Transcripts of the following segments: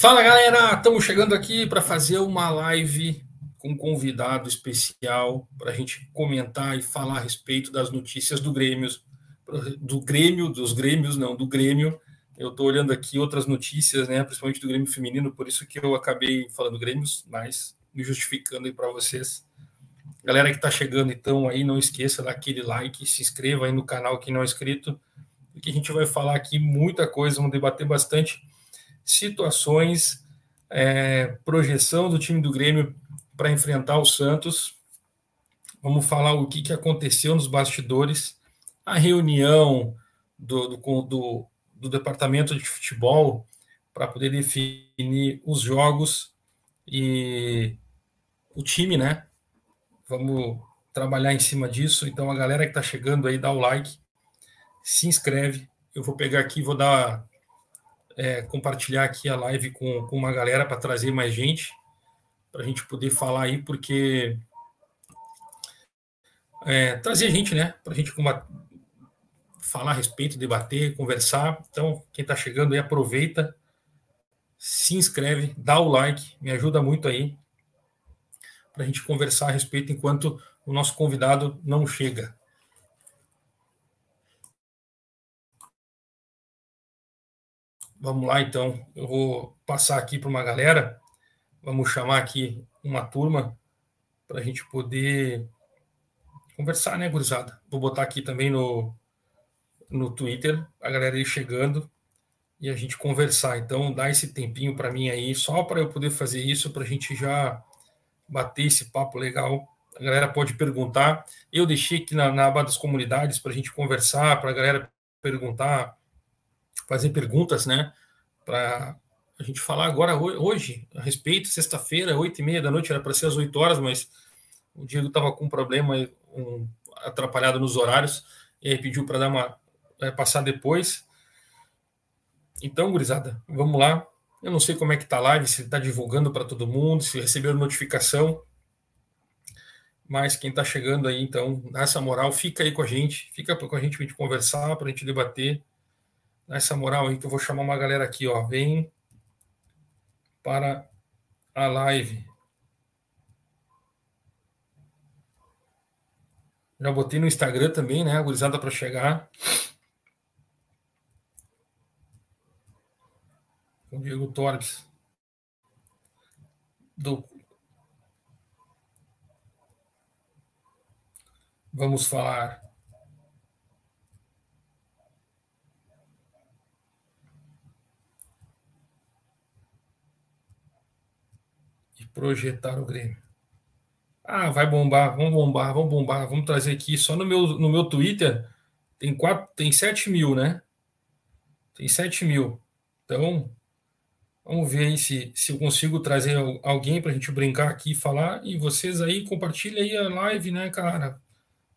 Fala galera, estamos chegando aqui para fazer uma live com um convidado especial para a gente comentar e falar a respeito das notícias do Grêmio, do Grêmio, dos Grêmios, não, do Grêmio. Eu estou olhando aqui outras notícias, né, principalmente do Grêmio feminino, por isso que eu acabei falando Grêmios, mas me justificando aí para vocês. Galera que está chegando, então, aí não esqueça daquele like, se inscreva aí no canal quem não é inscrito, porque a gente vai falar aqui muita coisa, vamos debater bastante situações, é, projeção do time do Grêmio para enfrentar o Santos. Vamos falar o que, que aconteceu nos bastidores, a reunião do, do, do, do departamento de futebol para poder definir os jogos e o time, né? Vamos trabalhar em cima disso. Então, a galera que está chegando aí, dá o like, se inscreve. Eu vou pegar aqui, vou dar é, compartilhar aqui a live com, com uma galera para trazer mais gente, para a gente poder falar aí, porque é, trazer gente, né? Para a gente falar a respeito, debater, conversar. Então, quem está chegando aí, aproveita, se inscreve, dá o like, me ajuda muito aí, para a gente conversar a respeito enquanto o nosso convidado não chega. Vamos lá, então. Eu vou passar aqui para uma galera. Vamos chamar aqui uma turma para a gente poder conversar, né, gurizada? Vou botar aqui também no, no Twitter, a galera ir chegando e a gente conversar. Então, dá esse tempinho para mim aí, só para eu poder fazer isso, para a gente já bater esse papo legal. A galera pode perguntar. Eu deixei aqui na, na aba das comunidades para a gente conversar, para a galera perguntar fazer perguntas, né? Para a gente falar agora hoje a respeito, sexta-feira, oito e meia da noite, era para ser às oito horas, mas o Diego estava com um problema um, atrapalhado nos horários, e aí pediu para dar uma é, passar depois. Então, gurizada, vamos lá. Eu não sei como é que tá a live, se está divulgando para todo mundo, se recebeu notificação. Mas quem está chegando aí, então, dá essa moral, fica aí com a gente, fica com a gente para a gente conversar, para a gente debater nessa moral aí que eu vou chamar uma galera aqui, ó. Vem para a live. Já botei no Instagram também, né? Agorizada para chegar. O Diego Torres. Do... Vamos falar projetar o Grêmio. Ah, vai bombar, vamos bombar, vamos bombar, vamos trazer aqui. Só no meu, no meu Twitter tem, quatro, tem 7 mil, né? Tem 7 mil. Então, vamos ver aí se, se eu consigo trazer alguém para a gente brincar aqui e falar. E vocês aí, compartilhem aí a live, né, cara?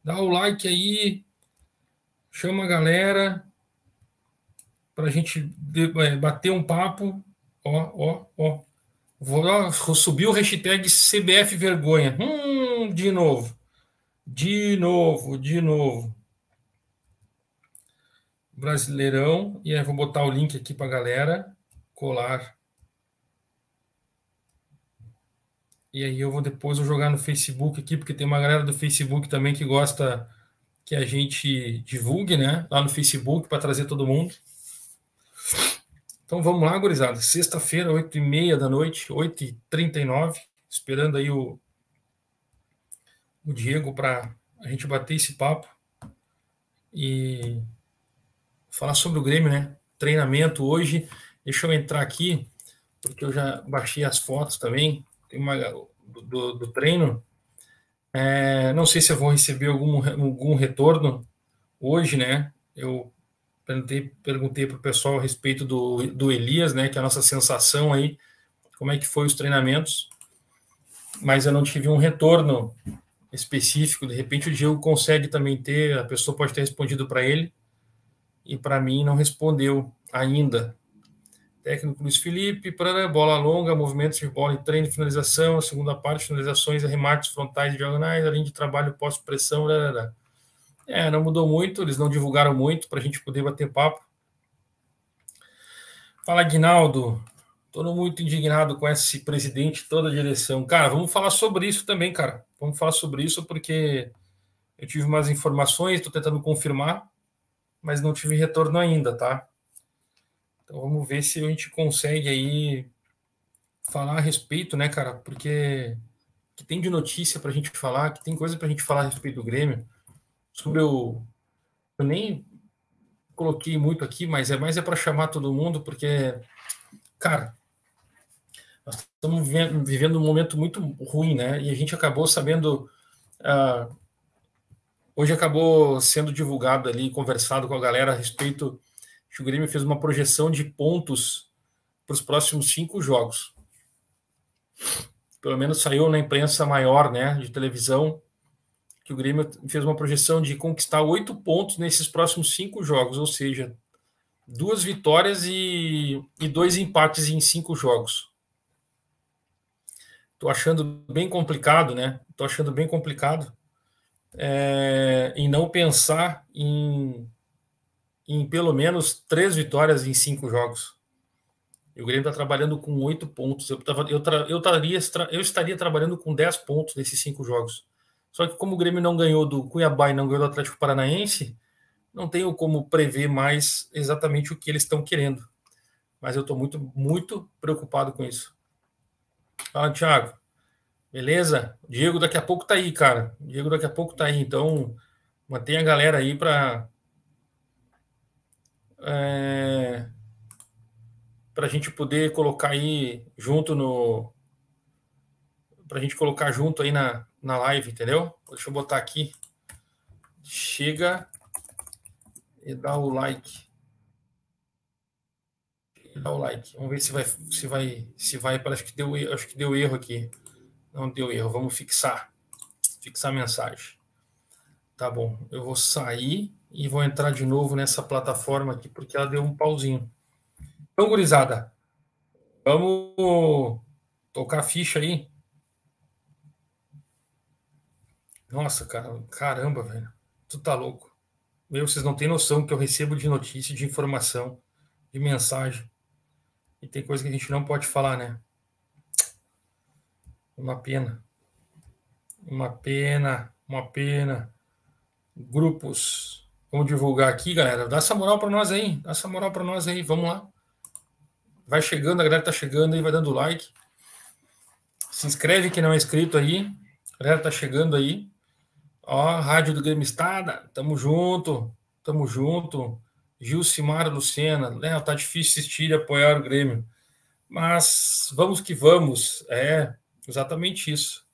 Dá o like aí, chama a galera para a gente é, bater um papo. Ó, ó, ó. Vou, subir o hashtag CBF vergonha. Hum, de novo. De novo, de novo. Brasileirão. E aí vou botar o link aqui para galera colar. E aí eu vou depois vou jogar no Facebook aqui, porque tem uma galera do Facebook também que gosta que a gente divulgue, né? Lá no Facebook para trazer todo mundo. Então vamos lá, gurizada. Sexta-feira, 8h30 da noite, 8h39, esperando aí o, o Diego para a gente bater esse papo e falar sobre o Grêmio, né? Treinamento hoje. Deixa eu entrar aqui, porque eu já baixei as fotos também. Tem uma do, do treino. É, não sei se eu vou receber algum, algum retorno hoje, né? Eu Perguntei, perguntei para o pessoal a respeito do, do Elias, né, que é a nossa sensação aí, como é que foi os treinamentos, mas eu não tive um retorno específico. De repente o Diego consegue também ter, a pessoa pode ter respondido para ele, e para mim não respondeu ainda. Técnico Luiz Felipe, para bola longa, movimentos de bola em treino, finalização, segunda parte, finalizações, arremates frontais e diagonais, além de trabalho pós-pressão, é, não mudou muito, eles não divulgaram muito para a gente poder bater papo. Fala, Guinaldo. Estou muito indignado com esse presidente, toda a direção. Cara, vamos falar sobre isso também, cara. Vamos falar sobre isso porque eu tive umas informações, estou tentando confirmar, mas não tive retorno ainda, tá? Então vamos ver se a gente consegue aí falar a respeito, né, cara? Porque que tem de notícia para a gente falar, que tem coisa para a gente falar a respeito do Grêmio. Sobre o. Eu nem coloquei muito aqui, mas é mais é para chamar todo mundo, porque, cara, nós estamos vivendo um momento muito ruim, né? E a gente acabou sabendo. Uh, hoje acabou sendo divulgado ali, conversado com a galera a respeito que o Grêmio fez uma projeção de pontos para os próximos cinco jogos. Pelo menos saiu na imprensa maior, né, de televisão, que o Grêmio fez uma projeção de conquistar oito pontos nesses próximos cinco jogos, ou seja, duas vitórias e, e dois empates em cinco jogos. Tô achando bem complicado, né? Tô achando bem complicado é, em não pensar em, em pelo menos três vitórias em cinco jogos. E o Grêmio está trabalhando com oito pontos. Eu, tava, eu, tra, eu, taria, eu estaria trabalhando com dez pontos nesses cinco jogos. Só que como o Grêmio não ganhou do Cuiabá e não ganhou do Atlético Paranaense, não tenho como prever mais exatamente o que eles estão querendo. Mas eu estou muito, muito preocupado com isso. Fala, Thiago. Beleza? Diego daqui a pouco tá aí, cara. Diego daqui a pouco tá aí. Então, mantém a galera aí para é, para a gente poder colocar aí junto no para a gente colocar junto aí na, na live, entendeu? Deixa eu botar aqui. Chega e dá o like dá o like. Vamos ver se vai, se vai, se vai. Parece que deu, acho que deu erro aqui. Não deu erro. Vamos fixar, fixar a mensagem. Tá bom. Eu vou sair e vou entrar de novo nessa plataforma aqui porque ela deu um pauzinho. Então, gurizada, vamos tocar a ficha aí. Nossa, cara, caramba, velho. Tu tá louco. Meu, vocês não têm noção que eu recebo de notícia, de informação, de mensagem. E tem coisa que a gente não pode falar, né? Uma pena. Uma pena, uma pena. Grupos. Vamos divulgar aqui, galera. Dá essa moral para nós aí. Dá essa moral para nós aí. Vamos lá. Vai chegando, a galera tá chegando aí, vai dando like. Se inscreve que não é inscrito aí. A galera tá chegando aí. Ó, Rádio do Grêmio Estada. Tamo junto. Tamo junto. Gilcimar Lucena, né? Tá difícil assistir e apoiar o Grêmio. Mas vamos que vamos. É exatamente isso.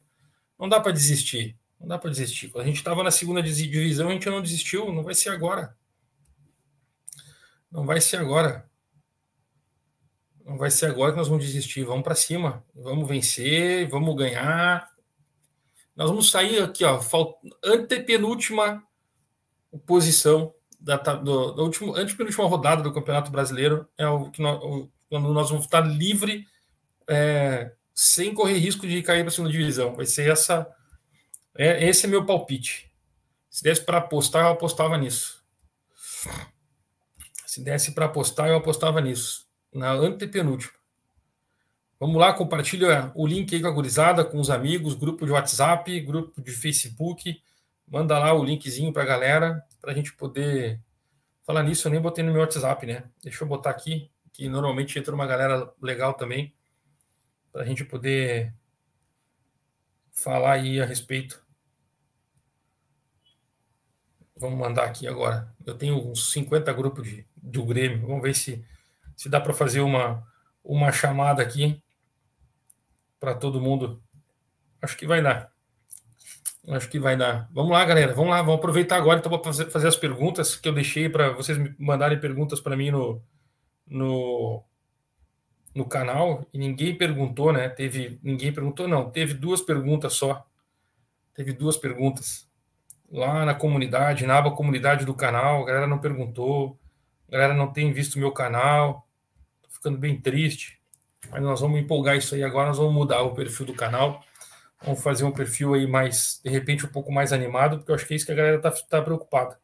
Não dá para desistir. Não dá para desistir. Quando a gente estava na segunda divisão, a gente não desistiu. Não vai ser agora. Não vai ser agora. Não vai ser agora que nós vamos desistir. Vamos para cima. Vamos vencer. Vamos ganhar. Nós vamos sair aqui, ó. Antepenúltima posição da, do, da última, antepenúltima rodada do Campeonato Brasileiro é o que nós, o, nós vamos estar livre, é, sem correr risco de cair para a segunda divisão. Vai ser essa. É, esse é meu palpite. Se desse para apostar, eu apostava nisso. Se desse para apostar, eu apostava nisso. Na antepenúltima. Vamos lá, compartilha o link aí com a gurizada, com os amigos, grupo de WhatsApp, grupo de Facebook. Manda lá o linkzinho para a galera para a gente poder falar nisso. Eu nem botei no meu WhatsApp, né? Deixa eu botar aqui, que normalmente entra uma galera legal também, para a gente poder falar aí a respeito. Vamos mandar aqui agora. Eu tenho uns 50 grupos de, do Grêmio. Vamos ver se, se dá para fazer uma, uma chamada aqui para todo mundo. Acho que vai dar. Acho que vai dar. Vamos lá, galera. Vamos lá, vamos aproveitar agora então para fazer, fazer as perguntas que eu deixei para vocês me mandarem perguntas para mim no, no, no canal e ninguém perguntou, né? Teve ninguém perguntou, não. Teve duas perguntas só. Teve duas perguntas lá na comunidade, na aba comunidade do canal. A galera não perguntou, a galera não tem visto meu canal. Tô ficando bem triste. Mas nós vamos empolgar isso aí agora. Nós vamos mudar o perfil do canal Vamos fazer um perfil aí mais, de repente, um pouco mais animado, porque eu acho que é isso que a galera está tá preocupada.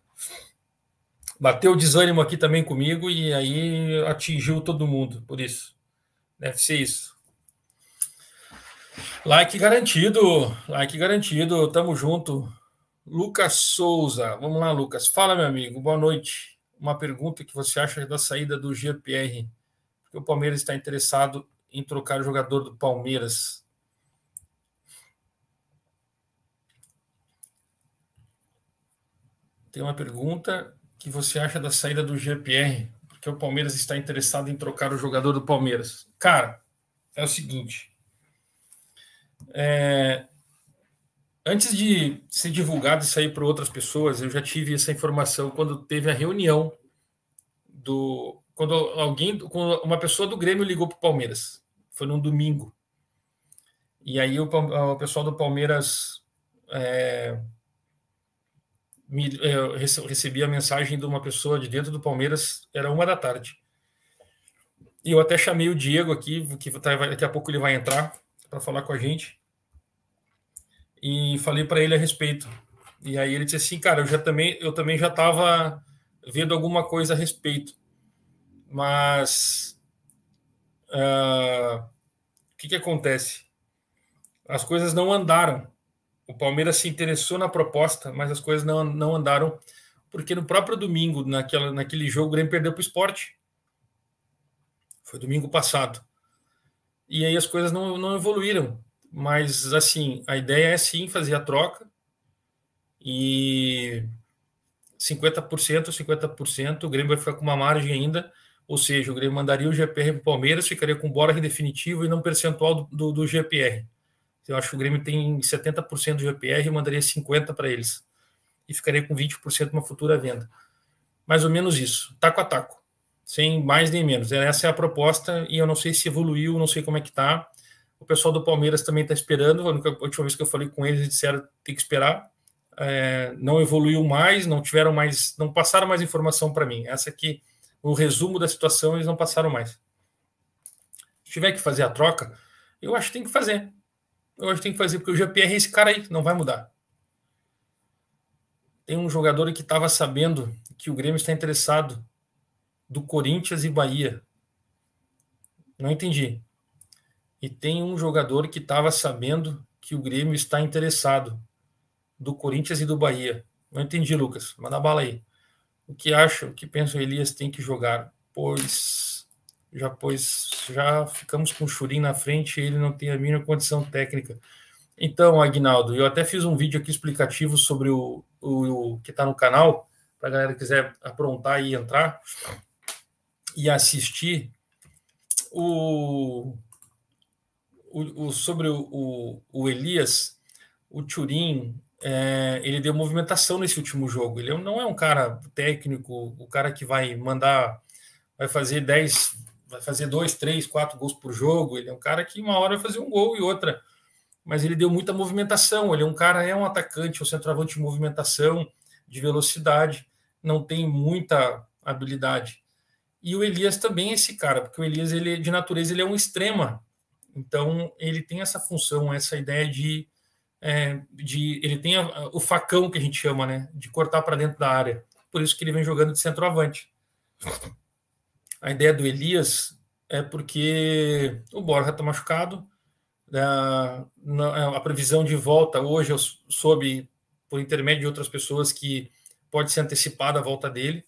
Bateu o desânimo aqui também comigo e aí atingiu todo mundo, por isso. Deve ser isso. Like garantido, like garantido, tamo junto. Lucas Souza, vamos lá, Lucas. Fala, meu amigo, boa noite. Uma pergunta que você acha da saída do GPR? Porque o Palmeiras está interessado em trocar o jogador do Palmeiras. Tem uma pergunta que você acha da saída do GPR, porque o Palmeiras está interessado em trocar o jogador do Palmeiras. Cara, é o seguinte. É, antes de ser divulgado e sair para outras pessoas, eu já tive essa informação quando teve a reunião do. Quando alguém, quando uma pessoa do Grêmio ligou para o Palmeiras. Foi num domingo. E aí o, o pessoal do Palmeiras é, me, é, eu recebi a mensagem de uma pessoa de dentro do Palmeiras, era uma da tarde. E eu até chamei o Diego aqui, que tá, daqui a pouco ele vai entrar para falar com a gente. E falei para ele a respeito. E aí ele disse assim, cara, eu já também, eu também já estava vendo alguma coisa a respeito, mas uh, o que que acontece? As coisas não andaram o Palmeiras se interessou na proposta, mas as coisas não, não andaram, porque no próprio domingo, naquela, naquele jogo, o Grêmio perdeu para o esporte. Foi domingo passado. E aí as coisas não, não evoluíram. Mas, assim, a ideia é sim fazer a troca. E 50%, 50%, o Grêmio vai ficar com uma margem ainda. Ou seja, o Grêmio mandaria o GPR para o Palmeiras, ficaria com bora definitivo e não percentual do, do, do GPR. Eu acho que o Grêmio tem 70% do GPR e mandaria 50% para eles. E ficaria com 20% uma futura venda. Mais ou menos isso, taco a taco. Sem mais nem menos. Essa é a proposta e eu não sei se evoluiu, não sei como é que tá. O pessoal do Palmeiras também está esperando. A última vez que eu falei com eles, eles disseram que tem que esperar. É, não evoluiu mais, não tiveram mais, não passaram mais informação para mim. Essa aqui, o resumo da situação, eles não passaram mais. Se tiver que fazer a troca, eu acho que tem que fazer eu acho que tem que fazer, porque o GPR é esse cara aí, não vai mudar. Tem um jogador que estava sabendo que o Grêmio está interessado do Corinthians e Bahia. Não entendi. E tem um jogador que estava sabendo que o Grêmio está interessado do Corinthians e do Bahia. Não entendi, Lucas. Manda bala aí. O que acha, o que pensa o Elias tem que jogar? Pois já pois já ficamos com o Churin na frente e ele não tem a mínima condição técnica. Então, Agnaldo, eu até fiz um vídeo aqui explicativo sobre o, o, o que está no canal, para a galera que quiser aprontar e entrar e assistir o, o, o sobre o, o, Elias, o Turin, é, ele deu movimentação nesse último jogo. Ele não é um cara técnico, o cara que vai mandar, vai fazer 10, vai fazer dois, três, quatro gols por jogo. Ele é um cara que uma hora vai fazer um gol e outra. Mas ele deu muita movimentação. Ele é um cara, é um atacante, um centroavante de movimentação, de velocidade, não tem muita habilidade. E o Elias também é esse cara, porque o Elias, ele, de natureza, ele é um extrema. Então, ele tem essa função, essa ideia de. É, de ele tem a, o facão que a gente chama, né? De cortar para dentro da área. Por isso que ele vem jogando de centroavante a ideia do Elias é porque o Borja está machucado. Né, a, a previsão de volta hoje eu soube por intermédio de outras pessoas que pode ser antecipada a volta dele.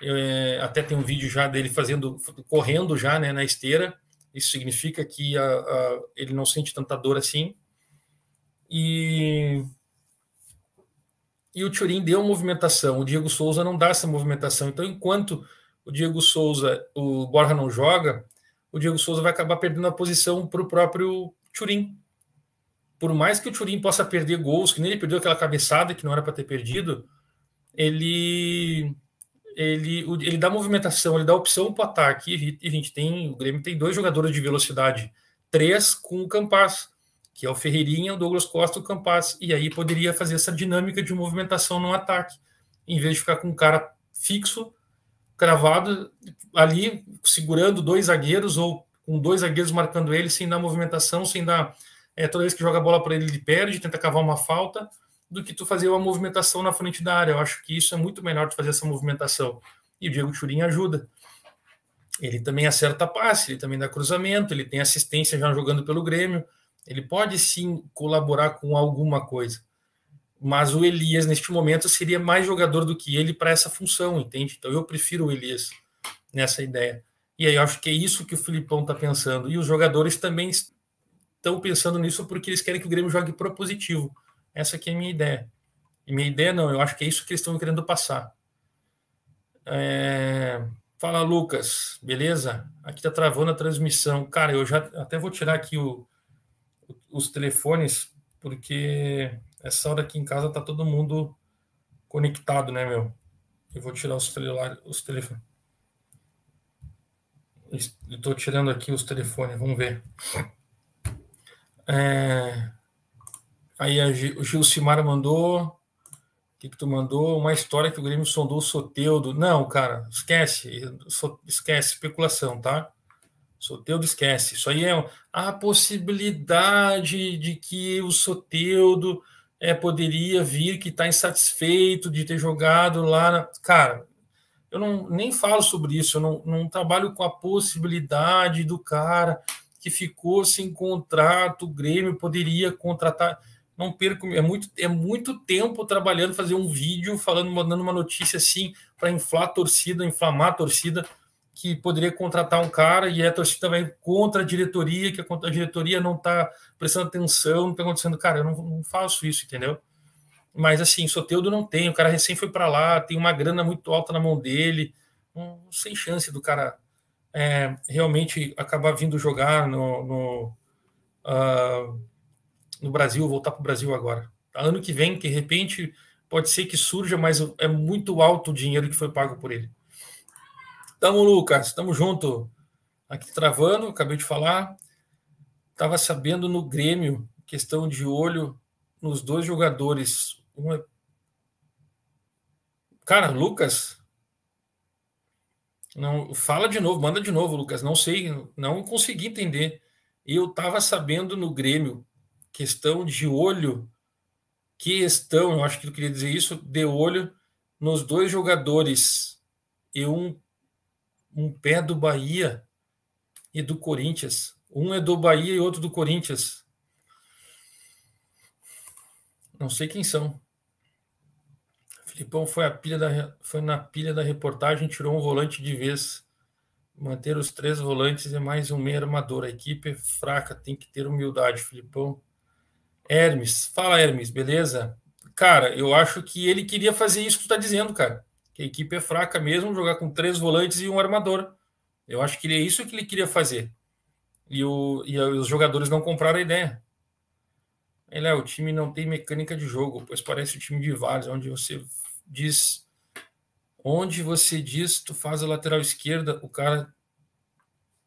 É, até tem um vídeo já dele fazendo, correndo já né, na esteira. Isso significa que a, a, ele não sente tanta dor assim. E, e o Turin deu movimentação. O Diego Souza não dá essa movimentação. Então, enquanto o Diego Souza, o Borja não joga, o Diego Souza vai acabar perdendo a posição para o próprio Turim. Por mais que o Turim possa perder gols, que nem ele perdeu aquela cabeçada que não era para ter perdido, ele ele, ele dá movimentação, ele dá opção para o ataque. E a gente tem, o Grêmio tem dois jogadores de velocidade, três com o Campas, que é o Ferreirinha, o Douglas Costa o Campas. E aí poderia fazer essa dinâmica de movimentação no ataque, em vez de ficar com um cara fixo cravado ali, segurando dois zagueiros ou com dois zagueiros marcando ele, sem dar movimentação, sem dar. É, toda vez que joga a bola para ele, ele perde, tenta cavar uma falta, do que tu fazer uma movimentação na frente da área. Eu acho que isso é muito melhor de fazer essa movimentação. E o Diego Churin ajuda. ele também acerta passe, ele também dá cruzamento, ele tem assistência já jogando pelo Grêmio, ele pode sim colaborar com alguma coisa. Mas o Elias, neste momento, seria mais jogador do que ele para essa função, entende? Então eu prefiro o Elias nessa ideia. E aí eu acho que é isso que o Filipão está pensando. E os jogadores também estão pensando nisso porque eles querem que o Grêmio jogue propositivo. Essa aqui é a minha ideia. E minha ideia não, eu acho que é isso que eles estão querendo passar. É... Fala, Lucas, beleza? Aqui tá travando a transmissão. Cara, eu já até vou tirar aqui o, os telefones, porque essa hora aqui em casa tá todo mundo conectado, né, meu? Eu vou tirar os os telefones. Estou tirando aqui os telefones, vamos ver. É... Aí a Gil, o Gilcimar mandou que, que tu mandou? Uma história que o Grêmio sondou o Soteudo. Não, cara, esquece. Esquece, especulação, tá? Soteudo esquece. Isso aí é a possibilidade de que o Soteudo é, poderia vir que está insatisfeito de ter jogado lá. Na... Cara, eu não nem falo sobre isso, eu não, não trabalho com a possibilidade do cara que ficou sem contrato, o Grêmio poderia contratar não perco, é muito, é muito tempo trabalhando, fazer um vídeo falando, mandando uma notícia assim para inflar a torcida, inflamar a torcida, que poderia contratar um cara e a torcida vai contra a diretoria, que a, diretoria não está prestando atenção, não está acontecendo. Cara, eu não, não, faço isso, entendeu? Mas assim, Soteudo não tem, o cara recém foi para lá, tem uma grana muito alta na mão dele, um, sem chance do cara é, realmente acabar vindo jogar no. no uh, no Brasil, voltar para o Brasil agora. Ano que vem, que de repente pode ser que surja, mas é muito alto o dinheiro que foi pago por ele. Tamo, Lucas, tamo junto. Aqui travando, acabei de falar. Tava sabendo no Grêmio, questão de olho nos dois jogadores. Um é... Cara, Lucas. Não, fala de novo, manda de novo, Lucas. Não sei, não consegui entender. Eu tava sabendo no Grêmio questão de olho, questão, eu acho que eu queria dizer isso, de olho nos dois jogadores e um, um pé do Bahia e do Corinthians. Um é do Bahia e outro do Corinthians. Não sei quem são. Filipão foi, da, foi na pilha da reportagem, tirou um volante de vez. Manter os três volantes e mais um meio armador. A equipe é fraca, tem que ter humildade, Filipão. Hermes, fala Hermes, beleza? Cara, eu acho que ele queria fazer isso que tu tá dizendo, cara. Que a equipe é fraca mesmo, jogar com três volantes e um armador. Eu acho que é isso que ele queria fazer. E, o, e os jogadores não compraram a ideia. Ele é, o time não tem mecânica de jogo, pois parece o time de Vales, onde você diz. Onde você diz, tu faz a lateral esquerda, o cara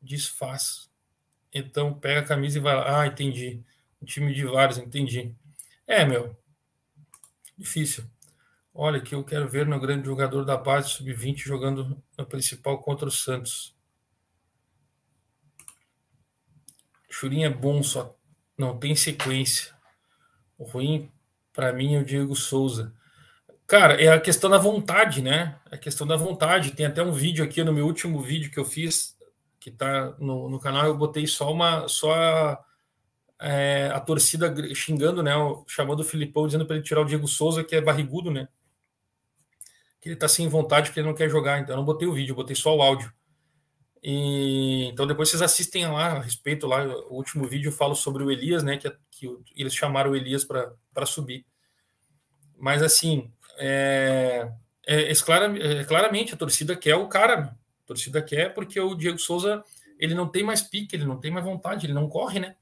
desfaz. Então pega a camisa e vai lá. Ah, entendi. Um time de vários, entendi. É, meu. Difícil. Olha, que eu quero ver no grande jogador da base sub-20 jogando na principal contra o Santos. Churinho é bom, só não tem sequência. O ruim, para mim, é o Diego Souza. Cara, é a questão da vontade, né? É a questão da vontade. Tem até um vídeo aqui no meu último vídeo que eu fiz, que tá no, no canal, eu botei só uma. Só a, é, a torcida xingando, né, chamando o Filipão, dizendo para ele tirar o Diego Souza, que é barrigudo, né? Que ele tá sem vontade, que ele não quer jogar. Então eu não botei o vídeo, botei só o áudio. E, então depois vocês assistem lá a respeito lá. O último vídeo eu falo sobre o Elias, né? Que, que eles chamaram o Elias para subir. Mas assim, é, é, é, é, claramente a torcida quer o cara. A torcida quer porque o Diego Souza ele não tem mais pique, ele não tem mais vontade, ele não corre, né?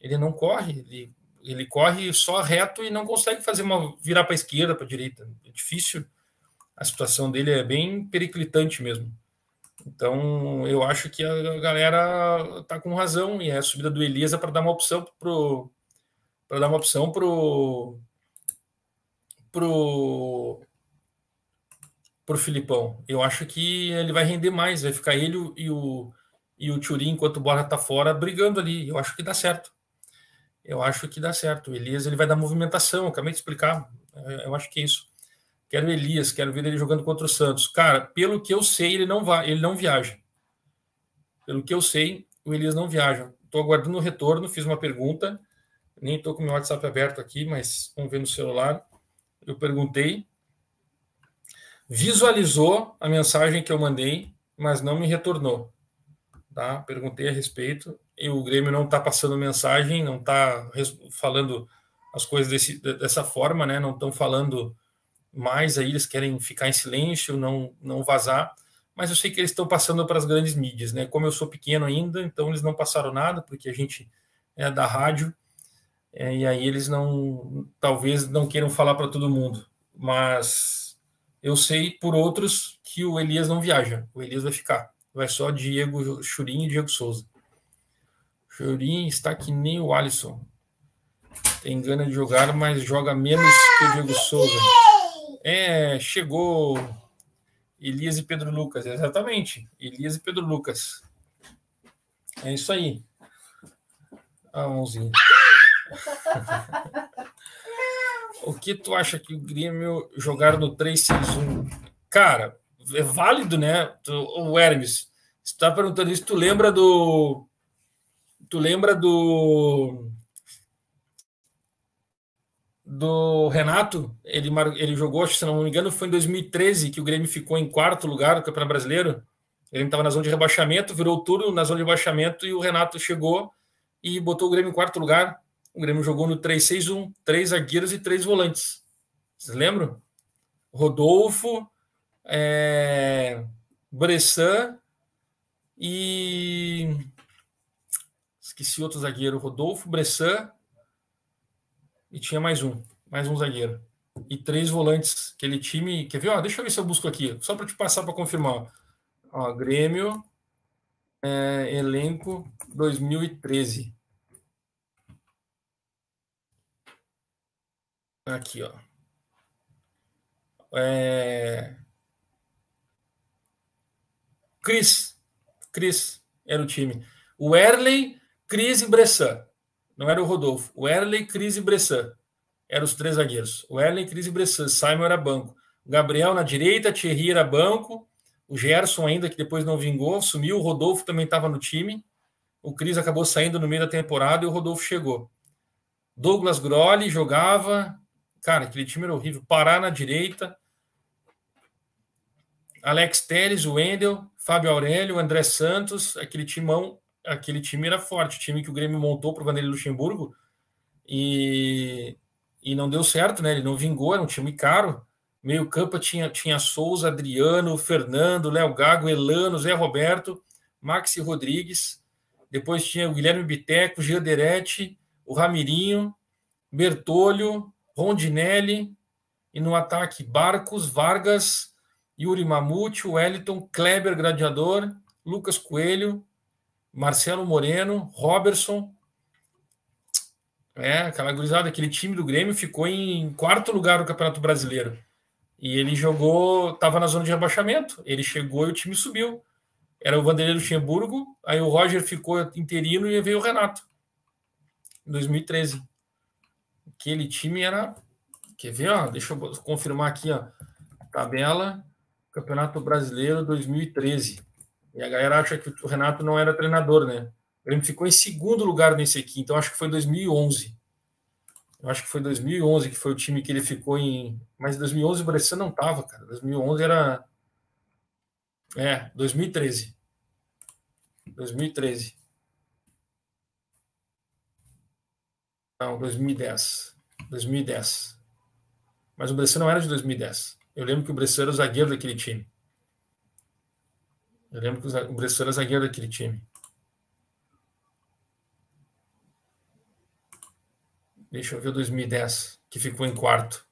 ele não corre, ele, ele corre só reto e não consegue fazer uma virar para a esquerda, para a direita. É difícil. A situação dele é bem periclitante mesmo. Então, eu acho que a galera tá com razão e é a subida do Elisa para dar uma opção pro para dar uma opção pro pro pro Filipão. Eu acho que ele vai render mais, vai ficar ele e o e o Turim enquanto o Borja tá fora brigando ali. Eu acho que dá certo eu acho que dá certo. O Elias ele vai dar movimentação, eu acabei de explicar. É, eu acho que é isso. Quero Elias, quero ver ele jogando contra o Santos. Cara, pelo que eu sei, ele não vai, ele não viaja. Pelo que eu sei, o Elias não viaja. Estou aguardando o retorno, fiz uma pergunta, nem estou com meu WhatsApp aberto aqui, mas vamos ver no celular. Eu perguntei, visualizou a mensagem que eu mandei, mas não me retornou. Tá? Perguntei a respeito e o Grêmio não está passando mensagem, não está falando as coisas desse, dessa forma, né? Não estão falando mais aí, eles querem ficar em silêncio, não, não vazar. Mas eu sei que eles estão passando para as grandes mídias, né? Como eu sou pequeno ainda, então eles não passaram nada, porque a gente é da rádio, é, e aí eles não, talvez não queiram falar para todo mundo. Mas eu sei por outros que o Elias não viaja, o Elias vai ficar. Vai só Diego Churinho e Diego Souza. Churinho está que nem o Alisson. Tem gana de jogar, mas joga menos que o Diego Souza. É, chegou Elias e Pedro Lucas, exatamente. Elias e Pedro Lucas. É isso aí. A ah, mãozinha. o que tu acha que o Grêmio jogar no 3-6-1? Cara, é válido, né? Tu, o Hermes, você tá perguntando isso, tu lembra do. Tu lembra do do Renato, ele, ele jogou, se não me engano, foi em 2013 que o Grêmio ficou em quarto lugar no Campeonato Brasileiro. Ele estava na zona de rebaixamento, virou turno na zona de rebaixamento e o Renato chegou e botou o Grêmio em quarto lugar. O Grêmio jogou no 3-6-1, três zagueiros e três volantes. Vocês lembram? Rodolfo, é... Bressan e. Esqueci outro zagueiro. Rodolfo, Bressan, e tinha mais um, mais um zagueiro. E três volantes. Aquele time. Quer ver? Ó, deixa eu ver se eu busco aqui, só para te passar para confirmar. Ó, Grêmio, é, elenco 2013. Aqui, ó. É... Cris. Cris era o time. O Erley, Cris e Bressan. Não era o Rodolfo. O Erley, Cris e Bressan. Eram os três zagueiros. O Erley, Cris e Bressan. Simon era banco. O Gabriel na direita, Thierry era banco. O Gerson ainda, que depois não vingou, sumiu. O Rodolfo também estava no time. O Cris acabou saindo no meio da temporada e o Rodolfo chegou. Douglas Grolli jogava. Cara, aquele time era horrível. Pará na direita. Alex Teles, o Wendel, Fábio Aurélio, André Santos, aquele timão aquele time era forte, o time que o Grêmio montou para o Vanderlei Luxemburgo e, e não deu certo, né? Ele não vingou, era um time caro. Meio campo tinha, tinha Souza, Adriano, Fernando, Léo Gago, Elano, Zé Roberto, Maxi Rodrigues. Depois tinha o Guilherme Biteco, Gilderete, o Ramirinho, Bertolho, Rondinelli. E no ataque, Barcos, Vargas, Yuri Mamute, Wellington, Kleber Gladiador, Lucas Coelho, Marcelo Moreno, Robertson. É, aquela gurizada, aquele time do Grêmio ficou em quarto lugar no Campeonato Brasileiro. E ele jogou, estava na zona de rebaixamento. Ele chegou e o time subiu. Era o Vanderlei Luxemburgo, aí o Roger ficou interino e veio o Renato. Em 2013. Aquele time era. Quer ver? Ó, deixa eu confirmar aqui, ó. Tabela Campeonato Brasileiro 2013. E a galera acha que o Renato não era treinador, né? Ele ficou em segundo lugar nesse aqui, então acho que foi 2011. Eu acho que foi 2011 que foi o time que ele ficou em. Mas 2011 o Bressan não tava, cara. 2011 era. É, 2013. 2013. Não, 2010. 2010. Mas o Bressan não era de 2010. Eu lembro que o Bressan era o zagueiro daquele time. Eu lembro que o Bressan era zagueiro daquele time. Deixa eu ver o 2010, que ficou em quarto.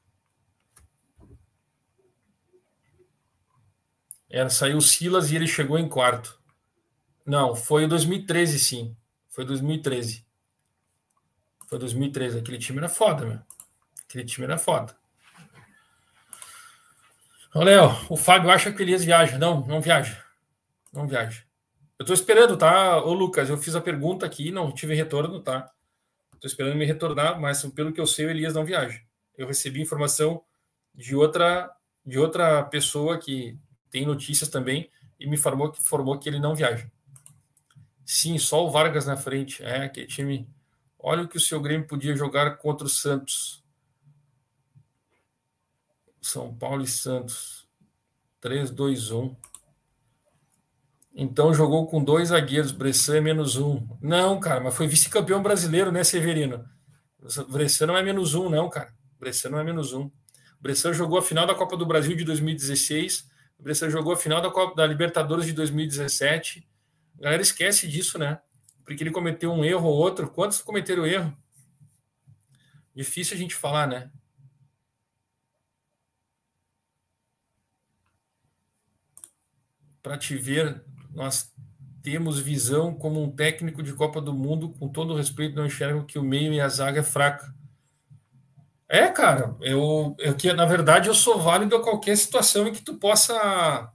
Era, saiu o Silas e ele chegou em quarto. Não, foi o 2013, sim. Foi 2013. Foi 2013. Aquele time era foda, meu. Aquele time era foda. Ô, Léo, o Fábio acha que o Elias viaja. Não, não viaja. Não viaja. Eu estou esperando, tá? Ô, Lucas, eu fiz a pergunta aqui, não tive retorno, tá? Estou esperando me retornar, mas pelo que eu sei, o Elias não viaja. Eu recebi informação de outra de outra pessoa que tem notícias também e me informou que, informou que ele não viaja. Sim, só o Vargas na frente. É, aquele time. Olha o que o seu Grêmio podia jogar contra o Santos. São Paulo e Santos. 3, 2, 1. Então jogou com dois zagueiros, Bressan é menos um. Não, cara, mas foi vice-campeão brasileiro, né, Severino? Bressan não é menos um, não, cara. Bressan não é menos um. Bressan jogou a final da Copa do Brasil de 2016. Bressan jogou a final da Copa da Libertadores de 2017. A galera esquece disso, né? Porque ele cometeu um erro ou outro. Quantos cometeram erro? Difícil a gente falar, né? Para te ver nós temos visão como um técnico de Copa do Mundo, com todo respeito, não enxergo que o meio e a zaga é fraca. É, cara, eu, eu que na verdade eu sou válido a qualquer situação em que tu possa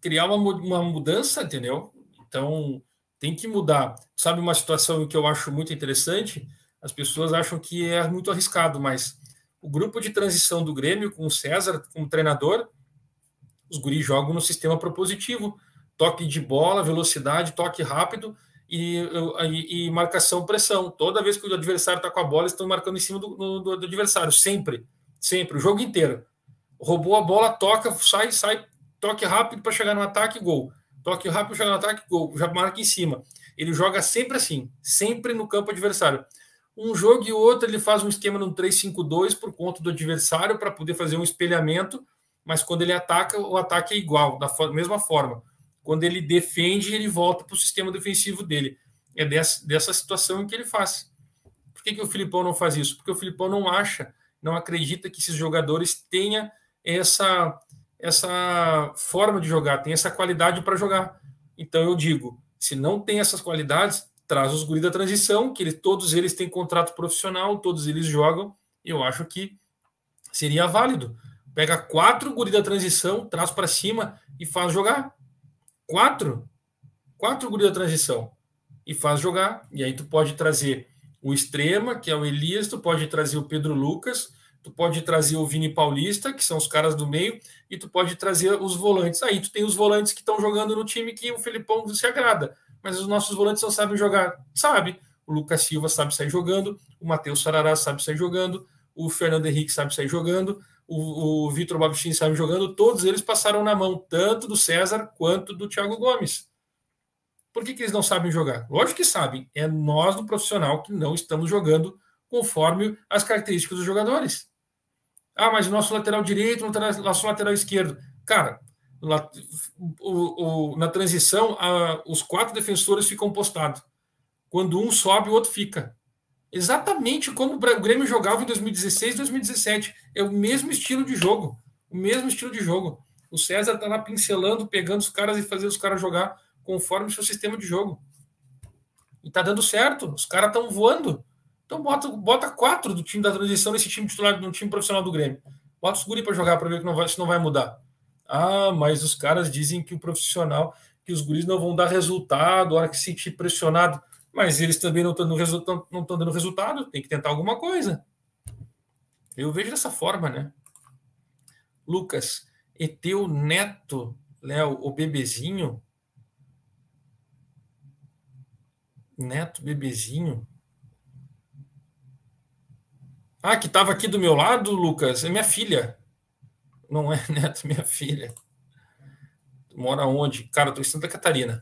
criar uma, uma mudança, entendeu? Então tem que mudar. Sabe uma situação que eu acho muito interessante? As pessoas acham que é muito arriscado, mas o grupo de transição do Grêmio com o César como treinador, os guris jogam no sistema propositivo toque de bola, velocidade, toque rápido e, e, e marcação pressão. Toda vez que o adversário está com a bola, eles estão marcando em cima do, do, do, adversário, sempre, sempre, o jogo inteiro. Roubou a bola, toca, sai, sai, toque rápido para chegar no ataque, gol. Toque rápido chegar no ataque, gol. Já marca em cima. Ele joga sempre assim, sempre no campo adversário. Um jogo e outro ele faz um esquema no 3-5-2 por conta do adversário para poder fazer um espelhamento, mas quando ele ataca, o ataque é igual, da mesma forma. Quando ele defende, ele volta para o sistema defensivo dele. É dessa, dessa situação que ele faz. Por que, que o Filipão não faz isso? Porque o Filipão não acha, não acredita que esses jogadores tenham essa, essa forma de jogar, tem essa qualidade para jogar. Então eu digo, se não tem essas qualidades, traz os guris da transição, que todos eles têm contrato profissional, todos eles jogam. Eu acho que seria válido. Pega quatro guris da transição, traz para cima e faz jogar quatro, quatro guri da transição e faz jogar. E aí tu pode trazer o extrema, que é o Elias, tu pode trazer o Pedro Lucas, tu pode trazer o Vini Paulista, que são os caras do meio, e tu pode trazer os volantes. Aí tu tem os volantes que estão jogando no time que o Felipão se agrada, mas os nossos volantes não sabem jogar. Sabe? O Lucas Silva sabe sair jogando, o Matheus Sarará sabe sair jogando, o Fernando Henrique sabe sair jogando, o, o Vitor Babichin sabe jogando, todos eles passaram na mão, tanto do César quanto do Thiago Gomes. Por que, que eles não sabem jogar? Lógico que sabem. É nós do profissional que não estamos jogando conforme as características dos jogadores. Ah, mas o nosso lateral direito, o nosso lateral esquerdo. Cara, lá, o, o, na transição, a, os quatro defensores ficam postados. Quando um sobe, o outro fica. Exatamente como o Grêmio jogava em 2016 2017. É o mesmo estilo de jogo. O mesmo estilo de jogo. O César está lá pincelando, pegando os caras e fazendo os caras jogar conforme o seu sistema de jogo. E tá dando certo. Os caras estão voando. Então bota, bota quatro do time da transição nesse time titular, no time profissional do Grêmio. Bota os guri para jogar para ver que não vai, se não vai mudar. Ah, mas os caras dizem que o profissional, que os guris não vão dar resultado, a hora que se sentir pressionado mas eles também não estão dando, dando resultado, tem que tentar alguma coisa. Eu vejo dessa forma, né? Lucas, e teu neto, Léo, o bebezinho. Neto, bebezinho. Ah, que estava aqui do meu lado, Lucas, é minha filha. Não é neto, minha filha. Mora onde? Cara, estou em Santa Catarina,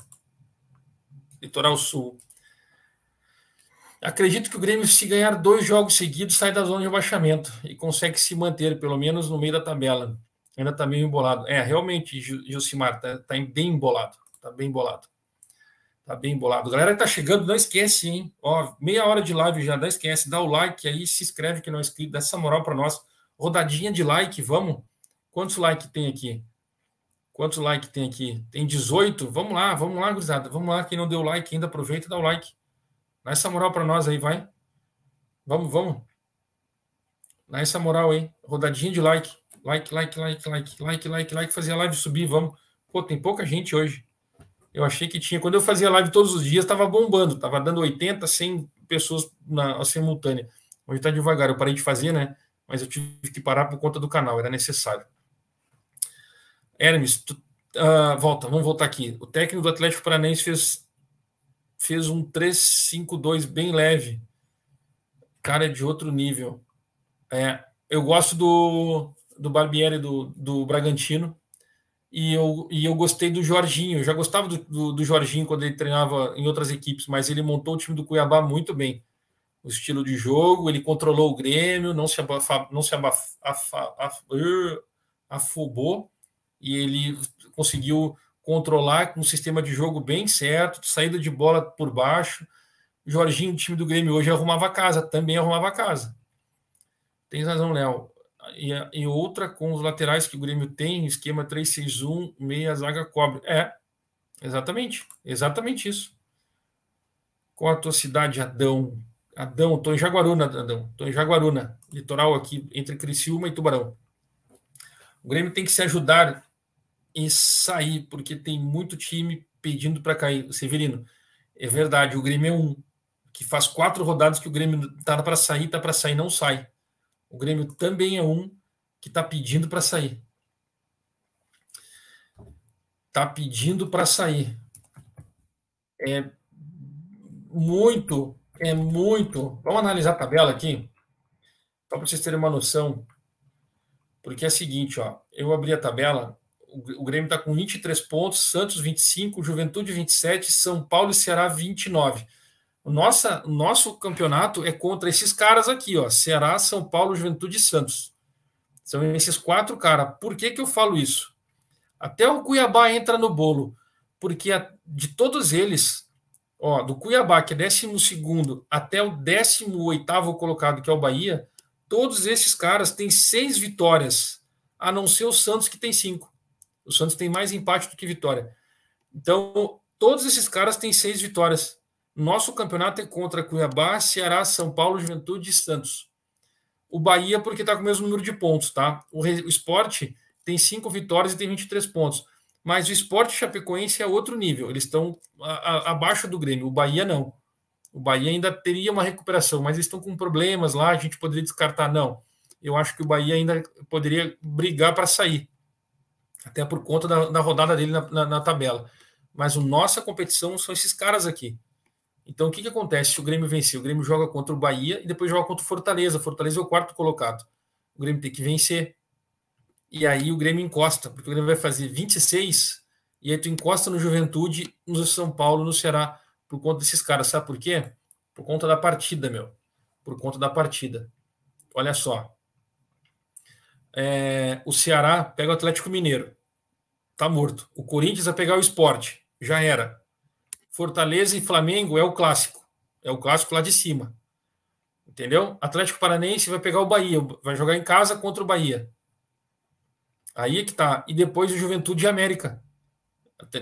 litoral sul. Acredito que o Grêmio, se ganhar dois jogos seguidos, sai da zona de rebaixamento e consegue se manter, pelo menos no meio da tabela. Ainda está meio embolado. É, realmente, Gilcimar, está tá bem embolado. Está bem embolado. Está bem embolado. Galera que tá chegando, não esquece, hein? Ó, meia hora de live já, não esquece. Dá o like aí, se inscreve que não é inscrito, dá essa moral para nós. Rodadinha de like, vamos? Quantos likes tem aqui? Quantos likes tem aqui? Tem 18? Vamos lá, vamos lá, gurizada. Vamos lá, quem não deu like ainda, aproveita e dá o like. Dá essa moral para nós aí, vai. Vamos, vamos. Dá essa moral aí. Rodadinha de like. Like, like, like, like, like, like, like. Fazer a live subir, vamos. Pô, tem pouca gente hoje. Eu achei que tinha. Quando eu fazia live todos os dias, estava bombando. Estava dando 80, 100 pessoas na simultânea. Hoje está devagar. Eu parei de fazer, né? Mas eu tive que parar por conta do canal. Era necessário. Hermes, tu, uh, volta. Vamos voltar aqui. O técnico do Atlético Paranaense fez fez um 3-5-2 bem leve. Cara, é de outro nível. É, eu gosto do, do Barbieri do, do Bragantino e eu, e eu gostei do Jorginho. Eu já gostava do, do, do, Jorginho quando ele treinava em outras equipes, mas ele montou o time do Cuiabá muito bem. O estilo de jogo, ele controlou o Grêmio, não se, abafa, não se abaf, afa, af, afobou e ele conseguiu controlar com um sistema de jogo bem certo, saída de bola por baixo. O Jorginho, time do Grêmio, hoje arrumava casa, também arrumava casa. Tem razão, Léo e, e outra com os laterais que o Grêmio tem, esquema 3-6-1, meia zaga cobre. É, exatamente, exatamente isso. Qual a tua cidade, Adão? Adão, estou em Jaguaruna, Adão. Estou em Jaguaruna, litoral aqui, entre Criciúma e Tubarão. O Grêmio tem que se ajudar e sair, porque tem muito time pedindo para cair. Severino, é verdade, o Grêmio é um que faz quatro rodadas que o Grêmio tá para sair, tá para sair, não sai. O Grêmio também é um que está pedindo para sair. Está pedindo para sair. É muito, é muito. Vamos analisar a tabela aqui, só para vocês terem uma noção. Porque é o seguinte, ó, eu abri a tabela, o Grêmio está com 23 pontos, Santos 25, Juventude 27, São Paulo e Ceará 29. O nossa, nosso campeonato é contra esses caras aqui, ó. Ceará, São Paulo, Juventude e Santos. São esses quatro caras. Por que, que eu falo isso? Até o Cuiabá entra no bolo. Porque a, de todos eles, ó, do Cuiabá, que é 12 até o 18 colocado, que é o Bahia, todos esses caras têm seis vitórias, a não ser o Santos, que tem cinco. O Santos tem mais empate do que vitória. Então, todos esses caras têm seis vitórias. Nosso campeonato é contra Cuiabá, Ceará, São Paulo, Juventude e Santos. O Bahia, porque está com o mesmo número de pontos, tá? O, o esporte tem cinco vitórias e tem 23 pontos. Mas o esporte chapecoense é outro nível. Eles estão abaixo do Grêmio. O Bahia não. O Bahia ainda teria uma recuperação, mas eles estão com problemas lá. A gente poderia descartar, não. Eu acho que o Bahia ainda poderia brigar para sair, até por conta da, da rodada dele na, na, na tabela. Mas a nossa competição são esses caras aqui. Então, o que, que acontece se o Grêmio vencer? O Grêmio joga contra o Bahia e depois joga contra o Fortaleza. Fortaleza é o quarto colocado. O Grêmio tem que vencer. E aí o Grêmio encosta, porque o Grêmio vai fazer 26 e aí tu encosta no Juventude, no São Paulo, no Ceará, por conta desses caras. Sabe por quê? Por conta da partida, meu. Por conta da partida. Olha só. É, o Ceará pega o Atlético Mineiro. Tá morto. O Corinthians vai pegar o esporte. Já era. Fortaleza e Flamengo é o clássico. É o clássico lá de cima. Entendeu? Atlético Paranense vai pegar o Bahia, vai jogar em casa contra o Bahia. Aí é que tá. E depois o Juventude e América.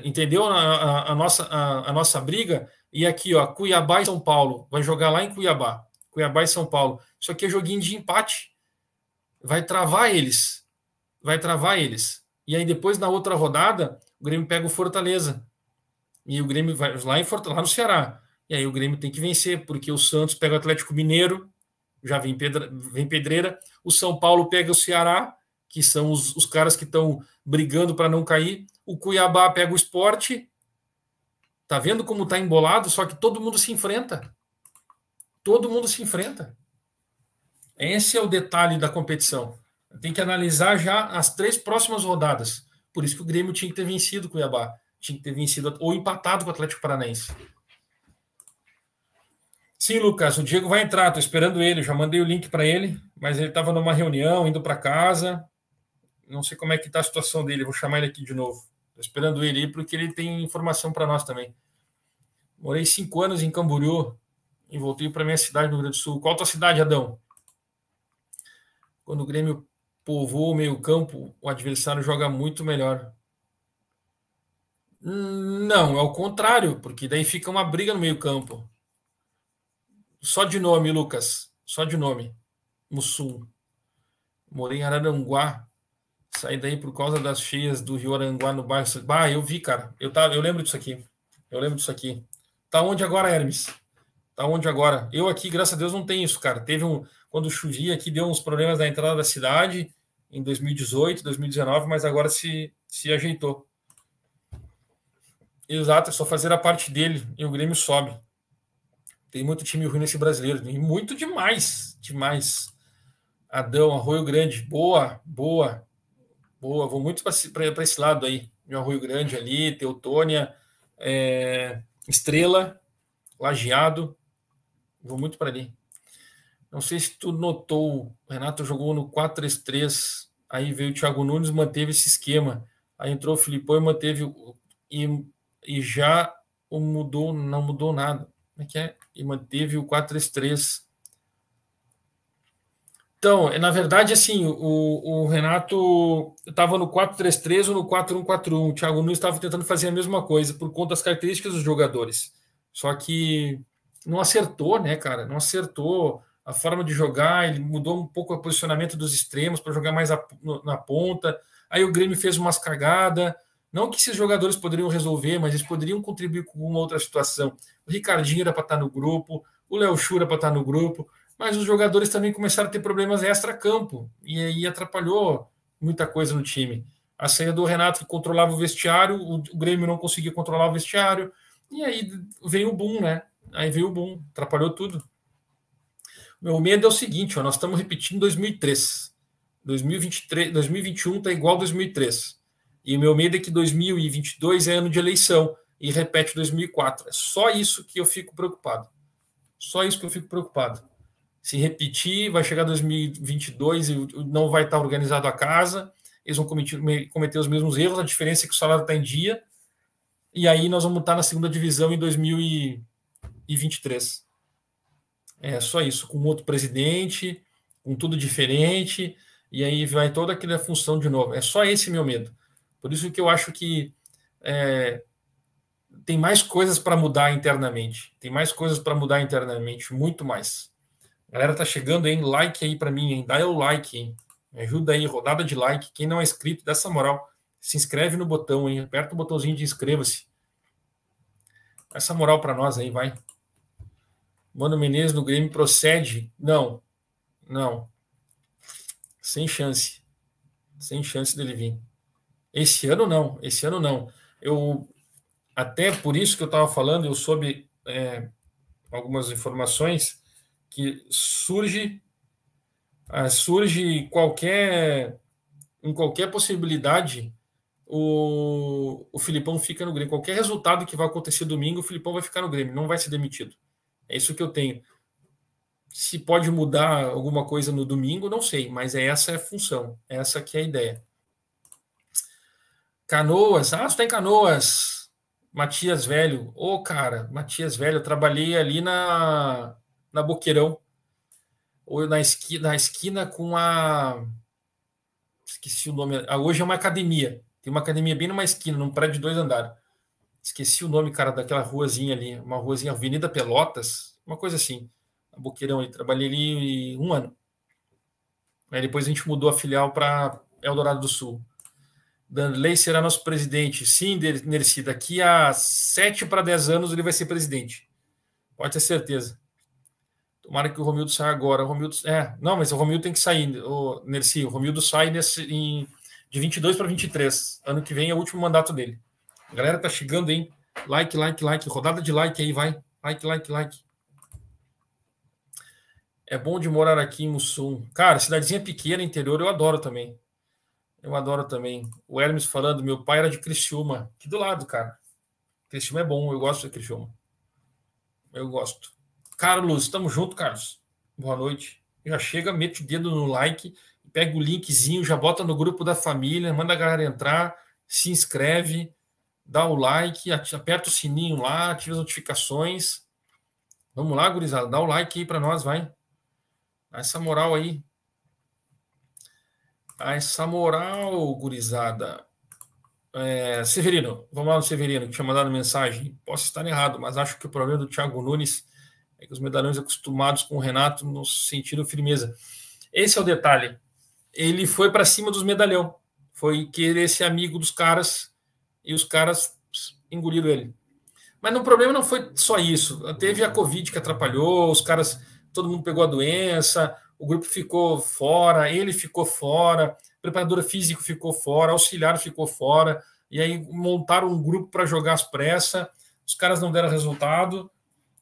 Entendeu a, a, a nossa, a, a, nossa briga? E aqui, ó, Cuiabá e São Paulo. Vai jogar lá em Cuiabá. Cuiabá e São Paulo. Isso aqui é joguinho de empate. Vai travar eles. Vai travar eles. E aí depois, na outra rodada, o Grêmio pega o Fortaleza. E o Grêmio vai lá, em Fortaleza, lá no Ceará. E aí o Grêmio tem que vencer, porque o Santos pega o Atlético Mineiro, já vem, pedra, vem pedreira. O São Paulo pega o Ceará, que são os, os caras que estão brigando para não cair. O Cuiabá pega o esporte. Tá vendo como tá embolado? Só que todo mundo se enfrenta. Todo mundo se enfrenta. Esse é o detalhe da competição. Tem que analisar já as três próximas rodadas. Por isso que o Grêmio tinha que ter vencido o Cuiabá tinha que ter vencido ou empatado com o Atlético Paranaense. Sim, Lucas, o Diego vai entrar, estou esperando ele, já mandei o link para ele, mas ele estava numa reunião, indo para casa. Não sei como é que está a situação dele, vou chamar ele aqui de novo. Estou esperando ele aí, porque ele tem informação para nós também. Morei cinco anos em Camboriú e voltei para minha cidade no Rio Grande do Sul. Qual a tua cidade, Adão? Quando o Grêmio povoa o meio campo, o adversário joga muito melhor. Não, é o contrário, porque daí fica uma briga no meio-campo. Só de nome, Lucas. Só de nome. Mussum. Morei em Araranguá. Saí daí por causa das cheias do Rio Aranguá no bairro. Bah, eu vi, cara. Eu, tava, eu lembro disso aqui. Eu lembro disso aqui. Tá onde agora, Hermes? Tá onde agora? Eu aqui, graças a Deus, não tenho isso, cara. Teve um. Quando chovia aqui, deu uns problemas na entrada da cidade em 2018, 2019, mas agora se, se ajeitou. Exato, é só fazer a parte dele e o Grêmio sobe. Tem muito time ruim nesse brasileiro, e muito demais, demais. Adão, Arroio Grande, boa, boa, boa. Vou muito para esse lado aí, meu Arroio Grande ali, Teutônia, é, Estrela, Lajeado, vou muito para ali. Não sei se tu notou, o Renato jogou no 4-3-3, aí veio o Thiago Nunes, manteve esse esquema. Aí entrou o Filipão e manteve e, e já mudou, não mudou nada. Como é que é? E manteve o 4-3-3. Então, na verdade, assim, o, o Renato estava no 4-3-3 ou no 4-1-4-1. O Thiago Nunes estava tentando fazer a mesma coisa por conta das características dos jogadores. Só que não acertou, né, cara? Não acertou a forma de jogar, ele mudou um pouco o posicionamento dos extremos para jogar mais a, no, na ponta. Aí o Grêmio fez umas cagadas. Não que esses jogadores poderiam resolver, mas eles poderiam contribuir com uma outra situação. O Ricardinho era para estar tá no grupo, o Léo Chura para estar tá no grupo, mas os jogadores também começaram a ter problemas extra-campo e aí atrapalhou muita coisa no time. A saída do Renato que controlava o vestiário, o, Grêmio não conseguia controlar o vestiário, e aí veio o boom, né? Aí veio o boom, atrapalhou tudo. Meu medo é o seguinte, ó, nós estamos repetindo 2003. 2023, 2021 está igual a 2003. E o meu medo é que 2022 é ano de eleição e repete 2004. É só isso que eu fico preocupado. Só isso que eu fico preocupado. Se repetir, vai chegar 2022 e não vai estar organizado a casa, eles vão cometer, os mesmos erros, a diferença é que o salário está em dia, e aí nós vamos estar na segunda divisão em 2023. É só isso, com outro presidente, com tudo diferente, e aí vai toda aquela função de novo. É só esse meu medo. Por isso que eu acho que é, tem mais coisas para mudar internamente. Tem mais coisas para mudar internamente, muito mais. Galera tá chegando, hein? Like aí para mim, hein? Dá o like, hein? Me ajuda aí, rodada de like. Quem não é inscrito, dessa moral. Se inscreve no botão, hein? Aperta o botãozinho de inscreva-se. Essa moral para nós aí, vai. Mano Menezes no Grêmio procede? Não. Não. Sem chance. Sem chance dele vir. Esse ano não. Esse ano não. Eu até por isso que eu estava falando, eu soube é, algumas informações que surge uh, surge qualquer em qualquer possibilidade o, o Filipão fica no Grêmio. Qualquer resultado que vai acontecer domingo, o Filipão vai ficar no Grêmio, não vai ser demitido. É isso que eu tenho. Se pode mudar alguma coisa no domingo, não sei, mas é essa é a função, essa que é a ideia. Canoas, ah, você tem tá Canoas. Matias Velho. Ô, oh, cara, Matias Velho, eu trabalhei ali na, na Boqueirão. Ou na esquina, na esquina com a. Esqueci o nome. Ah, hoje é uma academia. Tem uma academia bem numa esquina, num prédio de dois andares. Esqueci o nome, cara, daquela ruazinha ali. Uma ruazinha, Avenida Pelotas, uma coisa assim. Boqueirão ali. Trabalhei ali um ano. Aí depois a gente mudou a filial para Eldorado do Sul. Danley será nosso presidente. Sim, Nerci, daqui a 7 para 10 anos ele vai ser presidente. Pode ter certeza. Tomara que o Romildo saia agora. O Romildo, é, não, mas o Romildo tem que sair. O Nerci, o Romildo sai nesse, em, de 22 para 23. Ano que vem é o último mandato dele. A galera tá chegando, hein? Like, like, like. Rodada de like aí, vai. Like, like, like. É bom de morar aqui em Mussum. Cara, cidadezinha pequena, interior, eu adoro também. Eu adoro também. O Hermes falando, meu pai era de Criciúma. Aqui do lado, cara. Criciúma é bom, eu gosto de Criciúma. Eu gosto. Carlos, estamos junto, Carlos. Boa noite. Já chega, mete o dedo no like, pega o linkzinho, já bota no grupo da família, manda a galera entrar, se inscreve, dá o like, aperta o sininho lá, ativa as notificações. Vamos lá, gurizada, dá o like aí para nós, vai. Dá essa moral aí a essa moral, gurizada. É, Severino, vamos lá no Severino, que tinha mandado mensagem. Posso estar errado, mas acho que o problema do Thiago Nunes é que os medalhões acostumados com o Renato não sentiram firmeza. Esse é o detalhe. Ele foi para cima dos medalhão, foi querer ser amigo dos caras e os caras engoliram ele. Mas o problema não foi só isso. Teve a Covid que atrapalhou, os caras, todo mundo pegou a doença, o grupo ficou fora, ele ficou fora, preparador físico ficou fora, auxiliar ficou fora, e aí montaram um grupo para jogar as pressas, os caras não deram resultado,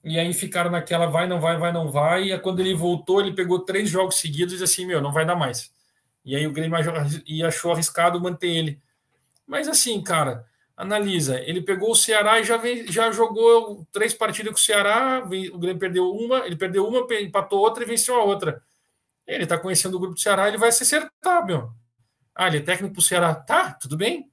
e aí ficaram naquela vai, não vai, vai, não vai, e quando ele voltou, ele pegou três jogos seguidos e disse assim, meu, não vai dar mais. E aí o Grêmio achou arriscado manter ele. Mas assim, cara, analisa, ele pegou o Ceará e já, vem, já jogou três partidas com o Ceará, o Grêmio perdeu uma, ele perdeu uma, empatou outra e venceu a outra. Ele tá conhecendo o grupo do Ceará, ele vai se acertar, meu. Ah, ele é técnico pro Ceará. Tá, tudo bem.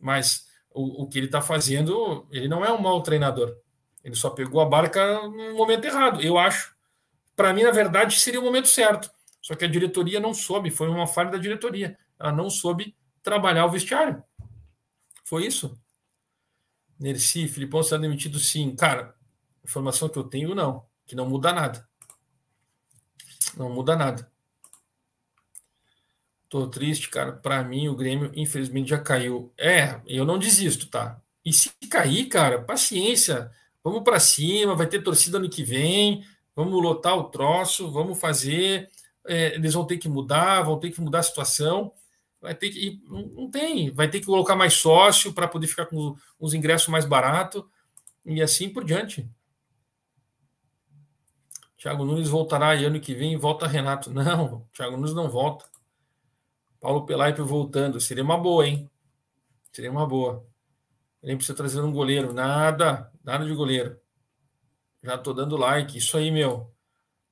Mas o, o que ele tá fazendo, ele não é um mau treinador. Ele só pegou a barca no momento errado, eu acho. Para mim, na verdade, seria o momento certo. Só que a diretoria não soube, foi uma falha da diretoria. Ela não soube trabalhar o vestiário. Foi isso. Nerci, Filipão será demitido sim. Cara, informação que eu tenho, não. Que não muda nada. Não muda nada. Tô triste, cara. Para mim, o Grêmio, infelizmente, já caiu. É, eu não desisto, tá? E se cair, cara, paciência. Vamos para cima, vai ter torcida ano que vem. Vamos lotar o troço, vamos fazer. É, eles vão ter que mudar, vão ter que mudar a situação vai ter que. Não tem, vai ter que colocar mais sócio para poder ficar com os ingressos mais baratos e assim por diante. Thiago Nunes voltará ano que vem volta Renato. Não, Thiago Nunes não volta. Paulo Pelaipe voltando. Seria uma boa, hein? Seria uma boa. Nem precisa trazer um goleiro. Nada, nada de goleiro. Já tô dando like. Isso aí, meu.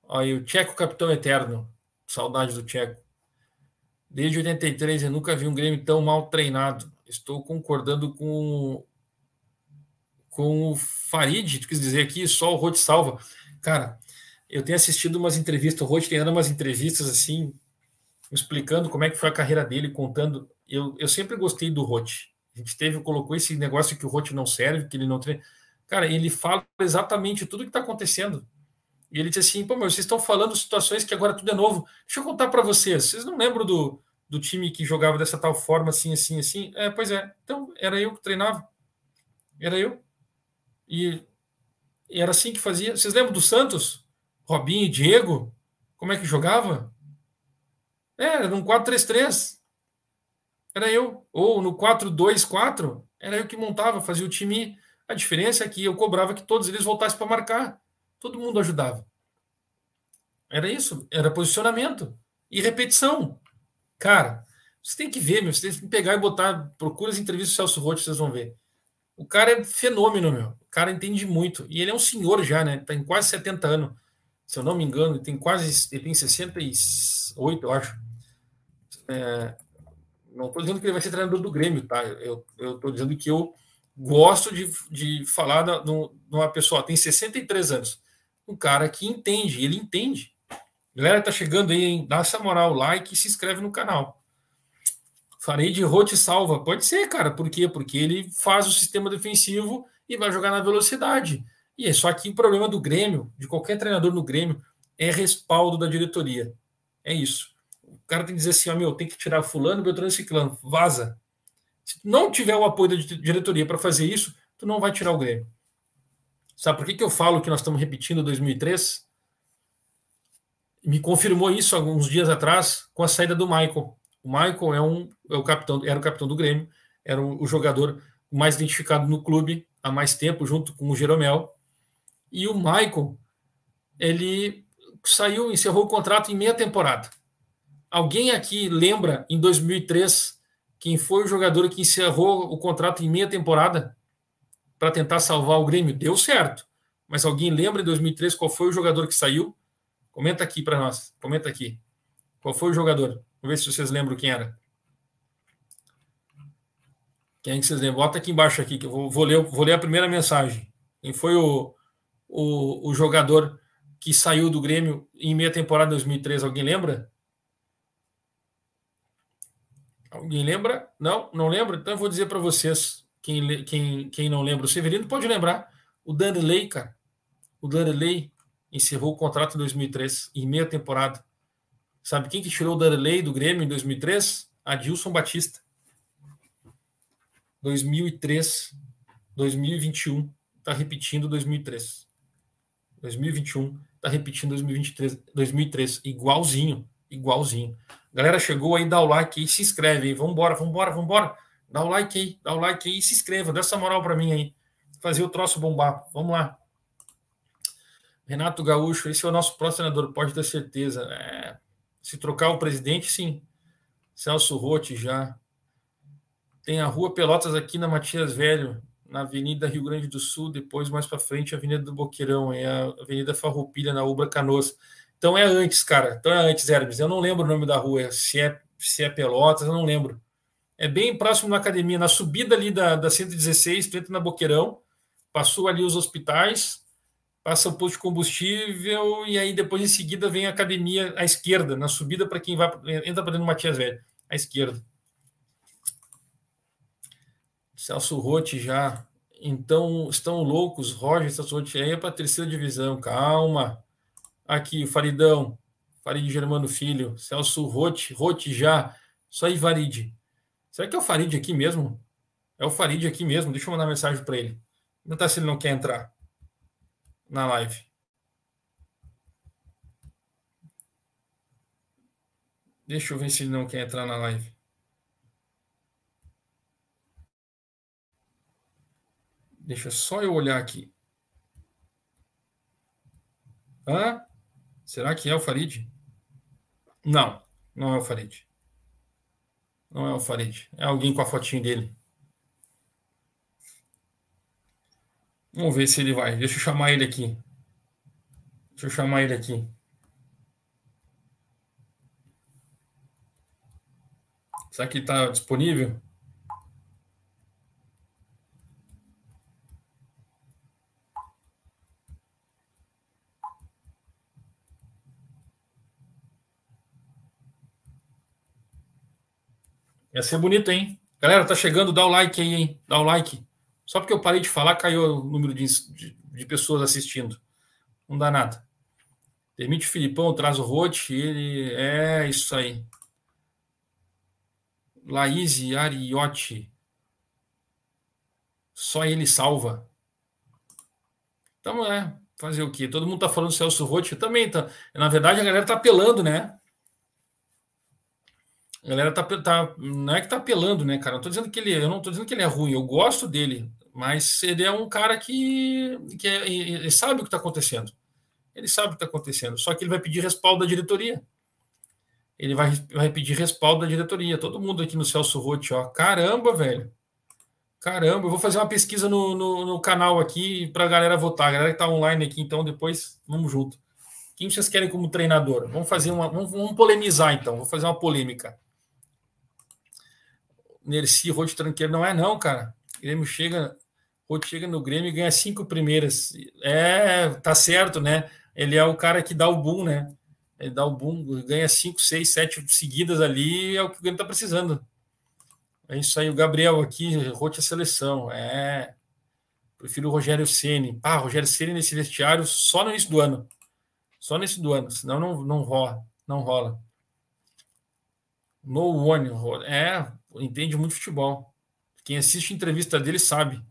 Olha, o Tcheco Capitão Eterno. Saudade do Tcheco. Desde 83 eu nunca vi um Grêmio tão mal treinado. Estou concordando com, com o Farid, tu quis dizer aqui, só o Rote salva. Cara, eu tenho assistido umas entrevistas, o Rote tem dado umas entrevistas assim, explicando como é que foi a carreira dele, contando. Eu, eu sempre gostei do Rote. A gente teve, colocou esse negócio que o Rote não serve, que ele não treina. Cara, ele fala exatamente tudo que está acontecendo. E ele disse assim: pô, meu, vocês estão falando situações que agora tudo é novo. Deixa eu contar para vocês. Vocês não lembram do, do time que jogava dessa tal forma, assim, assim, assim? É, pois é. Então, era eu que treinava. Era eu. E, e era assim que fazia. Vocês lembram do Santos? Robinho e Diego? Como é que jogava? É, era num 4-3-3. Era eu. Ou no 4-2-4. Era eu que montava, fazia o time. A diferença é que eu cobrava que todos eles voltassem para marcar. Todo mundo ajudava. Era isso, era posicionamento e repetição. Cara, você tem que ver, meu, você tem que pegar e botar, procura as entrevistas do Celso Rotti, vocês vão ver. O cara é fenômeno, meu. O cara entende muito. E ele é um senhor já, né? Tem quase 70 anos. Se eu não me engano, ele tem quase. Ele tem 68, eu acho. É, não estou dizendo que ele vai ser treinador do Grêmio, tá? Eu estou dizendo que eu gosto de, de falar de uma pessoa, tem 63 anos um cara que entende, ele entende. Galera, tá chegando aí, hein? Dá essa moral, like e se inscreve no canal. Farei de Rote salva. Pode ser, cara. Por quê? Porque ele faz o sistema defensivo e vai jogar na velocidade. E é só que o problema do Grêmio, de qualquer treinador no Grêmio, é respaldo da diretoria. É isso. O cara tem que dizer assim: ó, meu, tem que tirar fulano, Beltrano e Ciclano. Vaza. Se não tiver o apoio da diretoria para fazer isso, tu não vai tirar o Grêmio. Sabe por que, que eu falo que nós estamos repetindo 2003? Me confirmou isso alguns dias atrás com a saída do Michael. O Michael é, um, é o capitão, era o capitão do Grêmio, era o, o jogador mais identificado no clube há mais tempo, junto com o Jeromel. E o Michael, ele saiu, encerrou o contrato em meia temporada. Alguém aqui lembra, em 2003, quem foi o jogador que encerrou o contrato em meia temporada? Para tentar salvar o Grêmio. Deu certo. Mas alguém lembra em 2003 qual foi o jogador que saiu? Comenta aqui para nós. Comenta aqui. Qual foi o jogador? Vamos ver se vocês lembram quem era. Quem é que vocês lembram? Bota aqui embaixo aqui, que eu vou, vou, ler, vou ler a primeira mensagem. Quem foi o, o, o jogador que saiu do Grêmio em meia temporada de 2003? Alguém lembra? Alguém lembra? Não? Não lembra? Então eu vou dizer para vocês. Quem, quem, quem não lembra, o Severino pode lembrar. O Danley, cara. O Danley encerrou o contrato em 2003, em meia temporada. Sabe quem que tirou o Danley do Grêmio em 2003? Adilson Batista. 2003, 2021, tá repetindo 2003. 2021, tá repetindo 2023, 2003, igualzinho, igualzinho. Galera chegou aí, dá o like e se inscreve aí. Vambora, vambora, vambora. Dá o like aí, dá o like aí e se inscreva, dá essa moral para mim aí. Fazer o troço bombar. Vamos lá. Renato Gaúcho, esse é o nosso próximo senador, pode ter certeza. É, se trocar o presidente, sim. Celso Rotti já. Tem a Rua Pelotas aqui na Matias Velho, na Avenida Rio Grande do Sul, depois mais para frente a Avenida do Boqueirão, é a Avenida Farroupilha, na Ubra Canoas. Então é antes, cara. Então é antes, Hermes. Eu não lembro o nome da rua, se é, se é Pelotas, eu não lembro. É bem próximo da academia, na subida ali da, da 116, tu entra na Boqueirão, passou ali os hospitais, passa o posto de combustível e aí depois em seguida vem a academia à esquerda, na subida para quem vai entra para dentro do Matias Velho, à esquerda. Celso Rotti já. Então, estão loucos, Roger, Celso Rotti, aí é para a terceira divisão, calma. Aqui, Faridão, Farid Germano Filho, Celso Rotti, Rotti já, só aí Farid. Será que é o Farid aqui mesmo? É o Farid aqui mesmo, deixa eu mandar mensagem para ele. Perguntar se ele não quer entrar na live. Deixa eu ver se ele não quer entrar na live. Deixa só eu olhar aqui. Hã? Será que é o Farid? Não, não é o Farid. Não é o Farid. É alguém com a fotinho dele. Vamos ver se ele vai. Deixa eu chamar ele aqui. Deixa eu chamar ele aqui. Será que está disponível? Ia ser bonito, hein? Galera, tá chegando, dá o like aí, hein? Dá o like. Só porque eu parei de falar, caiu o número de, de, de pessoas assistindo. Não dá nada. Demite Filipão, traz o Rote, ele. É isso aí. Laís Ariotti. Só ele salva. Então, é. Fazer o quê? Todo mundo tá falando Celso Rotti. Também tá. Na verdade, a galera tá apelando, né? A galera tá, tá, não é que tá apelando, né, cara? Eu, tô dizendo que ele, eu não tô dizendo que ele é ruim, eu gosto dele, mas ele é um cara que, que é, ele sabe o que está acontecendo. Ele sabe o que está acontecendo, só que ele vai pedir respaldo da diretoria. Ele vai, vai pedir respaldo da diretoria. Todo mundo aqui no Celso Rotti, ó. Caramba, velho. Caramba, eu vou fazer uma pesquisa no, no, no canal aqui para galera votar. A galera que está online aqui, então depois vamos junto. Quem vocês querem como treinador? Vamos fazer uma. Vamos, vamos polemizar então. Vou fazer uma polêmica. Nerci, Rote Tranqueiro. Não é, não, cara. Grêmio chega, Rote chega no Grêmio e ganha cinco primeiras. É, tá certo, né? Ele é o cara que dá o boom, né? Ele dá o boom, ganha cinco, seis, sete seguidas ali, é o que o Grêmio tá precisando. É isso aí, o Gabriel aqui, Rote a seleção. É. Prefiro o Rogério Ceni. Ah, Rogério Ceni nesse vestiário só no início do ano. Só nesse do ano, senão não, não rola. Não rola. No one. É, entende muito futebol. Quem assiste a entrevista dele sabe.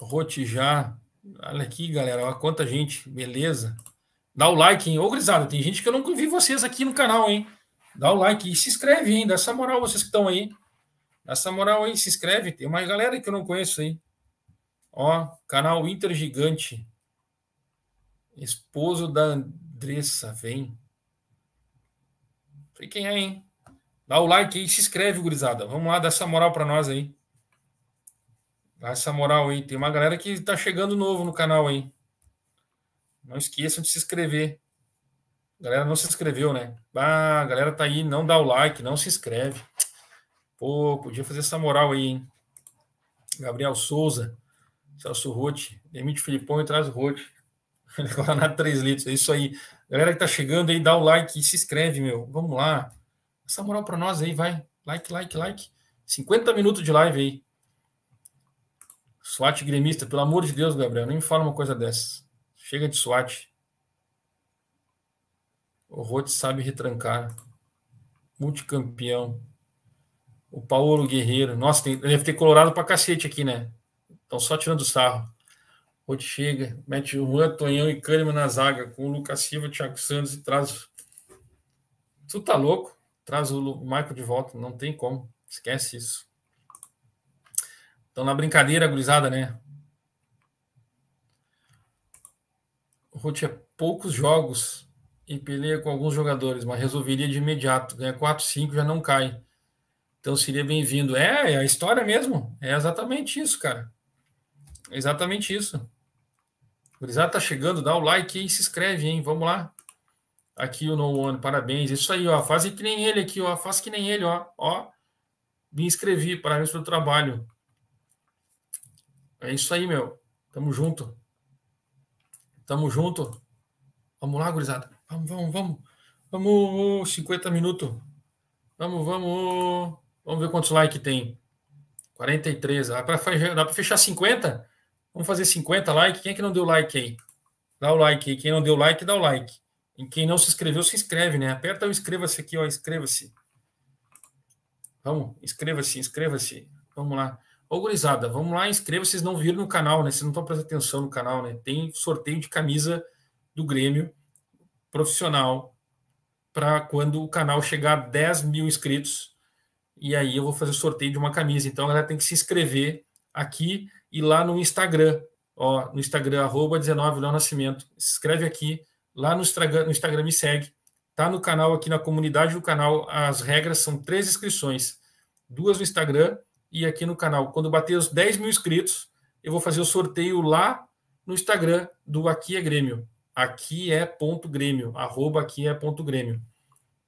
Rotijá. Olha aqui, galera. Olha quanta gente. Beleza. Dá o like, hein? Ô, Grisada, tem gente que eu nunca vi vocês aqui no canal, hein? Dá o like e se inscreve, hein? Dá essa moral, vocês que estão aí. Dá essa moral aí, se inscreve. Tem mais galera que eu não conheço aí. Ó, canal Inter Gigante. Esposo da Andressa, vem. Sei quem hein? Dá o like aí, se inscreve, gurizada. Vamos lá, dá essa moral para nós aí. Dá essa moral aí. Tem uma galera que tá chegando novo no canal aí. Não esqueçam de se inscrever. A galera não se inscreveu, né? Ah, a galera tá aí, não dá o like, não se inscreve. Pô, podia fazer essa moral aí, hein? Gabriel Souza, Celso Rote, Demite Filipão e traz o Rote. na 3 litros, é isso aí. Galera que tá chegando aí, dá o like e se inscreve, meu. Vamos lá. Essa moral para nós aí, vai. Like, like, like. 50 minutos de live aí. SWAT gremista, pelo amor de Deus, Gabriel, nem me fala uma coisa dessa. Chega de SWAT. O Rote sabe retrancar. Multicampeão. O Paulo Guerreiro. Nossa, tem, deve ter colorado pra cacete aqui, né? Estão só tirando sarro. Rote chega, mete o Juan, Tonhão e Kahneman na zaga, com o Lucas Silva, Thiago Santos e traz. Tu tá louco? Traz o Michael de volta. Não tem como. Esquece isso. Estão na brincadeira, gurizada, né? O Ruth é poucos jogos e peleia com alguns jogadores, mas resolveria de imediato. Ganha 4, 5, já não cai. Então seria bem-vindo. É, é a história mesmo. É exatamente isso, cara. Exatamente isso. Gurizada tá chegando, dá o like e se inscreve, hein? Vamos lá. Aqui o No One, parabéns. Isso aí, ó. Faz que nem ele aqui, ó. Faz que nem ele, ó. Ó. Me inscrevi, parabéns pelo trabalho. É isso aí, meu. Tamo junto. Tamo junto. Vamos lá, gurizada. Vamos, vamos, vamos. Vamos, 50 minutos. Vamos, vamos. Vamos ver quantos likes tem. 43. Dá para fechar 50? Vamos fazer 50 likes. Quem é que não deu like aí? Dá o like aí. Quem não deu like, dá o like. E quem não se inscreveu, se inscreve, né? Aperta o inscreva-se aqui, ó. Inscreva-se. Vamos, inscreva-se, inscreva-se. Vamos lá. Ô, gurizada, vamos lá, inscreva-se. Vocês não viram no canal, né? Vocês não estão prestando atenção no canal, né? Tem sorteio de camisa do Grêmio profissional para quando o canal chegar a 10 mil inscritos. E aí eu vou fazer sorteio de uma camisa. Então, a galera tem que se inscrever aqui e lá no Instagram. Ó, no Instagram, arroba 19 Léo Nascimento. Se inscreve aqui. Lá no Instagram, no Instagram me segue. Tá no canal, aqui na comunidade do canal, as regras são três inscrições. Duas no Instagram e aqui no canal. Quando bater os 10 mil inscritos, eu vou fazer o sorteio lá no Instagram do Aqui é Grêmio. Aqui é ponto Grêmio, arroba aqui é ponto Grêmio.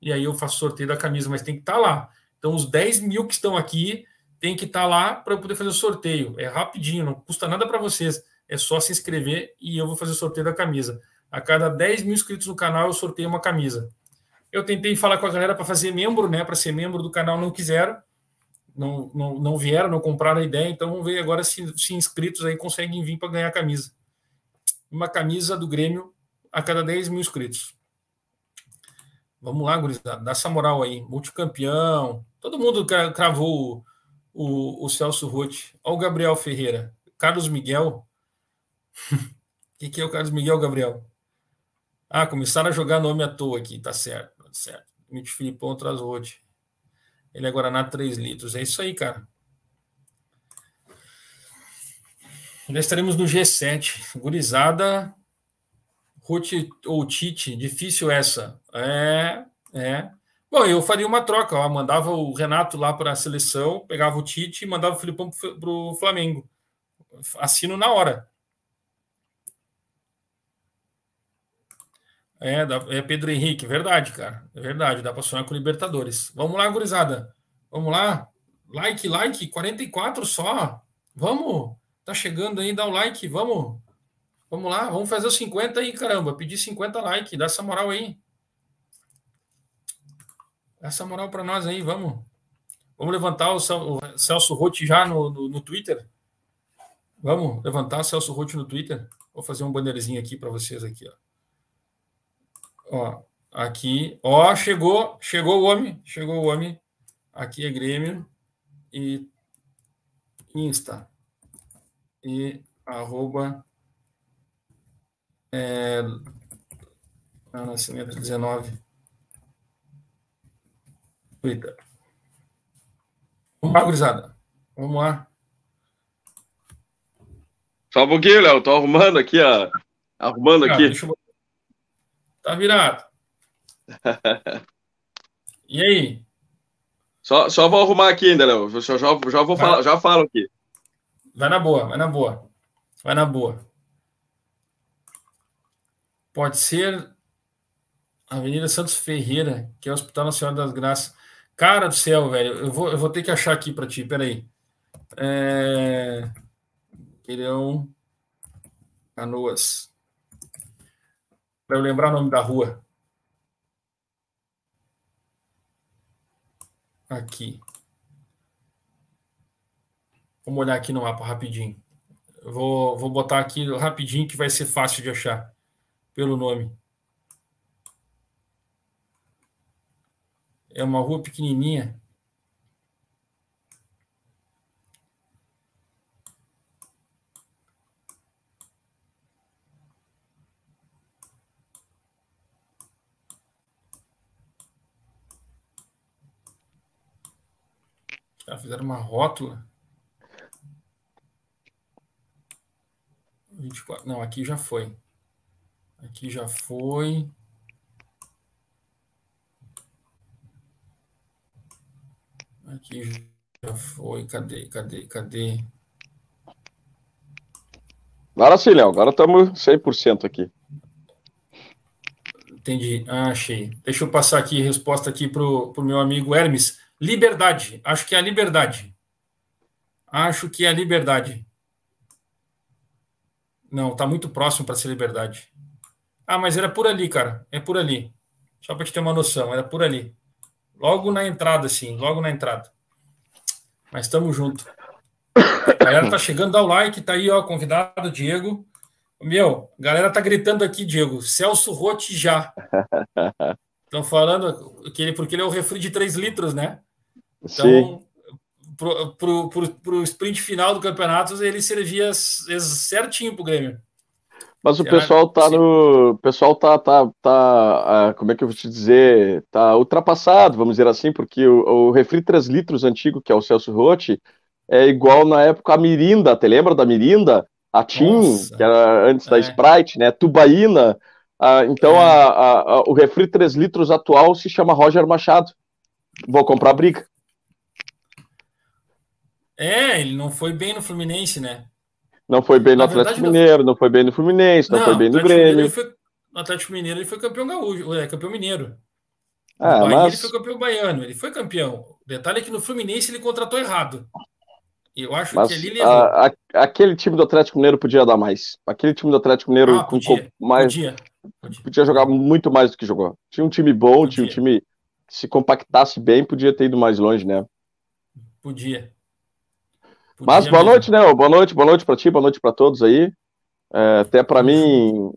E aí eu faço sorteio da camisa, mas tem que estar tá lá. Então, os 10 mil que estão aqui tem que estar tá lá para eu poder fazer o sorteio. É rapidinho, não custa nada para vocês. É só se inscrever e eu vou fazer o sorteio da camisa. A cada 10 mil inscritos no canal, eu sorteio uma camisa. Eu tentei falar com a galera para fazer membro, né? Para ser membro do canal, não quiseram. Não, não, não vieram, não compraram a ideia. Então vamos ver agora se, se inscritos aí conseguem vir para ganhar a camisa. Uma camisa do Grêmio a cada 10 mil inscritos. Vamos lá, gurizada. Dá essa moral aí. Multicampeão. Todo mundo cravou o, o, Celso Roth. Olha o Gabriel Ferreira. Carlos Miguel. O que, que é o Carlos Miguel, Gabriel? Ah, começaram a jogar nome à toa aqui, tá certo, tá certo. Mitch Filipão traz hoje. Ele é Guaraná 3 litros. É isso aí, cara. Já estaremos no G7. Gurizada, Ruth ou Tite, difícil essa. É, é. Bom, eu faria uma troca. Ó. Mandava o Renato lá para a seleção, pegava o Tite e mandava o Filipão para o Flamengo. Assino na hora. É, é Pedro Henrique, verdade, cara. É verdade, dá para sonhar com Libertadores. Vamos lá, gurizada. Vamos lá. Like, like, 44 só. Vamos. Tá chegando aí, dá o like, vamos. Vamos lá, vamos fazer os 50 aí, caramba. Pedir 50 like, dá essa moral aí. Dá essa moral para nós aí, vamos. Vamos levantar o Celso Rotti já no, no, no Twitter. Vamos levantar o Celso Rotti no Twitter. Vou fazer um bannerzinho aqui para vocês aqui, ó. Ó, aqui, ó, chegou, chegou o homem, chegou o homem. Aqui é Grêmio e Insta e arroba é, Nascimento 19 Twitter. Vamos lá, gurizada. Vamos lá. Só um pouquinho, Léo. Tô arrumando aqui, ó. Arrumando aqui. Deixa eu Tá virado. e aí? Só, só vou arrumar aqui ainda, Léo. Já, já, já vou falar, já falo aqui. Vai na boa, vai na boa. Vai na boa. Pode ser Avenida Santos Ferreira, que é o Hospital Nacional das Graças. Cara do céu, velho. Eu vou, eu vou ter que achar aqui para ti, peraí. É... Queirão Canoas para eu lembrar o nome da rua. Aqui. Vamos olhar aqui no mapa rapidinho. Vou, vou botar aqui rapidinho que vai ser fácil de achar pelo nome. É uma rua pequenininha. Tá, fizeram uma rótula. 24. Não, aqui já foi. Aqui já foi. Aqui já foi. Cadê? Cadê? Cadê? Agora sim, Léo. Agora estamos 100% aqui. Entendi. Ah, achei. Deixa eu passar aqui a resposta aqui para o meu amigo Hermes. Liberdade. Acho que é a liberdade. Acho que é a liberdade. Não, tá muito próximo para ser liberdade. Ah, mas era por ali, cara. É por ali. Só para te ter uma noção, era por ali. Logo na entrada, assim, logo na entrada. Mas estamos junto. A galera tá chegando, dá o like, tá aí, ó, convidado, Diego. Meu, a galera tá gritando aqui, Diego. Celso Rotti já. Estão falando que ele, porque ele é o refri de 3 litros, né? Então, pro, pro, pro, pro sprint final do campeonato, ele servia certinho pro Grêmio. Mas o pessoal tá no. O pessoal tá, tá, tá. Uh, como é que eu vou te dizer? Tá ultrapassado, vamos dizer assim, porque o, o refri 3 litros antigo, que é o Celso Rotti, é igual na época a Mirinda, te lembra da Mirinda? A Tim, que era antes é. da Sprite, né? Tubaína. Uh, então é. a, a, a, o refri 3 litros atual se chama Roger Machado. Vou comprar briga. É, ele não foi bem no Fluminense, né? Não foi bem no Atlético verdade, Mineiro, não foi bem no Fluminense, não, não foi bem no Grêmio. Foi, no Atlético Mineiro ele foi campeão gaúcho, é, campeão mineiro. Ah, Bahia, mas... ele foi campeão baiano, ele foi campeão. O detalhe é que no Fluminense ele contratou errado. Eu acho mas que ali ele a, a, aquele time do Atlético Mineiro podia dar mais. Aquele time do Atlético Mineiro ah, podia, com, mais podia, podia. podia, jogar muito mais do que jogou. Tinha um time bom, podia. tinha um time que se compactasse bem, podia ter ido mais longe, né? Podia. Mas boa noite, né? Boa noite, boa noite para ti, boa noite para todos aí. É, até para mim,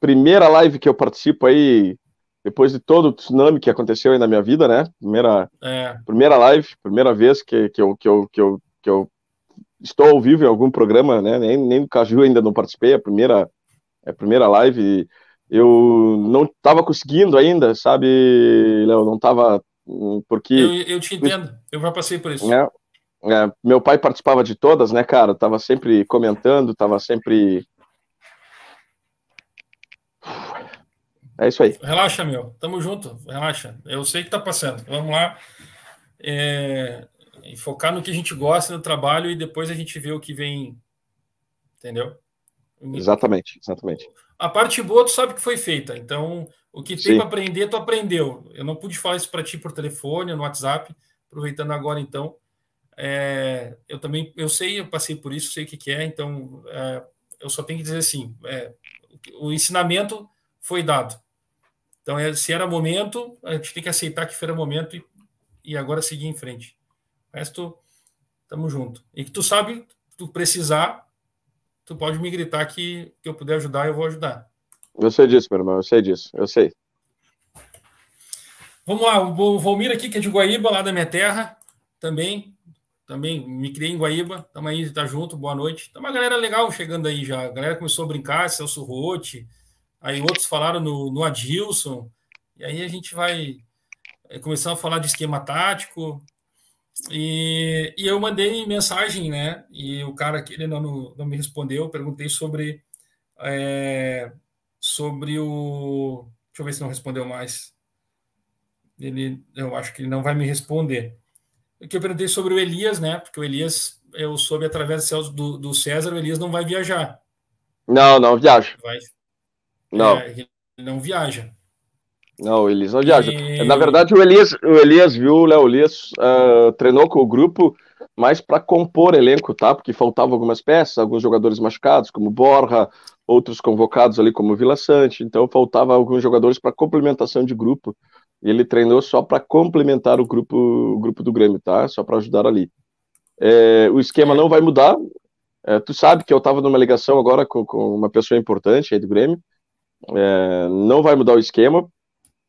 primeira live que eu participo aí, depois de todo o tsunami que aconteceu aí na minha vida, né? Primeira, é. primeira live, primeira vez que, que, eu, que, eu, que, eu, que eu estou ao vivo em algum programa, né? Nem, nem no Caju ainda não participei, a primeira, a primeira live. Eu não estava conseguindo ainda, sabe, Léo? Não estava. Porque. Eu, eu te entendo, eu já passei por isso. É, é, meu pai participava de todas, né, cara? Tava sempre comentando, tava sempre. É isso aí. Relaxa, meu. Tamo junto. Relaxa. Eu sei que tá passando. Vamos lá. É... E focar no que a gente gosta no trabalho e depois a gente vê o que vem. Entendeu? Exatamente, exatamente. A parte boa tu sabe que foi feita. Então, o que tem para aprender, tu aprendeu. Eu não pude falar isso para ti por telefone, no WhatsApp. Aproveitando agora, então. É, eu também, eu sei, eu passei por isso, sei o que, que é, então é, eu só tenho que dizer assim, é, o ensinamento foi dado. Então, é, se era momento, a gente tem que aceitar que foi momento e, e agora seguir em frente. O resto, tamo junto. E que tu sabe, tu precisar, tu pode me gritar que, que eu puder ajudar, eu vou ajudar. Eu sei disso, meu irmão, eu sei disso, eu sei. Vamos lá, o Volmir aqui, que é de Guaíba, lá da minha terra, também também me criei em Guaíba, estamos aí, tá junto, boa noite. Tem uma galera legal chegando aí já. A galera começou a brincar, Celso Rotti, aí outros falaram no, no Adilson, e aí a gente vai é, começar a falar de esquema tático. E, e eu mandei mensagem, né? E o cara que ele não, não, não me respondeu, perguntei sobre é, sobre o. Deixa eu ver se não respondeu mais. Ele, eu acho que ele não vai me responder que eu perguntei sobre o Elias, né? Porque o Elias, eu soube através do, do César, o Elias não vai viajar. Não, não viaja. Vai. Não. É, ele não viaja. Não, o Elias não viaja. E... Na verdade, o Elias, o Elias viu, Léo, o Elias uh, treinou com o grupo mais para compor elenco, tá? Porque faltavam algumas peças, alguns jogadores machucados, como Borja, outros convocados ali, como Vila Sante. Então, faltava alguns jogadores para complementação de grupo ele treinou só para complementar o grupo, o grupo do Grêmio, tá? Só para ajudar ali. É, o esquema não vai mudar. É, tu sabe que eu estava numa ligação agora com, com, uma pessoa importante aí do Grêmio. É, não vai mudar o esquema.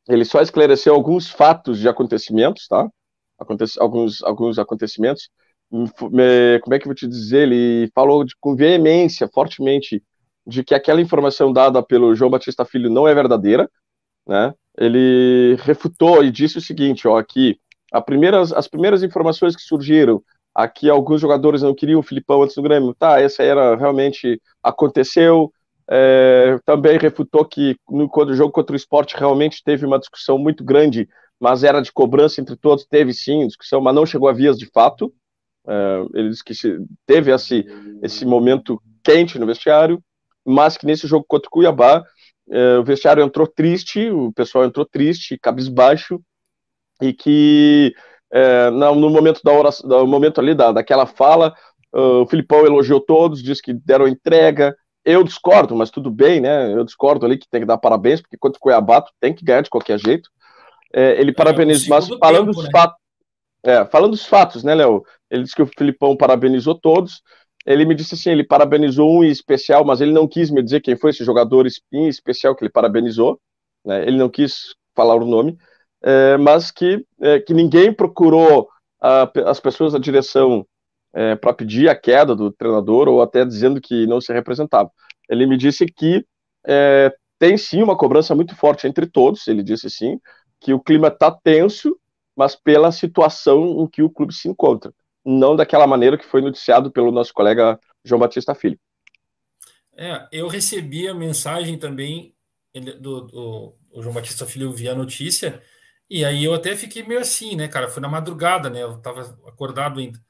Ele só esclareceu alguns fatos de acontecimentos, tá? Acontece, alguns, alguns acontecimentos. Me, como é que eu vou te dizer? Ele falou de, com veemência, fortemente, de que aquela informação dada pelo João Batista Filho não é verdadeira, né? Ele refutou e disse o seguinte, ó, que primeiras, as primeiras informações que surgiram, aqui alguns jogadores não queriam o Filipão antes do Grêmio, tá, essa era realmente aconteceu, é, também refutou que no quando o jogo contra o esporte realmente teve uma discussão muito grande, mas era de cobrança entre todos, teve sim discussão, mas não chegou a vias de fato. É, ele disse que teve esse, esse momento quente no vestiário, mas que nesse jogo contra o Cuiabá, o vestiário entrou triste, o pessoal entrou triste, cabisbaixo, e que é, no momento da oração, no momento ali da, daquela fala, uh, o Filipão elogiou todos, disse que deram entrega, eu discordo, mas tudo bem, né? Eu discordo ali que tem que dar parabéns, porque quanto Cuiabá tem que ganhar de qualquer jeito. É, ele é, parabenizou, mas falando tempo, dos né? fatos. É, falando dos fatos, né, Léo? Ele disse que o Filipão parabenizou todos. Ele me disse assim: ele parabenizou um em especial, mas ele não quis me dizer quem foi esse jogador em especial que ele parabenizou. Né? Ele não quis falar o nome, é, mas que, é, que ninguém procurou a, as pessoas da direção é, para pedir a queda do treinador ou até dizendo que não se representava. Ele me disse que é, tem sim uma cobrança muito forte entre todos. Ele disse sim que o clima está tenso, mas pela situação em que o clube se encontra, não daquela maneira que foi noticiado pelo nosso colega João Batista Filho. É, eu recebi a mensagem também do, do, do João Batista Filho via notícia, e aí eu até fiquei meio assim, né, cara? Foi na madrugada, né? Eu estava acordado ainda.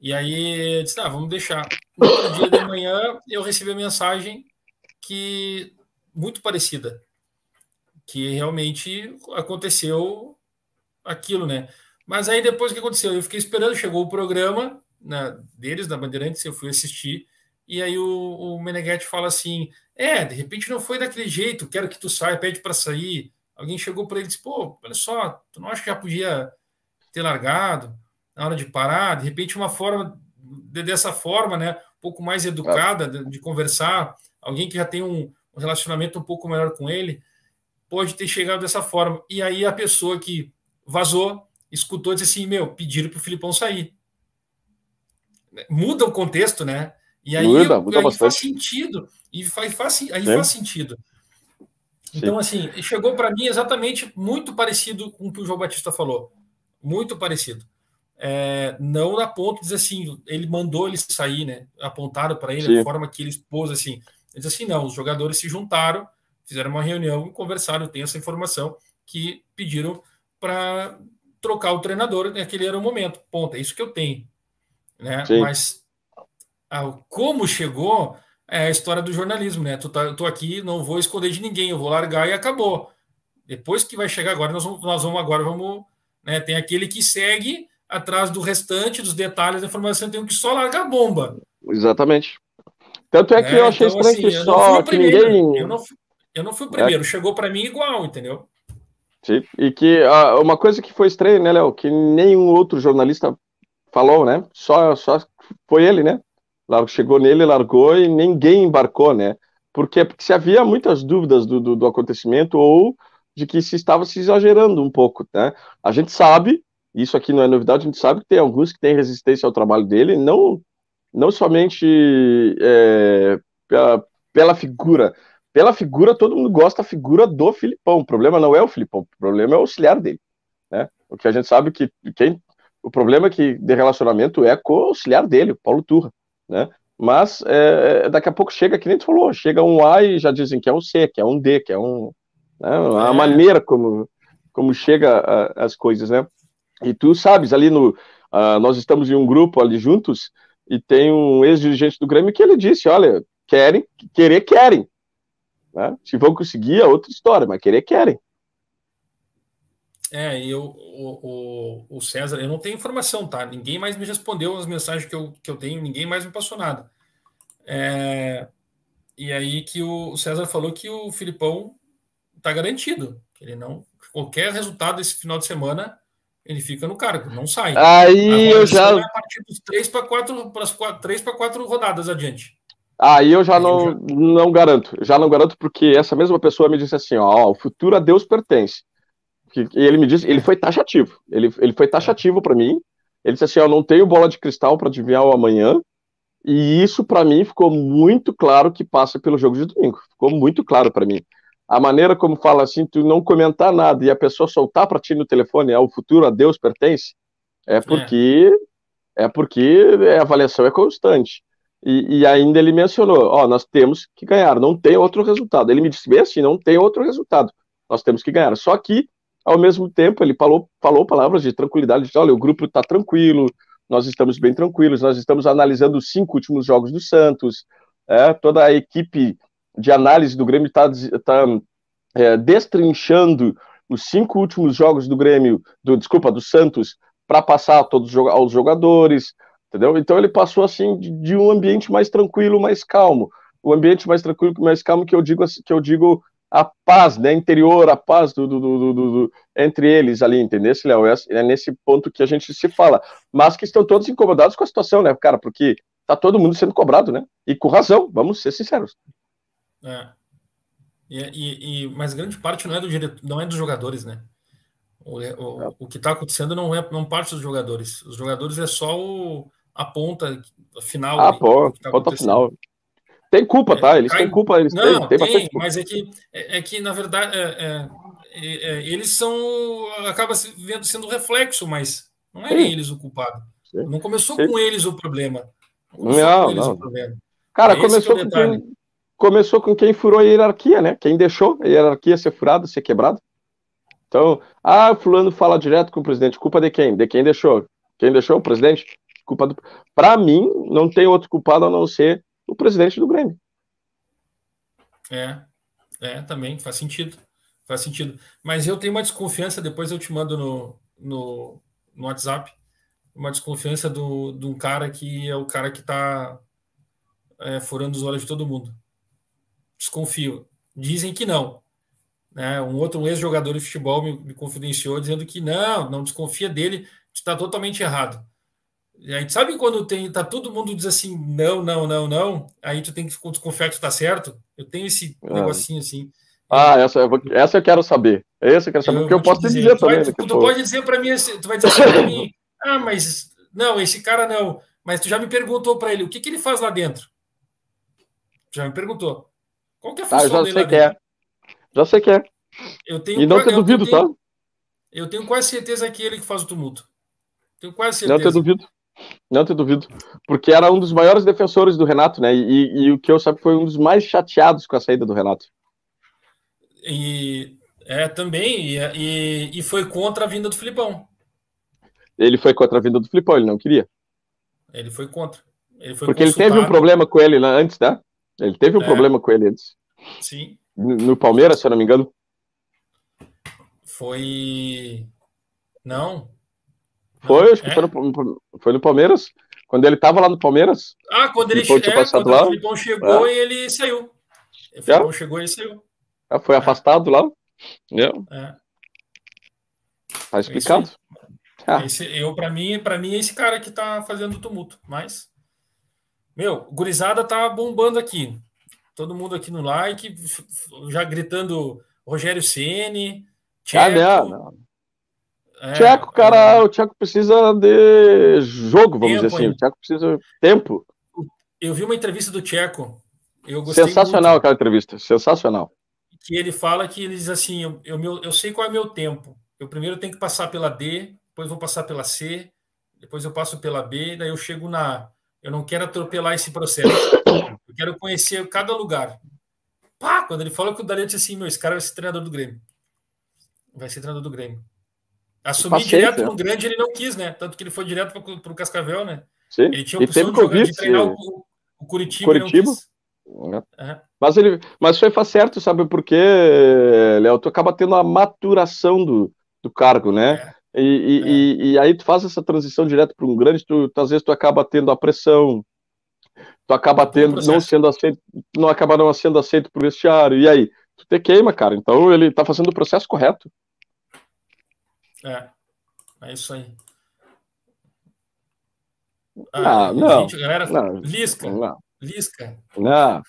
E aí eu disse, ah, vamos deixar. No outro dia de manhã eu recebi a mensagem que muito parecida, que realmente aconteceu aquilo, né? Mas aí depois o que aconteceu? Eu fiquei esperando, chegou o programa né, deles, da Bandeirantes, eu fui assistir, e aí o, o Meneghetti fala assim: é, de repente não foi daquele jeito, quero que tu saia, pede para sair. Alguém chegou para ele e disse: pô, olha só, tu não acha que já podia ter largado? na hora de parar, de repente uma forma de, dessa forma, né, um pouco mais educada de, de conversar, alguém que já tem um, um, relacionamento um pouco melhor com ele, pode ter chegado dessa forma. E aí a pessoa que vazou, escutou, disse assim, meu, pediram para o Filipão sair. Muda o contexto, né? E aí, muda, muda aí faz sentido. E faz, faz, aí faz sentido. Então, Sim. assim, chegou para mim exatamente muito parecido com o que o João Batista falou. Muito parecido é, não na ponto de dizer assim, ele mandou ele sair, né? Apontaram para ele Sim. a forma que ele expôs assim. Ele diz assim: não, os jogadores se juntaram, fizeram uma reunião e conversaram. Tenho essa informação que pediram para trocar o treinador naquele era o momento. Ponto. É isso que eu tenho. Né? Mas ah, como chegou é a história do jornalismo, né? Tá, eu tô aqui, não vou esconder de ninguém, eu vou largar e acabou. Depois que vai chegar agora, nós vamos, nós vamos agora, vamos, né? Tem aquele que segue atrás do restante, dos detalhes da informação, tem que só largar a bomba. Exatamente. Tanto é que é, eu achei então, estranho assim, que só que ninguém. Eu não, fui, eu não fui o primeiro, é. chegou para mim igual, entendeu? Sim, e que uh, uma coisa que foi estranha, né, Léo, que nenhum outro jornalista falou, né? Só, só foi ele, né? Chegou nele, largou e ninguém embarcou, né? Porque se havia muitas dúvidas do, do, do acontecimento ou de que se estava se exagerando um pouco, né? A gente sabe isso aqui não é novidade, a gente sabe que tem alguns que têm resistência ao trabalho dele, não, não somente é, pela, pela figura. Pela figura, todo mundo gosta da figura do Filipão. O problema não é o Filipão, o problema é o auxiliar dele. Né? O que a gente sabe que quem, o problema que de relacionamento é com o auxiliar dele, o Paulo Turra. Né? Mas é, daqui a pouco chega, que nem tu falou, chega um A e já dizem que é um C, que é um D, que é um. Né? A é. maneira como, como chega a, as coisas, né? E tu sabes, ali no. Uh, nós estamos em um grupo ali juntos, e tem um ex-dirigente do Grêmio que ele disse: olha, querem, querer, querem. Né? Se vão conseguir, é outra história, mas querer, querem. É, e eu, o, o, o, César, eu não tenho informação, tá? Ninguém mais me respondeu as mensagens que eu, que eu tenho, ninguém mais me passou nada. É, e aí que o César falou que o Filipão tá garantido, que ele não. Qualquer resultado esse final de semana ele fica no cargo, não sai. Aí eu já. A partir dos três para quatro, para três para quatro rodadas adiante. Aí eu já não, não garanto, já não garanto porque essa mesma pessoa me disse assim, ó, o futuro a Deus pertence. E ele me disse, ele foi taxativo, ele, ele foi taxativo para mim. Ele disse assim, ó, não tenho bola de cristal para adivinhar o amanhã. E isso para mim ficou muito claro que passa pelo jogo de domingo. Ficou muito claro para mim. a maneira como fala assim, tu não comentar nada e a pessoa soltar para ti no telefone, é o futuro a Deus pertence, é porque é, é porque a avaliação é constante. E, e, ainda ele mencionou, ó, nós temos que ganhar, não tem outro resultado. Ele me disse bem assim, não tem outro resultado. Nós temos que ganhar. Só que, ao mesmo tempo, ele falou, falou palavras de tranquilidade, de, olha, o grupo está tranquilo, nós estamos bem tranquilos, nós estamos analisando os cinco últimos jogos do Santos, é, toda a equipe de análise do Grêmio está tá, é, destrinchando os cinco últimos jogos do Grêmio, do, desculpa, do Santos, para passar todos aos jogadores, entendeu? Então ele passou assim de, de, um ambiente mais tranquilo, mais calmo. O ambiente mais tranquilo, mais calmo que eu digo que eu digo a paz, né, interior, a paz do, do, do, do entre eles ali, entendeu, Léo? É, é nesse ponto que a gente se fala. Mas que estão todos incomodados com a situação, né, cara? Porque tá todo mundo sendo cobrado, né? E com razão, vamos ser sinceros. É. E, e, e, mas grande parte não é do diretor, não é dos jogadores, né? O, o, é. o que está acontecendo não é não parte dos jogadores. Os jogadores é só o, a ponta final. Ah, pô, tá ponta final. Tem culpa, tá? Eles é, têm culpa, eles não, têm, tem, tem mas é que, é, é que na verdade, é, é, eles são. acaba sendo reflexo, mas não é eles o culpado. Sim. Não começou Sim. com eles o problema. Não, não. não. Cara, começou com, quem, começou com quem furou a hierarquia, né? Quem deixou a hierarquia ser furada, ser quebrada. Então, ah, fulano fala direto com o presidente. Culpa de quem? De quem deixou? Quem deixou? O presidente? Culpa do... Para mim, não tem outro culpado a não ser o presidente do Grêmio. É, é, também faz sentido. Faz sentido. Mas eu tenho uma desconfiança, depois eu te mando no, no, no WhatsApp, uma desconfiança do, de um cara que é o cara que está é, furando os olhos de todo mundo. Desconfio. Dizem que não. Né? Um outro ex-jogador de futebol me, me, confidenciou dizendo que não, não desconfia dele, está totalmente errado. E aí, sabe quando tem, tá todo mundo diz assim, não, não, não, não, aí tu tem que desconfiar que tu tá certo? Eu tenho esse ah. negocinho assim. Ah, essa, essa eu quero saber. Essa eu quero saber, eu porque eu posso te dizer, dizer também. Vai, tu, tu pode dizer para mim, tu vai dizer assim para mim, ah, mas não, esse cara não. Mas tu já me perguntou para ele o que, que ele faz lá dentro. Já me perguntou. Qual que é a função ah, já dele sei que é. Já sei que é. Eu tenho e não te duvido, tenho, tá? Eu tenho quase certeza que é ele que faz o tumulto. Tenho quase certeza. Não te duvido. Não te duvido. Porque era um dos maiores defensores do Renato, né? E, e o que eu sabe foi um dos mais chateados com a saída do Renato. E é também, e, e, e foi contra a vinda do Filipão. Ele foi contra a vinda do Filipão, ele não queria. Ele foi contra. Ele foi Porque consultado. ele teve um problema com ele antes, né? Ele teve um é. problema com ele antes. Sim. No Palmeiras, se eu não me engano. Foi. Não. Foi, acho que é. foi, no, foi no Palmeiras. Quando ele estava lá no Palmeiras. Ah, quando ele chegou, é, quando lá. o Filipão chegou é. e ele saiu. O Filipão é. chegou e ele saiu. Ah, foi afastado lá. É. Tá explicado. Ah. Esse, eu, para mim, para mim, é esse cara que tá fazendo tumulto. Mas, meu, gurizada tá bombando aqui. Todo mundo aqui no like, já gritando Rogério Ceni, Tcheco. Ah, não, não. É, Tcheco, cara, é... o Tcheco precisa de jogo, vamos tempo, dizer assim. Hein? O Tcheco precisa de tempo. Eu vi uma entrevista do Tcheco. Eu sensacional muito, aquela entrevista, sensacional. Que ele fala que ele diz assim: eu, eu, eu sei qual é o meu tempo. Eu primeiro tenho que passar pela D, depois vou passar pela C, depois eu passo pela B, daí eu chego na A. Eu não quero atropelar esse processo. Eu quero conhecer cada lugar. Pá, quando ele falou que o Dali disse assim, meu, esse cara vai ser treinador do Grêmio. Vai ser treinador do Grêmio. Assumir direto né? no grande ele não quis, né? Tanto que ele foi direto para o Cascavel, né? Sim. Ele tinha a opção de, jogar, de, treinar o, o Curitiba. Curitiba. É. Mas, ele, mas foi certo, sabe por quê, Léo? Tu acaba tendo a maturação do, do cargo, né? É. E, e, é. e, e, aí tu faz essa transição direto para um grande, tu, tu, às vezes tu acaba tendo a pressão, tu acaba tendo, não sendo aceito, não acaba não sendo aceito pro vestiário, e aí? Tu te queima, cara. Então ele tá fazendo o processo correto. É, é isso aí. Ah, ah não, gente, galera, não, Lisca, não. Lisca. Não,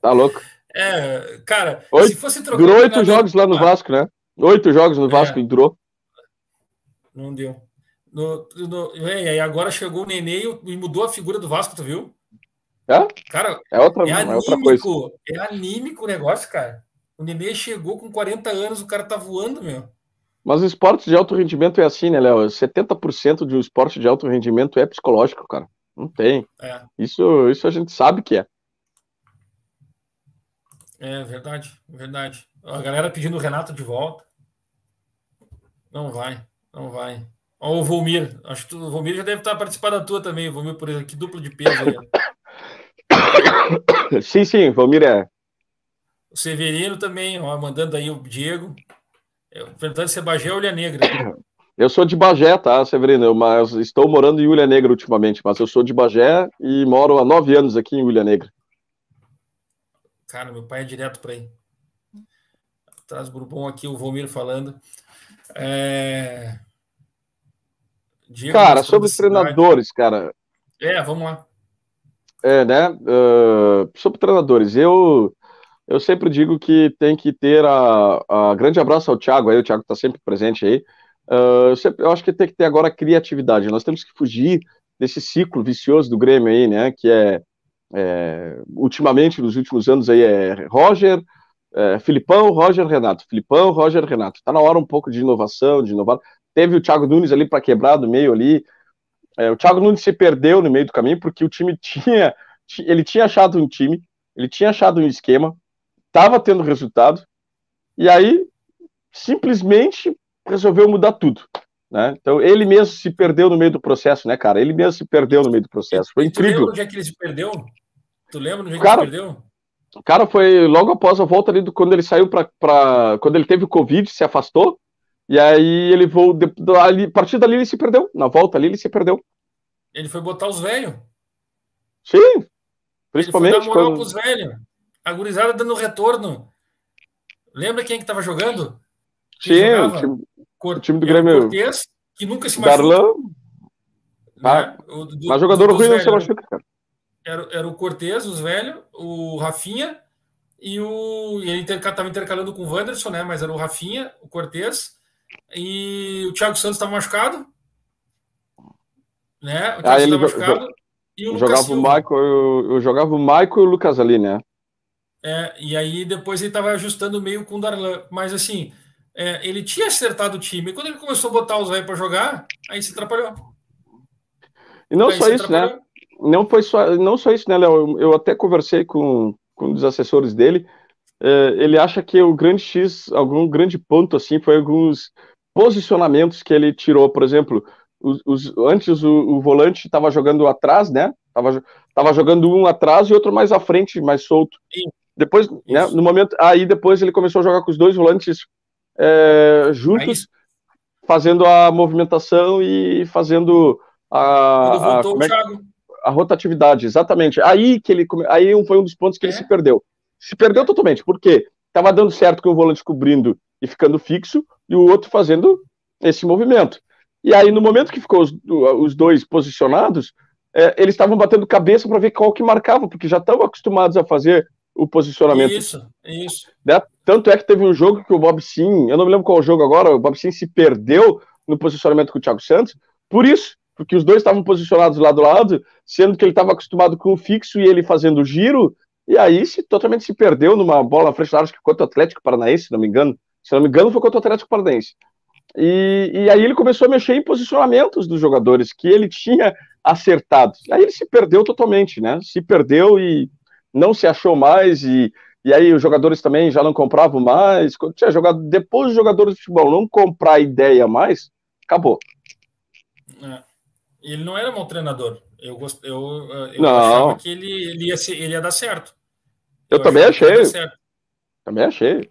tá louco. É, cara, oito, se fosse trocar. Durou oito jogos lá no ah, Vasco, né? Oito jogos no Vasco é, e durou. Não deu. No, no, é, e agora chegou o Nenê e mudou a figura do Vasco, tu viu? É? Cara, é outra, é, anímico, é outra coisa. É anímico o negócio, cara. O Nenê chegou com 40 anos, o cara tá voando, meu. Mas o esporte de alto rendimento é assim, né, Léo? 70% de um esporte de alto rendimento é psicológico, cara. Não tem. É. Isso, isso a gente sabe que é. É verdade, verdade. A galera pedindo o Renato de volta. Não vai, não vai. Ó, o Volmir. Acho que o Volmir já deve estar participando da tua também, Volmir, por exemplo. Que duplo de peso aí. Sim, sim, Volmir é. O Severino também, ó, mandando aí o Diego. Perguntando se é Bagé ou Ilha Negra. Eu sou de Bagé, tá, Severino? Mas estou morando em Ilha Negra ultimamente. Mas eu sou de Bagé e moro há nove anos aqui em Ilha Negra. Cara, meu pai é direto para aí. Traz Bourbon aqui, o Volmir falando. É... Diego cara, sobre treinadores, cara. É, vamos lá. É, né? Uh, sobre treinadores, eu eu sempre digo que tem que ter a, a grande abraço ao Thiago aí, o Thiago está sempre presente aí. Uh, eu, sempre, eu acho que tem que ter agora criatividade. Nós temos que fugir desse ciclo vicioso do Grêmio aí, né? Que é, é ultimamente, nos últimos anos aí, é Roger, é, Filipão, Roger, Renato. Filipão, Roger, Renato. Está na hora um pouco de inovação, de inovar. Teve o Thiago Nunes ali para quebrar do meio ali. É, o Thiago Nunes se perdeu no meio do caminho porque o time tinha, ele tinha achado um time, ele tinha achado um esquema, estava tendo resultado, e aí simplesmente resolveu mudar tudo. Né? Então ele mesmo se perdeu no meio do processo, né, cara? Ele mesmo se perdeu no meio do processo. Foi incrível. Tu lembra onde é que ele se perdeu? Tu lembra onde é que cara, ele se perdeu? Cara, foi logo após a volta ali do quando ele saiu para quando ele teve o Covid, se afastou. E aí ele voltou ali, a partir dali ele se perdeu. Na volta ali ele se perdeu. Ele foi botar os velhos. Sim. Principalmente ele foi dar moral quando... pros velhos. A gurizada dando retorno. Lembra quem que tava jogando? Sim, o time, Cor... o time do Grêmio. Cortez, que nunca se machucou. Darlan. Né? Ah, o, do, mas jogador ruim não se machuca, cara. Era, era o Cortez, os velhos, o Rafinha e o. E ele estava intercalando com o Wanderson, né? Mas era o Rafinha, o Cortez e o Thiago Santos estava machucado. Né? O Thiago ah, ele machucado. E o jogava o Michael, eu, eu, jogava o Michael e o Lucas ali, né? É, e aí depois ele estava ajustando meio com o Darlan. Mas assim, é, ele tinha acertado o time. Quando ele começou a botar os velhos para jogar, aí se atrapalhou. E não aí só isso, né? Não foi só, não só isso, né, Léo? Eu, eu, até conversei com, com um dos assessores dele. É, ele acha que o grande X, algum grande ponto assim, foi alguns posicionamentos que ele tirou. Por exemplo, os, os antes o, o volante estava jogando atrás, né? Tava, tava jogando um atrás e outro mais à frente, mais solto. Sim. Depois, né, no momento, aí depois ele começou a jogar com os dois volantes é, juntos, fazendo a movimentação e fazendo a, a, é, a, rotatividade, exatamente. Aí que ele aí foi um dos pontos que é. ele se perdeu. Se perdeu totalmente, porque estava dando certo com o volante cobrindo e ficando fixo, e o outro fazendo esse movimento. E aí, no momento que ficou os, os dois posicionados, é, eles estavam batendo cabeça para ver qual que marcava, porque já estavam acostumados a fazer o posicionamento. Isso, isso. Né? Tanto é que teve um jogo que o Bob Sim, eu não me lembro qual jogo agora, o Bob Sim se perdeu no posicionamento com o Thiago Santos, por isso, porque os dois estavam posicionados lado a lado, sendo que ele estava acostumado com o fixo e ele fazendo o giro, e aí se totalmente se perdeu numa bola na frente da área, acho que contra o Atlético Paranaense, se não me engano. Se não me engano, foi contra o Atlético Paranaense. E, e aí ele começou a mexer em posicionamentos dos jogadores que ele tinha acertado. Aí ele se perdeu totalmente, né? Se perdeu e não se achou mais e, e aí os jogadores também já não compravam mais. Quando tinha jogado, depois os jogadores de futebol não comprar ideia mais, acabou. É. Ele não era mau treinador. Eu, gost... eu, eu não. achava que ele, ele, ia ser, ele ia dar certo. Eu, eu também achei. Também achei.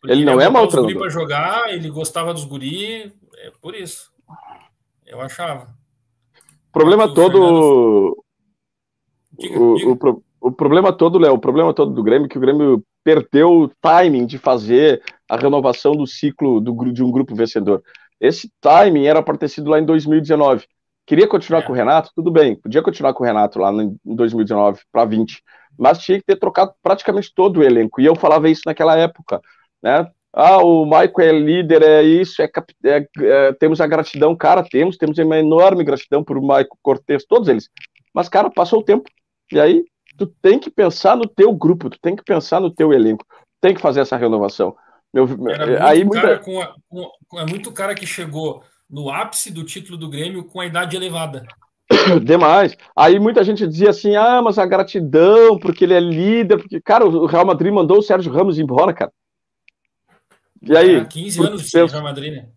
Porque ele não é mau treinador. para jogar, ele gostava dos guri, é por isso. Eu achava. O problema todo. Diga, o, diga. O, o problema todo, Léo, o problema todo do Grêmio é que o Grêmio perdeu o timing de fazer a renovação do ciclo do, de um grupo vencedor. Esse timing era para ter sido lá em 2019. Queria continuar é. com o Renato? Tudo bem, podia continuar com o Renato lá em 2019 para 20, mas tinha que ter trocado praticamente todo o elenco. E eu falava isso naquela época, né? Ah, o Michael é líder, é isso, é, é, é, temos a gratidão, cara, temos, temos uma enorme gratidão por Michael Cortez, todos eles. Mas, cara, passou o tempo. E aí tu tem que pensar no teu grupo, tu tem que pensar no teu elenco. tem que fazer essa renovação. Meu, muito aí muita... com, a, com, é muito cara que chegou no ápice do título do Grêmio com a idade elevada. Demais. Aí muita gente dizia assim: ah, mas a gratidão, porque ele é líder, porque, cara, o Real Madrid mandou o Sérgio Ramos embora, cara. E aí? É, 15 anos de pensa... Real Madrid, né?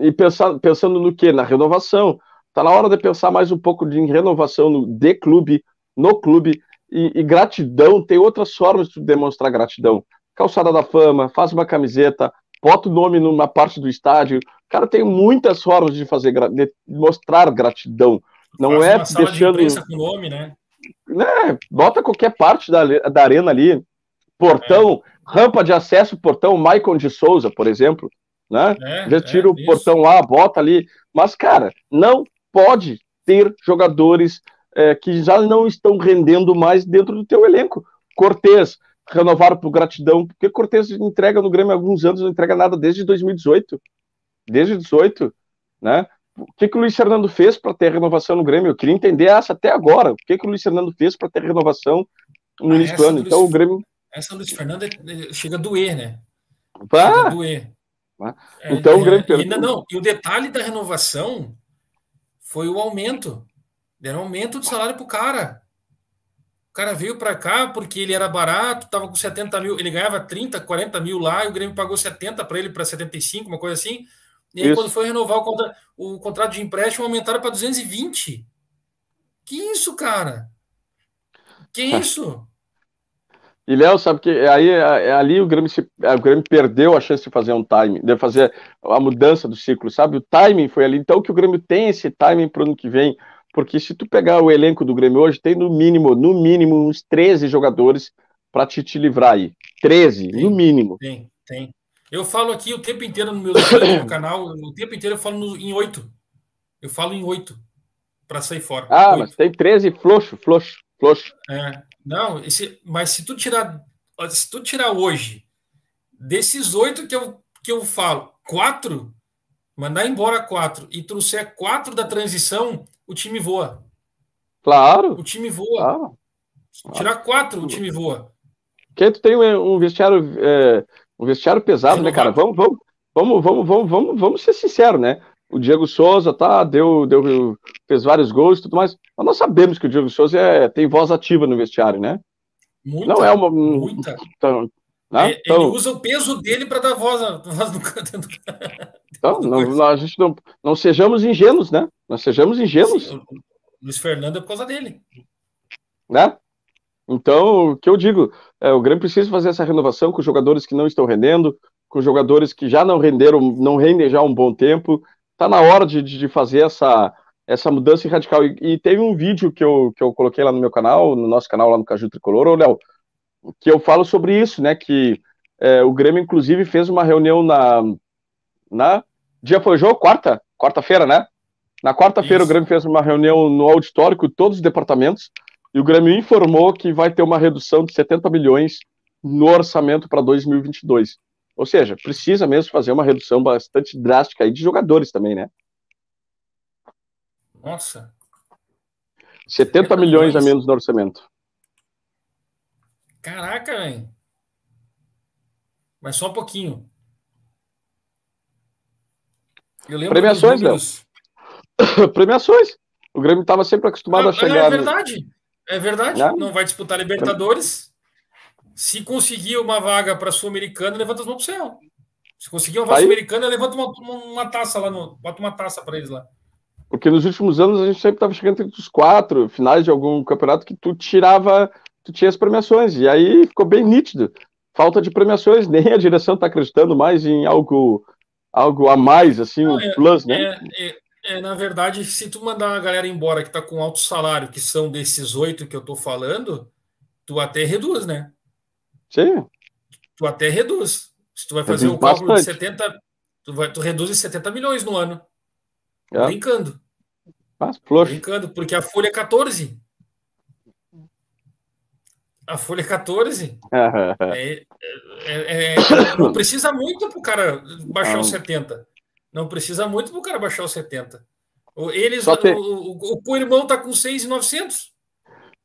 E pensar, pensando no quê? Na renovação. Tá na hora de pensar mais um pouco de renovação no, de clube, no clube. E, e gratidão, tem outras formas de demonstrar gratidão. Calçada da Fama, faz uma camiseta, bota o nome numa parte do estádio. Cara, tem muitas formas de fazer de mostrar gratidão. Não é deixando. De com nome, né? né? Bota qualquer parte da, da arena ali. Portão, é. rampa de acesso, portão Michael de Souza, por exemplo. Né? É, Já tira é, o portão lá, bota ali. Mas, cara, não pode ter jogadores é, que já não estão rendendo mais dentro do teu elenco. Cortez, renovaram por gratidão, porque Cortez entrega no Grêmio há alguns anos, não entrega nada desde 2018. Desde 2018, né? O que, que o Luiz Fernando fez para ter renovação no Grêmio? Eu queria entender essa até agora. O que, que o Luiz Fernando fez para ter renovação no ah, início do ano? Então o Grêmio. Essa Luiz Fernando é, é, chega a doer, né? Chega a doer. Então é, o Grêmio. Ainda não, e o detalhe da renovação foi o aumento. Deram aumento de salário pro cara. O cara veio para cá porque ele era barato, tava com 70 mil, ele ganhava 30, 40 mil lá, e o Grêmio pagou 70 para ele para 75, uma coisa assim. E aí, isso. quando foi renovar o, contra, o contrato de empréstimo, aumentaram para 220. Que isso, cara? Que isso? E Léo, sabe que aí é, ali o Grêmio, se, o Grêmio perdeu a chance de fazer um timing, de fazer a mudança do ciclo, sabe? O timing foi ali. Então que o Grêmio tem esse timing para o ano que vem, porque se tu pegar o elenco do Grêmio hoje, tem no mínimo, no mínimo, uns 13 jogadores para te, te livrar aí. 13, tem, no mínimo. Tem, tem. Eu falo aqui o tempo inteiro no meu, no canal, o tempo inteiro eu falo no, em oito. Eu falo em oito para sair fora. Ah, 8. mas tem 13 floxo, floxo, floxo. É, não, esse, mas se tu tirar, se tu tirar hoje desses oito que eu, que eu falo, quatro, mandar embora quatro e trouxer quatro da transição, o time voa. Claro. O time voa. Claro. Tirar quatro, o time voa. Porque tu tem um vestiário é, um vestiário pesado, né, cara? Vamos, vamos, vamos, vamos, vamos, vamos, vamos ser sinceros, né? O Diego Souza tá, deu, deu, fez vários gols e tudo mais. Mas nós sabemos que o Diego Souza é, tem voz ativa no vestiário, né? Muita, não é uma muita. Né? Ele então, usa o peso dele para dar voz, voz no canto. Então, não, a gente não, não sejamos ingênuos, né? Não sejamos ingênuos. Sim, o Luiz Fernando é por causa dele. Né? Então, o que eu digo, é, o Grêmio precisa fazer essa renovação com jogadores que não estão rendendo, com jogadores que já não renderam, não rendem já há um bom tempo. Está na hora de, de fazer essa, essa mudança radical. E, e teve um vídeo que eu, que eu coloquei lá no meu canal, no nosso canal lá no Caju Tricolor, ô Léo, que eu falo sobre isso, né? Que é, o Grêmio, inclusive, fez uma reunião na. na dia foi o jogo? Quarta? Quarta-feira, né? Na quarta-feira o Grêmio fez uma reunião no auditório com todos os departamentos e o Grêmio informou que vai ter uma redução de 70 milhões no orçamento para 2022. Ou seja, precisa mesmo fazer uma redução bastante drástica aí de jogadores também, né? Nossa. 70 milhões a menos no orçamento. Caraca, velho. Mas só um pouquinho. Premiações, números... Premiações. O Grêmio estava sempre acostumado a chegar. É verdade. É verdade, não, não vai disputar Libertadores. Se conseguir uma vaga para Sul-Americana, levanta as mãos para o céu. Se conseguir uma vaga Sul-Americana, levanta uma, uma, taça lá, no, bota uma taça para eles lá. Porque nos últimos anos a gente sempre estava chegando entre os quatro finais de algum campeonato que tu tirava, tu tinha as premiações. E aí ficou bem nítido. Falta de premiações, nem a direção está acreditando mais em algo, algo a mais, assim, um é, plus, né? É, é, é, na verdade, se tu mandar a galera embora que tá com alto salário, que são desses oito que eu tô falando, tu até reduz, né? Sim. Tu até reduz. Se tu vai fazer reduz um cálculo bastante. de 70, tu, vai, tu reduz em 70 milhões no ano. É. Brincando. Mas, Brincando, porque a folha é 14. A folha é 14. é, é, é, não precisa muito pro cara baixar os 70. Não precisa muito para o cara baixar os 70. Eles, tem... o, o, o, irmão tá com 6,900.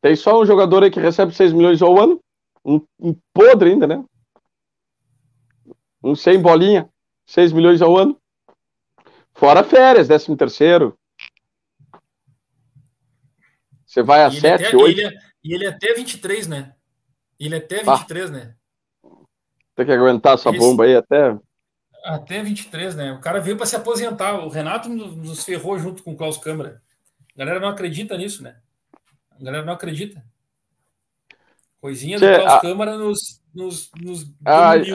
Tem só um jogador aí que recebe 6 milhões ao ano. Um, um podre ainda, né? Um 100 bolinha, 6 milhões ao ano. Fora férias, 13 terceiro. Você vai a 7, 8. Ele é, e ele é até 23, né? Ele é até 23, ah. né? Tem que aguentar essa Esse... bomba aí até. Até 23, né? O cara veio para se aposentar. O Renato nos ferrou junto com o Klaus Câmara. A galera não acredita nisso, né? A galera não acredita. Coisinha do Klaus a... Câmara nos. nos, nos aí,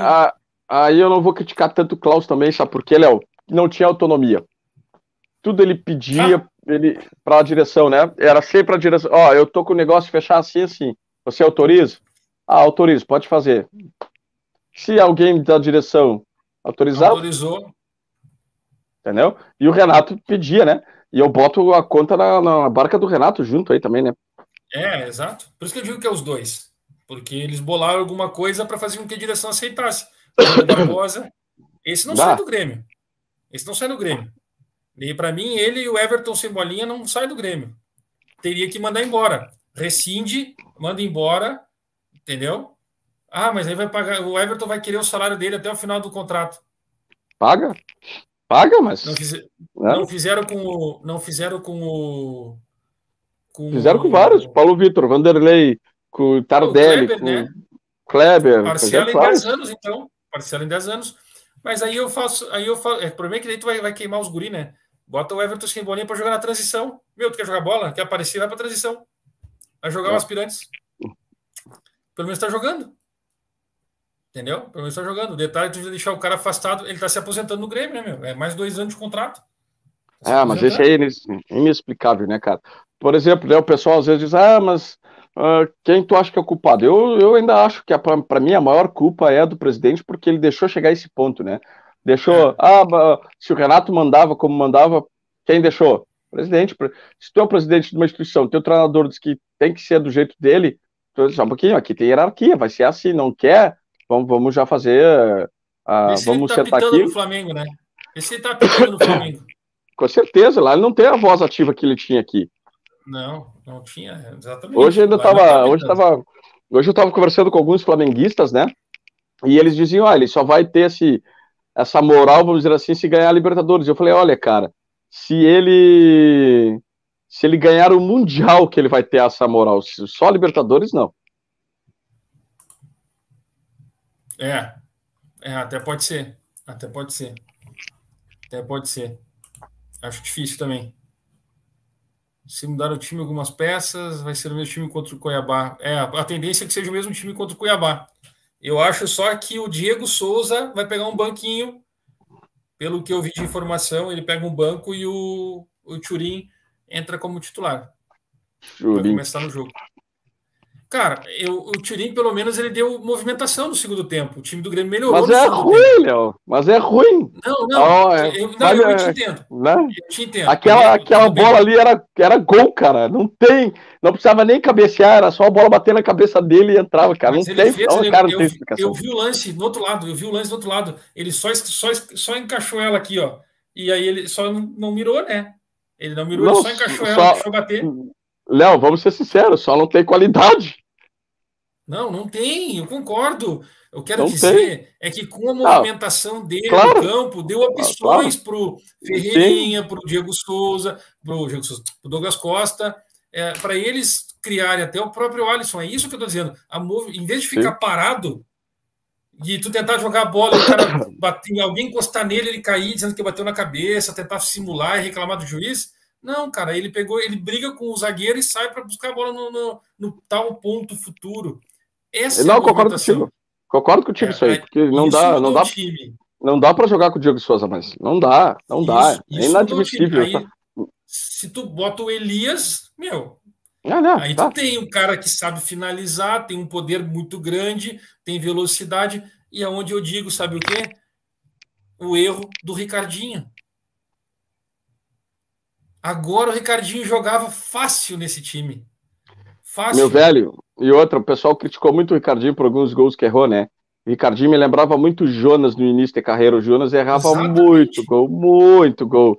aí eu não vou criticar tanto o Klaus também, sabe por quê, Léo? Não tinha autonomia. Tudo ele pedia ah. Ele para a direção, né? Era sempre a direção. Ó, oh, eu tô com o negócio fechar assim, assim. Você autoriza? Ah, autorizo, pode fazer. Se alguém da direção autorizar. Autorizou. Entendeu? E o Renato pedia, né? E eu boto a conta na, na barca do Renato junto aí também, né? É, exato. Por isso que eu digo que é os dois. Porque eles bolaram alguma coisa para fazer com que a direção aceitasse. O Barbosa, esse não Dá. sai do Grêmio. Esse não sai do Grêmio. E para mim, ele e o Everton sem bolinha não saem do Grêmio. Teria que mandar embora. Rescinde, manda embora, entendeu? Ah, mas aí vai pagar. O Everton vai querer o salário dele até o final do contrato. Paga? Paga, mas. Não, fiz... é. não fizeram com o. Não fizeram com o. Com fizeram com vários. Paulo Vitor, Vanderlei, com o Tardelli, Kleber, com né? Kleber. Parcela em 10 anos, então. Parcela em 10 anos. Mas aí eu faço. Aí eu faço. É, o problema é que daí tu vai, vai queimar os guri, né? Bota o Everton sem bolinha para jogar na transição. Meu, tu quer jogar bola? Quer aparecer? Vai para transição. Vai jogar é. aspirantes. Pelo menos está jogando. Entendeu? Pelo menos está jogando. O detalhe de deixar o cara afastado, ele está se aposentando no Grêmio, né, meu? É mais dois anos de contrato. Tá é, mas esse aí é inexplicável, né, cara? Por exemplo, né, o pessoal às vezes diz, ah, mas uh, quem tu acha que é o culpado? Eu, eu ainda acho que, para mim, a maior culpa é do presidente, porque ele deixou chegar a esse ponto, né? Deixou, é. ah, se o Renato mandava como mandava, quem deixou? Presidente. Se tu é o presidente de uma instituição, teu treinador diz que tem que ser do jeito dele, tu diz, um pouquinho, aqui tem hierarquia, vai ser assim, não quer, Vamos, vamos já fazer. Uh, vamos tá sentar aqui. no Flamengo, né? Esse tá pitando no Flamengo. Com certeza, lá ele não tem a voz ativa que ele tinha aqui. Não, não tinha, exatamente. Hoje ainda estava. Tá hoje, tava, hoje eu estava conversando com alguns flamenguistas, né? E eles diziam: ah, ele só vai ter esse, essa moral, vamos dizer assim, se ganhar a Libertadores. Eu falei: olha, cara, se ele. Se ele ganhar o Mundial, que ele vai ter essa moral. Só Libertadores, não. É, é, até pode ser. Até pode ser. Até pode ser. Acho difícil também. Se mudar o time algumas peças, vai ser o mesmo time contra o Cuiabá. É, a tendência é que seja o mesmo time contra o Cuiabá. Eu acho só que o Diego Souza vai pegar um banquinho. Pelo que eu vi de informação, ele pega um banco e o, o Turim entra como titular. Vai começar no jogo. Cara, eu, o Turim, pelo menos, ele deu movimentação no segundo tempo. O time do Grêmio melhorou. Mas é ruim, Léo. Mas é ruim. Não, não. Oh, é. eu, não, eu, te é, entendo. Né? Eu te entendo. Aquela, aquela bola ali era, era gol, cara. Não tem. Não precisava nem cabecear, era só a bola bater na cabeça dele e entrava, cara. Mas não tem. Fez, não, cara, eu, tem eu vi o lance do outro lado. Eu vi o lance do outro lado. Ele só, só, só encaixou ela aqui, ó. E aí ele só não, não mirou, né? Ele não mirou, não, ele só encaixou só, ela, deixou bater. Léo, vamos ser sinceros, só não tem qualidade. Não, não tem, eu concordo. Eu quero não dizer tem. é que com a movimentação dele claro. no campo, deu opções claro. para o Ferreirinha, para o Diego Souza, para o Douglas Costa, é, para eles criarem até o próprio Alisson. É isso que eu estou dizendo. A mov... Em vez de ficar Sim. parado e tu tentar jogar a bola, o cara bater, alguém encostar nele, ele cair dizendo que bateu na cabeça, tentar simular e reclamar do juiz. Não, cara, ele pegou, ele briga com o zagueiro e sai para buscar a bola no, no, no tal ponto futuro. Essa não, é concordo contigo. Concordo contigo é, isso aí, é, porque não dá, não dá, time. não dá para jogar com o Diego Souza mais. Não dá, não isso, dá. É inadmissível. Aí, se tu bota o Elias, meu, ah, não, aí tá. tu tem um cara que sabe finalizar, tem um poder muito grande, tem velocidade, e aonde eu digo, sabe o quê? O erro do Ricardinho. Agora o Ricardinho jogava fácil nesse time. Fácil. Meu velho, e outra, o pessoal criticou muito o Ricardinho por alguns gols que errou, né? O Ricardinho me lembrava muito Jonas no início da carreira. O Jonas errava Exatamente. muito gol, muito gol.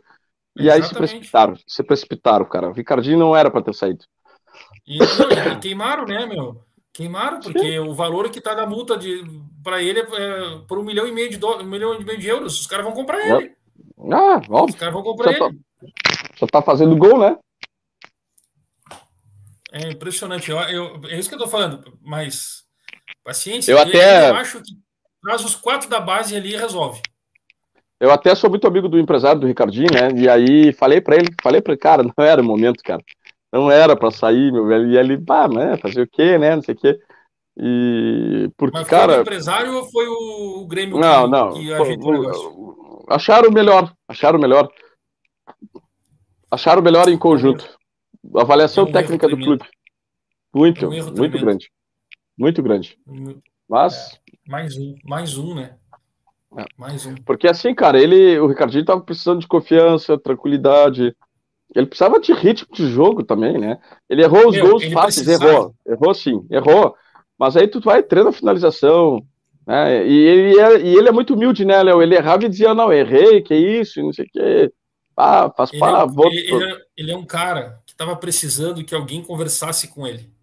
E Exatamente. aí se precipitaram, se precipitaram, cara. O Ricardinho não era para ter saído. E, não, e queimaram, né, meu? Queimaram, porque Sim. o valor que está na multa para ele é, é por um milhão e meio de do, um milhão e meio de euros. Os caras vão comprar ele. Ah, óbvio. Os caras vão comprar só ele. Tá, só tá fazendo gol, né? É impressionante. Eu, eu, é isso que eu tô falando, mas paciência. Eu até eu acho que traz os quatro da base ali e resolve. Eu até sou muito amigo do empresário do Ricardinho, né? E aí falei para ele, falei para ele, cara, não era o momento, cara. Não era para sair, meu velho. E ele, pá, né? Fazer o quê, né? Não sei o quê. E porque, Mas foi cara. o empresário ou foi o Grêmio não, que, não, que ajeitou o? Acharam melhor, acharam melhor. Acharam melhor em conjunto. Avaliação é um técnica do clube. Muito, é um muito tremendo. grande. Muito grande. Mas. É, mais um, mais um, né? É. Mais um. Porque assim, cara, ele, o Ricardinho tava precisando de confiança, tranquilidade. Ele precisava de ritmo de jogo também, né? Ele errou os Meu, gols fáceis, precisava. errou. Errou sim, errou. Mas aí tu vai, treina a finalização. Né? E, ele é, e ele é muito humilde, né, Léo? Ele errava e dizia, não, errei, que isso, não sei o quê. Ah, faz ele, para, é, ele, ele, é, ele é um cara que estava precisando que alguém conversasse com ele.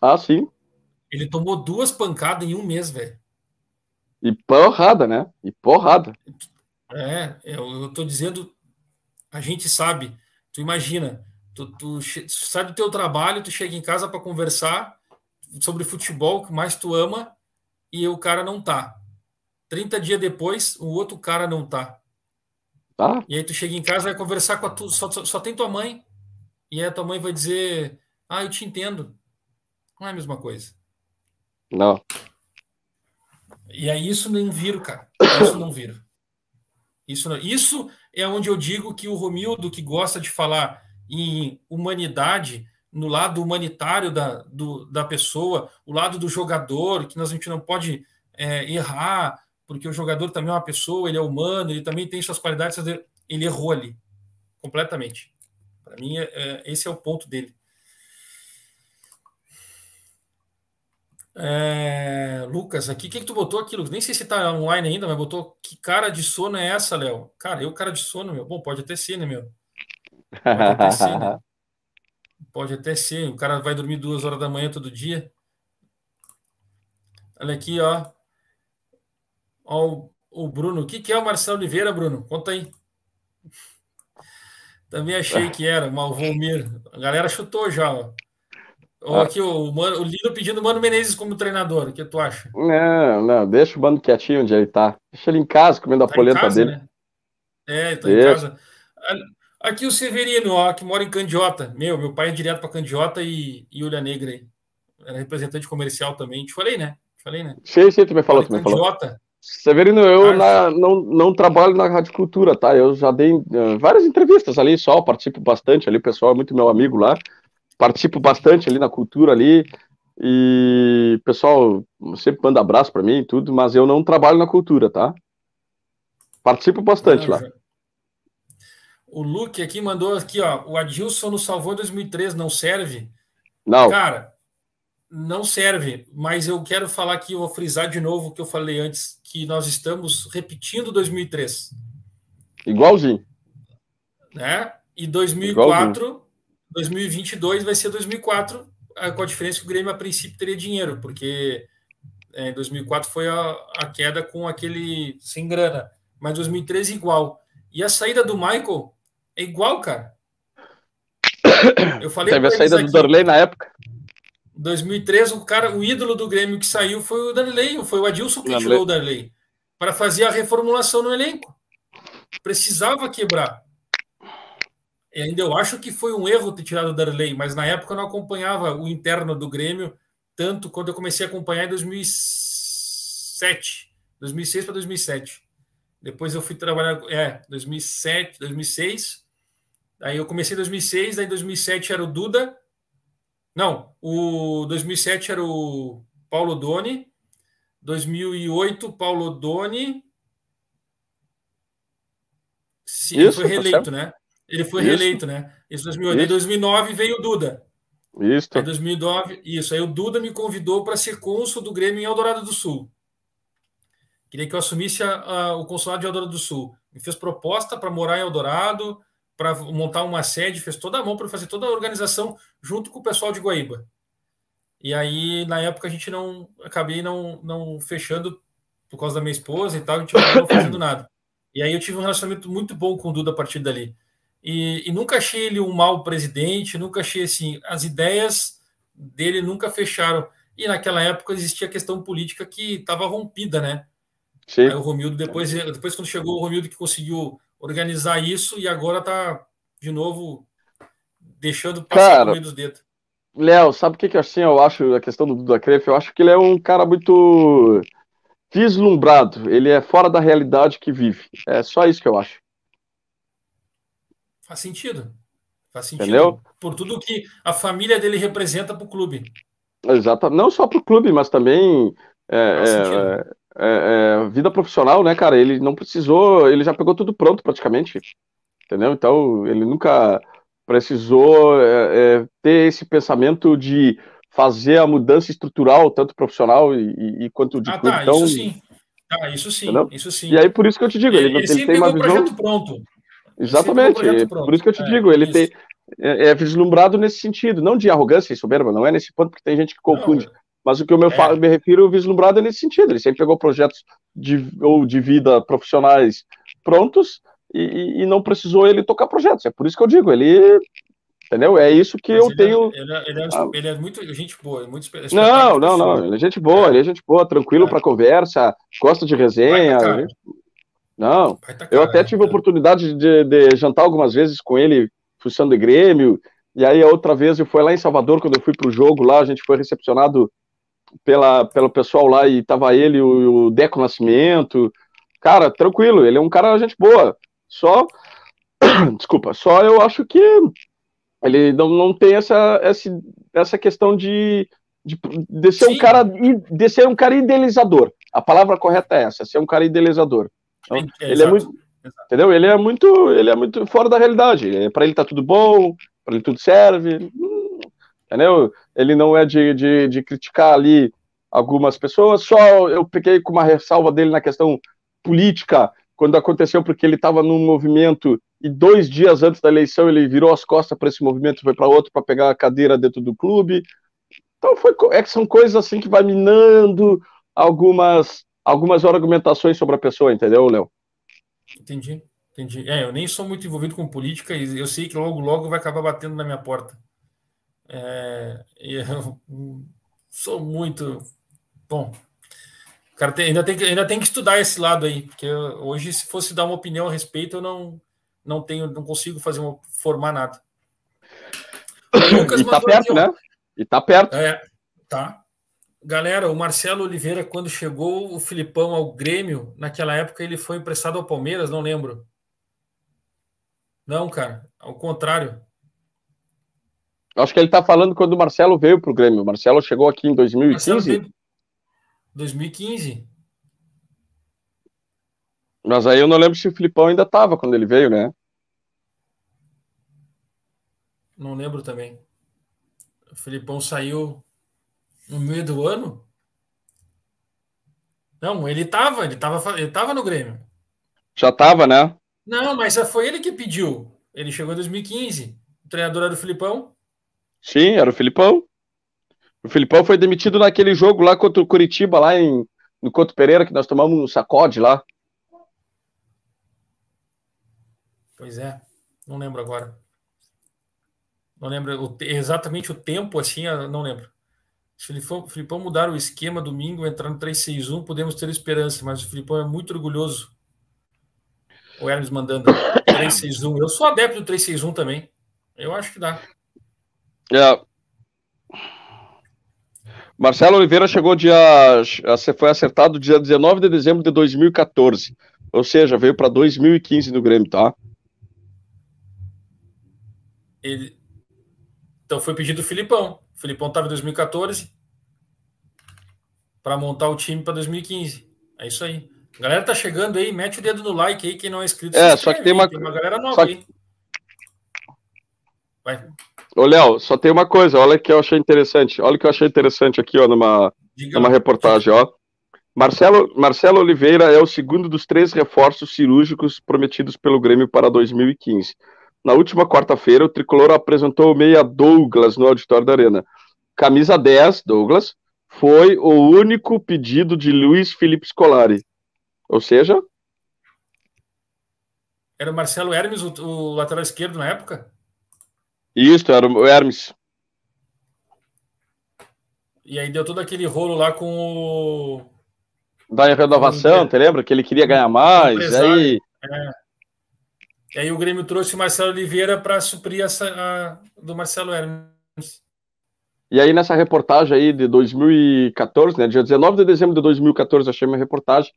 Ah, sim. Ele tomou duas pancadas em um mês, velho. E porrada, né? E porrada. É, eu, eu tô dizendo, a gente sabe. Tu imagina, tu, tu sai do teu trabalho, tu chega em casa para conversar sobre futebol que mais tu ama e o cara não tá. 30 dias depois, o outro cara não tá. Tá. E aí tu chega em casa vai conversar com a tu, só, só tem tua mãe. E aí a tua mãe vai dizer: "Ah, eu te entendo". Não é a mesma coisa. Não. E aí isso não vira, cara. Isso não vira. Isso, não, isso é onde eu digo que o Romildo, que gosta de falar em humanidade, no lado humanitário da, do, da pessoa, o lado do jogador, que nós, a gente não pode é, errar, porque o jogador também é uma pessoa, ele é humano, ele também tem suas qualidades, ele errou ali, completamente. Para mim, é, é, esse é o ponto dele. É, Lucas, aqui, o que, que tu botou aquilo? Nem sei se tá online ainda, mas botou que cara de sono é essa, Léo? Cara, eu cara de sono, meu. Bom, pode até ser, né, meu? Pode até ser, né? Pode até ser. O cara vai dormir duas horas da manhã todo dia. Olha aqui, ó. Ó, o, o Bruno. O que, que é o Marcelo Oliveira, Bruno? Conta aí. Também achei que era, Malvomir. A galera chutou já, ó. Ou aqui o, Mano, o Lino pedindo o Mano Menezes como treinador. O que tu acha? Não, não, deixa o Mano quietinho onde ele tá. Deixa ele em casa comendo a tá polenta casa, dele. Né? É, tá deixa. em casa. Aqui o Severino, ó, que mora em Candiota. Meu, meu pai é direto para Candiota e, e Olha Negra aí. Era representante comercial também. Te falei, né? Te falei, né? Sim, sim, tu me falou, tu me falou. Severino, eu na, não, não trabalho na Rádio Cultura, tá? Eu já dei uh, várias entrevistas ali só, participo bastante ali, o pessoal é muito meu amigo lá participo bastante ali na cultura ali. E o pessoal sempre manda abraço para mim e tudo, mas eu não trabalho na cultura, tá? Participo bastante lá. O Luke aqui mandou aqui, ó. O Adilson nos salvou em 2003, não serve? Não. Cara, não serve, mas eu quero falar aqui, eu vou frisar de novo o que eu falei antes, que nós estamos repetindo 2003. Igualzinho. Né? E 2004 Igualzinho. 2022 vai ser 2004, com a diferença que o Grêmio a princípio teria dinheiro, porque é, 2004 foi a, a, queda com aquele sem grana, mas 2013 igual. E a saída do Michael é igual, cara. Eu falei Teve a saída aqui, do Darley na época. 2003, o cara, o ídolo do Grêmio que saiu foi o Darley, foi o Adilson que tirou o Darley para fazer a reformulação no elenco. Precisava quebrar. E ainda eu acho que foi um erro ter tirado o Darley, mas na época eu não acompanhava o interno do Grêmio, tanto quando eu comecei a acompanhar em 2007, 2006 para 2007. Depois eu fui trabalhar, é, 2007, 2006. Aí eu comecei em 2006, daí 2007 era o Duda. Não, o 2007 era o Paulo Doni. 2008, Paulo Doni. Sim, Isso, foi tá reeleito, tá né? Ele foi isso. reeleito, né? Isso 2008. Em 2009 veio o Duda. Isso. Em 2009, isso. Aí o Duda me convidou para ser cônsul do Grêmio em Eldorado do Sul. Queria que eu assumisse a, a, o consulado de Eldorado do Sul. Me fez proposta para morar em Eldorado, para montar uma sede, fez toda a mão para fazer toda a organização junto com o pessoal de Guaíba. E aí, na época, a gente não. Acabei não, não fechando por causa da minha esposa e tal, a gente não fazendo nada. E aí eu tive um relacionamento muito bom com o Duda a partir dali. E, e, nunca achei ele um mau presidente, nunca achei assim. As ideias dele nunca fecharam. E naquela época existia a questão política que estava rompida, né? Sim. Aí o Romildo, depois, depois, quando chegou o Romildo, que conseguiu organizar isso, e agora está de novo deixando passar Cara, no meio dos dedos. Léo, sabe o que, que assim, eu acho a questão do Duda Crefe? Eu acho que ele é um cara muito vislumbrado. Ele é fora da realidade que vive. É só isso que eu acho. Faz sentido. Faz sentido. Entendeu? Por tudo que a família dele representa para o clube. Exato. Não só para o clube, mas também é, é, é, vida profissional, né, cara? Ele não precisou, ele já pegou tudo pronto praticamente. Entendeu? Então, ele nunca precisou é, é, ter esse pensamento de fazer a mudança estrutural, tanto profissional e, e quanto de ah, clube. Tá, então, isso sim. Ah, isso sim, entendeu? isso sim. E aí, por isso que eu te digo, ele, ele, ele tem uma visão... pronto. Exatamente, por isso que eu te é, digo, ele tem, é, é, vislumbrado nesse sentido, não de arrogância e soberba, não é nesse ponto, porque tem gente que confunde. Não, mas o que eu me, é. me refiro vislumbrado é nesse sentido. Ele sempre pegou projetos de, ou de vida profissionais prontos e, e, não precisou ele tocar projetos. É por isso que eu digo, ele. Entendeu? É isso que Mas eu ele é- tenho. É, ele, é, ele, é, ah. ele, é, muito gente boa, muito Não, não, não. Ele é gente boa, ele é gente boa, tranquilo é. para conversa, gosta de resenha. Vai, não, eu até tive a oportunidade de, de, jantar algumas vezes com ele, fuçando de Grêmio, e aí a outra vez eu fui lá em Salvador, quando eu fui pro jogo lá, a gente foi recepcionado pela, pelo pessoal lá e tava ele, o, o Deco Nascimento. Cara, tranquilo, ele é um cara gente boa. Só, desculpa, só eu acho que ele não, não tem essa, essa, essa questão de, de, de ser Sim. um cara de ser um cara idealizador. A palavra correta é essa, ser um cara idealizador. Então, é, ele é muito, exato. entendeu? Ele é muito, ele é muito fora da realidade. Para ele tá tudo bom, para ele tudo serve. Entendeu? Ele não é de, de, de criticar ali algumas pessoas, só eu peguei com uma ressalva dele na questão política, quando aconteceu, porque ele estava num movimento e dois dias antes da eleição ele virou as costas para esse movimento, foi para outro para pegar a cadeira dentro do clube. Então foi, é que são coisas assim que vai minando algumas algumas argumentações sobre a pessoa, entendeu, Léo? Entendi, entendi. É, eu nem sou muito envolvido com política e eu sei que logo logo vai acabar batendo na minha porta. É, eu sou muito. Bom, cara tem, ainda, tem que, ainda tem que estudar esse lado aí, porque hoje, se fosse dar uma opinião a respeito, eu não, não tenho, não consigo fazer uma, formar nada. Lucas e tá perto, aqui, né? E tá perto. É, tá. Galera, o Marcelo Oliveira, quando chegou o Filipão ao Grêmio, naquela época ele foi emprestado ao Palmeiras, não lembro. Não, cara, ao contrário. Acho que ele está falando quando o Marcelo veio para o Grêmio. O Marcelo chegou aqui em 2015. 2015. Mas aí eu não lembro se o Filipão ainda estava quando ele veio, né? Não lembro também. O Filipão saiu no meio do ano? Não, ele estava, ele estava, ele tava no Grêmio. Já estava, né? Não, mas foi ele que pediu. Ele chegou em 2015. O treinador era o Filipão. Sim, era o Filipão. O Filipão foi demitido naquele jogo lá contra o Curitiba, lá em, no Couto Pereira, que nós tomamos um sacode lá. Pois é, não lembro agora. Não lembro exatamente o tempo, assim, não lembro. Se o Filipão mudar o esquema domingo, entrar no 3-6-1, podemos ter esperança, mas o Filipão é muito orgulhoso. O Hermes mandando 3-6-1. Eu sou adepto do 3-6-1 também. Eu acho que dá. É. Marcelo Oliveira chegou dia. Foi acertado dia 19 de dezembro de 2014. Ou seja, veio para 2015 no Grêmio, tá? Ele... Então foi pedido do Filipão. O Filipão estava em 2014 para montar o time para 2015. É isso aí. A galera tá chegando aí, mete o dedo no like aí, quem não é inscrito. É, só que tem uma... tem uma galera nova que... aí. Vai. Ô, Léo, só tem uma coisa, olha que eu achei interessante. Olha que eu achei interessante aqui, ó, numa, numa reportagem, ó. Marcelo, Marcelo Oliveira é o segundo dos três reforços cirúrgicos prometidos pelo Grêmio para 2015. Na última quarta-feira, o tricolor apresentou o meia Douglas no auditório da Arena. camisa 10, Douglas, foi o único pedido de Luiz Felipe Scolari. Ou seja. Era o Marcelo Hermes, o, o lateral esquerdo na época? Isso, era o Hermes. E aí deu todo aquele rolo lá com o. Da renovação, te lembra? Que ele queria ganhar mais. Aí... É. E aí o Grêmio trouxe o Marcelo Oliveira para suprir essa a, do Marcelo Hermes. E aí, nessa reportagem aí de 2014, né, dia 19 de dezembro de 2014, achei uma reportagem,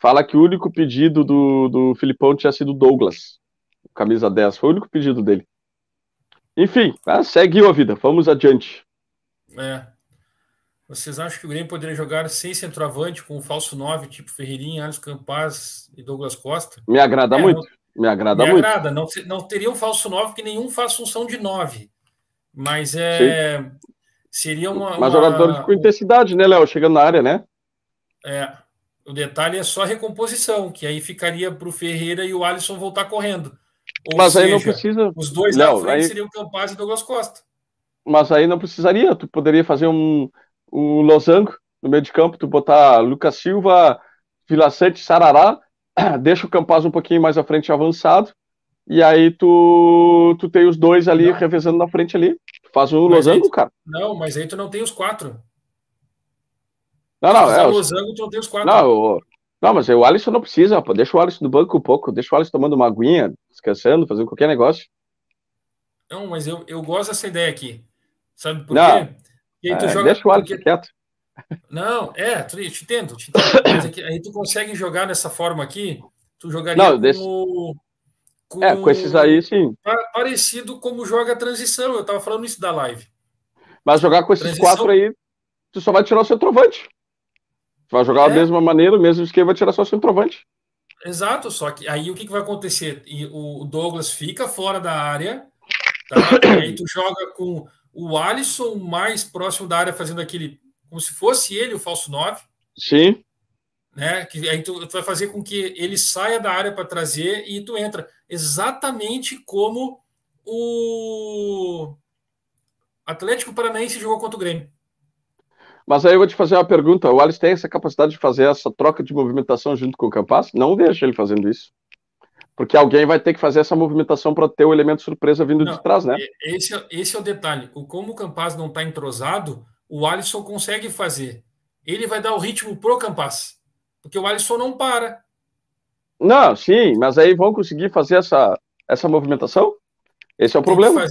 fala que o único pedido do, do Filipão tinha sido Douglas, camisa 10, foi o único pedido dele. Enfim, ah, seguiu a vida, vamos adiante. É. Vocês acham que o Grêmio poderia jogar sem centroavante, com o falso 9, tipo Ferreirinha, Alisson Campaz e Douglas Costa? Me agrada é, muito, não, me agrada me muito. Agrada, não, não teria um falso 9, porque nenhum faz função de 9. Mas é... Sim Seria uma. Mas jogadores com intensidade, né, Léo? Chegando na área, né? É. O detalhe é só recomposição, que aí ficaria para o Ferreira e o Alisson voltar correndo. Ou Mas seja, aí não precisa. Os dois na frente aí... seriam Campaz e Douglas Costa. Mas aí não precisaria. Tu poderia fazer um, um losango no meio de campo, tu botar Lucas Silva, Vila Sante, Sarará, deixa o Campaz um pouquinho mais à frente avançado, e aí tu, tu tem os dois ali não. revezando na frente ali. Faz um mas losango, tu, cara. Não, mas aí tu não tem os quatro. Não, não. É, losango, tu não tem os quatro. Não, o, não, mas o Alisson não precisa, pô. Deixa o Alisson no banco um pouco. Deixa o Alisson tomando uma aguinha, descansando, fazendo qualquer negócio. Não, mas eu, eu gosto dessa ideia aqui. Sabe por não, quê? É, joga, deixa o Alisson porque... quieto. Não, é, tu, te entendo, te entendo. Mas aqui, é aí tu consegue jogar dessa forma aqui, tu jogaria não, desse... com, com, é, com esses aí, sim. Parecido como joga a transição. Eu tava falando isso da live. Mas jogar com esses transição... quatro aí, tu só vai tirar o centroavante. Vai jogar é. da mesma maneira, o mesmo esquema, vai tirar só o centroavante. Exato, só que aí o que, que vai acontecer? E o Douglas fica fora da área, tá? e aí tu joga com o Alisson mais próximo da área, fazendo aquele. como se fosse ele o falso 9. Sim né? Que aí tu, tu, vai fazer com que ele saia da área para trazer e tu entra exatamente como o Atlético Paranaense jogou contra o Grêmio. Mas aí eu vou te fazer uma pergunta: o Alisson tem essa capacidade de fazer essa troca de movimentação junto com o Campas? Não vejo ele fazendo isso. Porque alguém vai ter que fazer essa movimentação para ter o elemento surpresa vindo não, de trás, né? Esse, é, esse é o detalhe. Como o Campas não está entrosado, o Alisson consegue fazer. Ele vai dar o ritmo pro Campas. Porque o Alisson não para. Não, sim, mas aí vão conseguir fazer essa, essa movimentação? Esse é o tem problema.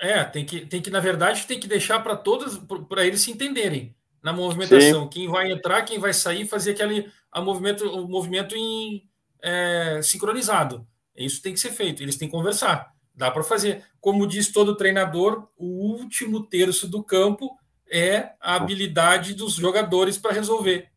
É, tem que, tem que, na verdade, tem que deixar para todos, para eles se entenderem na movimentação. Sim. Quem vai entrar, quem vai sair, fazer aquele a movimento, o movimento em, é, sincronizado. Isso tem que ser feito, eles têm que conversar. Dá para fazer. Como diz todo treinador, o último terço do campo é a habilidade dos jogadores para resolver.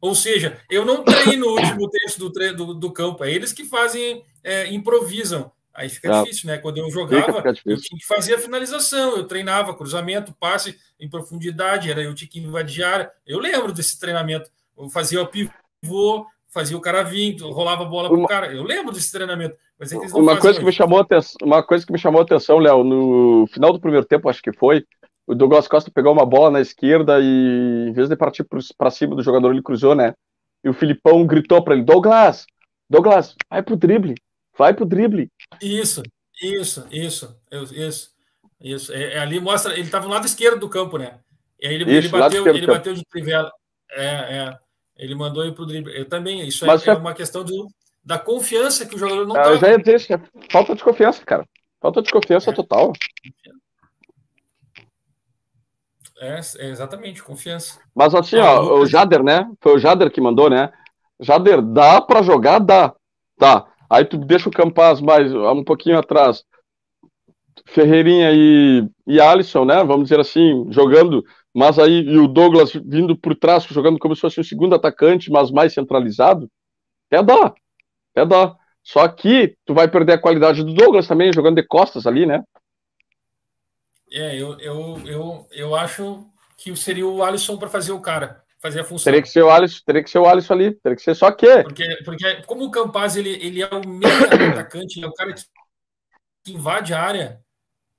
Ou seja, eu não treino o último terço do, do, do, campo, é eles que fazem, é, improvisam. Aí fica não. difícil, né? Quando eu jogava, eu tinha que fazer a finalização, eu treinava cruzamento, passe em profundidade, era eu tinha que invadir área. Eu lembro desse treinamento. Eu fazia o pivô, fazia o cara vir, rolava a bola para o cara. Eu lembro desse treinamento. Mas é uma coisa que me chamou atenção, uma coisa que me chamou a atenção, Léo, no final do primeiro tempo, acho que foi, o Douglas Costa pegou uma bola na esquerda e, em vez de partir para cima do jogador, ele cruzou, né? E o Filipão gritou para ele: Douglas, Douglas, vai pro drible, vai pro drible. Isso, isso, isso, isso, isso. É, é ali mostra, ele estava no lado esquerdo do campo, né? E aí ele, isso, ele bateu, ele bateu de trivela. É, é. Ele mandou ir pro drible. Eu também, isso é, é, uma questão de, da confiança que o jogador não ah, Eu já ia dizer isso, falta de confiança, cara. Falta de confiança é. total. É, é, exatamente, confiança. Mas assim, ah, ó, o Jader, né? Foi o Jader que mandou, né? Jader, dá para jogar? Dá. Tá. Aí tu deixa o Campaz mais um pouquinho atrás. Ferreirinha e, e Alisson, né? Vamos dizer assim, jogando, mas aí e o Douglas vindo por trás, jogando como se fosse um segundo atacante, mas mais centralizado. Até dá. Até dá. Só que tu vai perder a qualidade do Douglas também, jogando de costas ali, né? É, eu, eu, eu, eu acho que seria o Alisson para fazer o cara, fazer a função. Teria que ser o Alisson, teria que ser o Alisson ali, teria que ser só que. Porque, porque como o Campaz ele, ele é o meio atacante, é o cara que, que invade a área,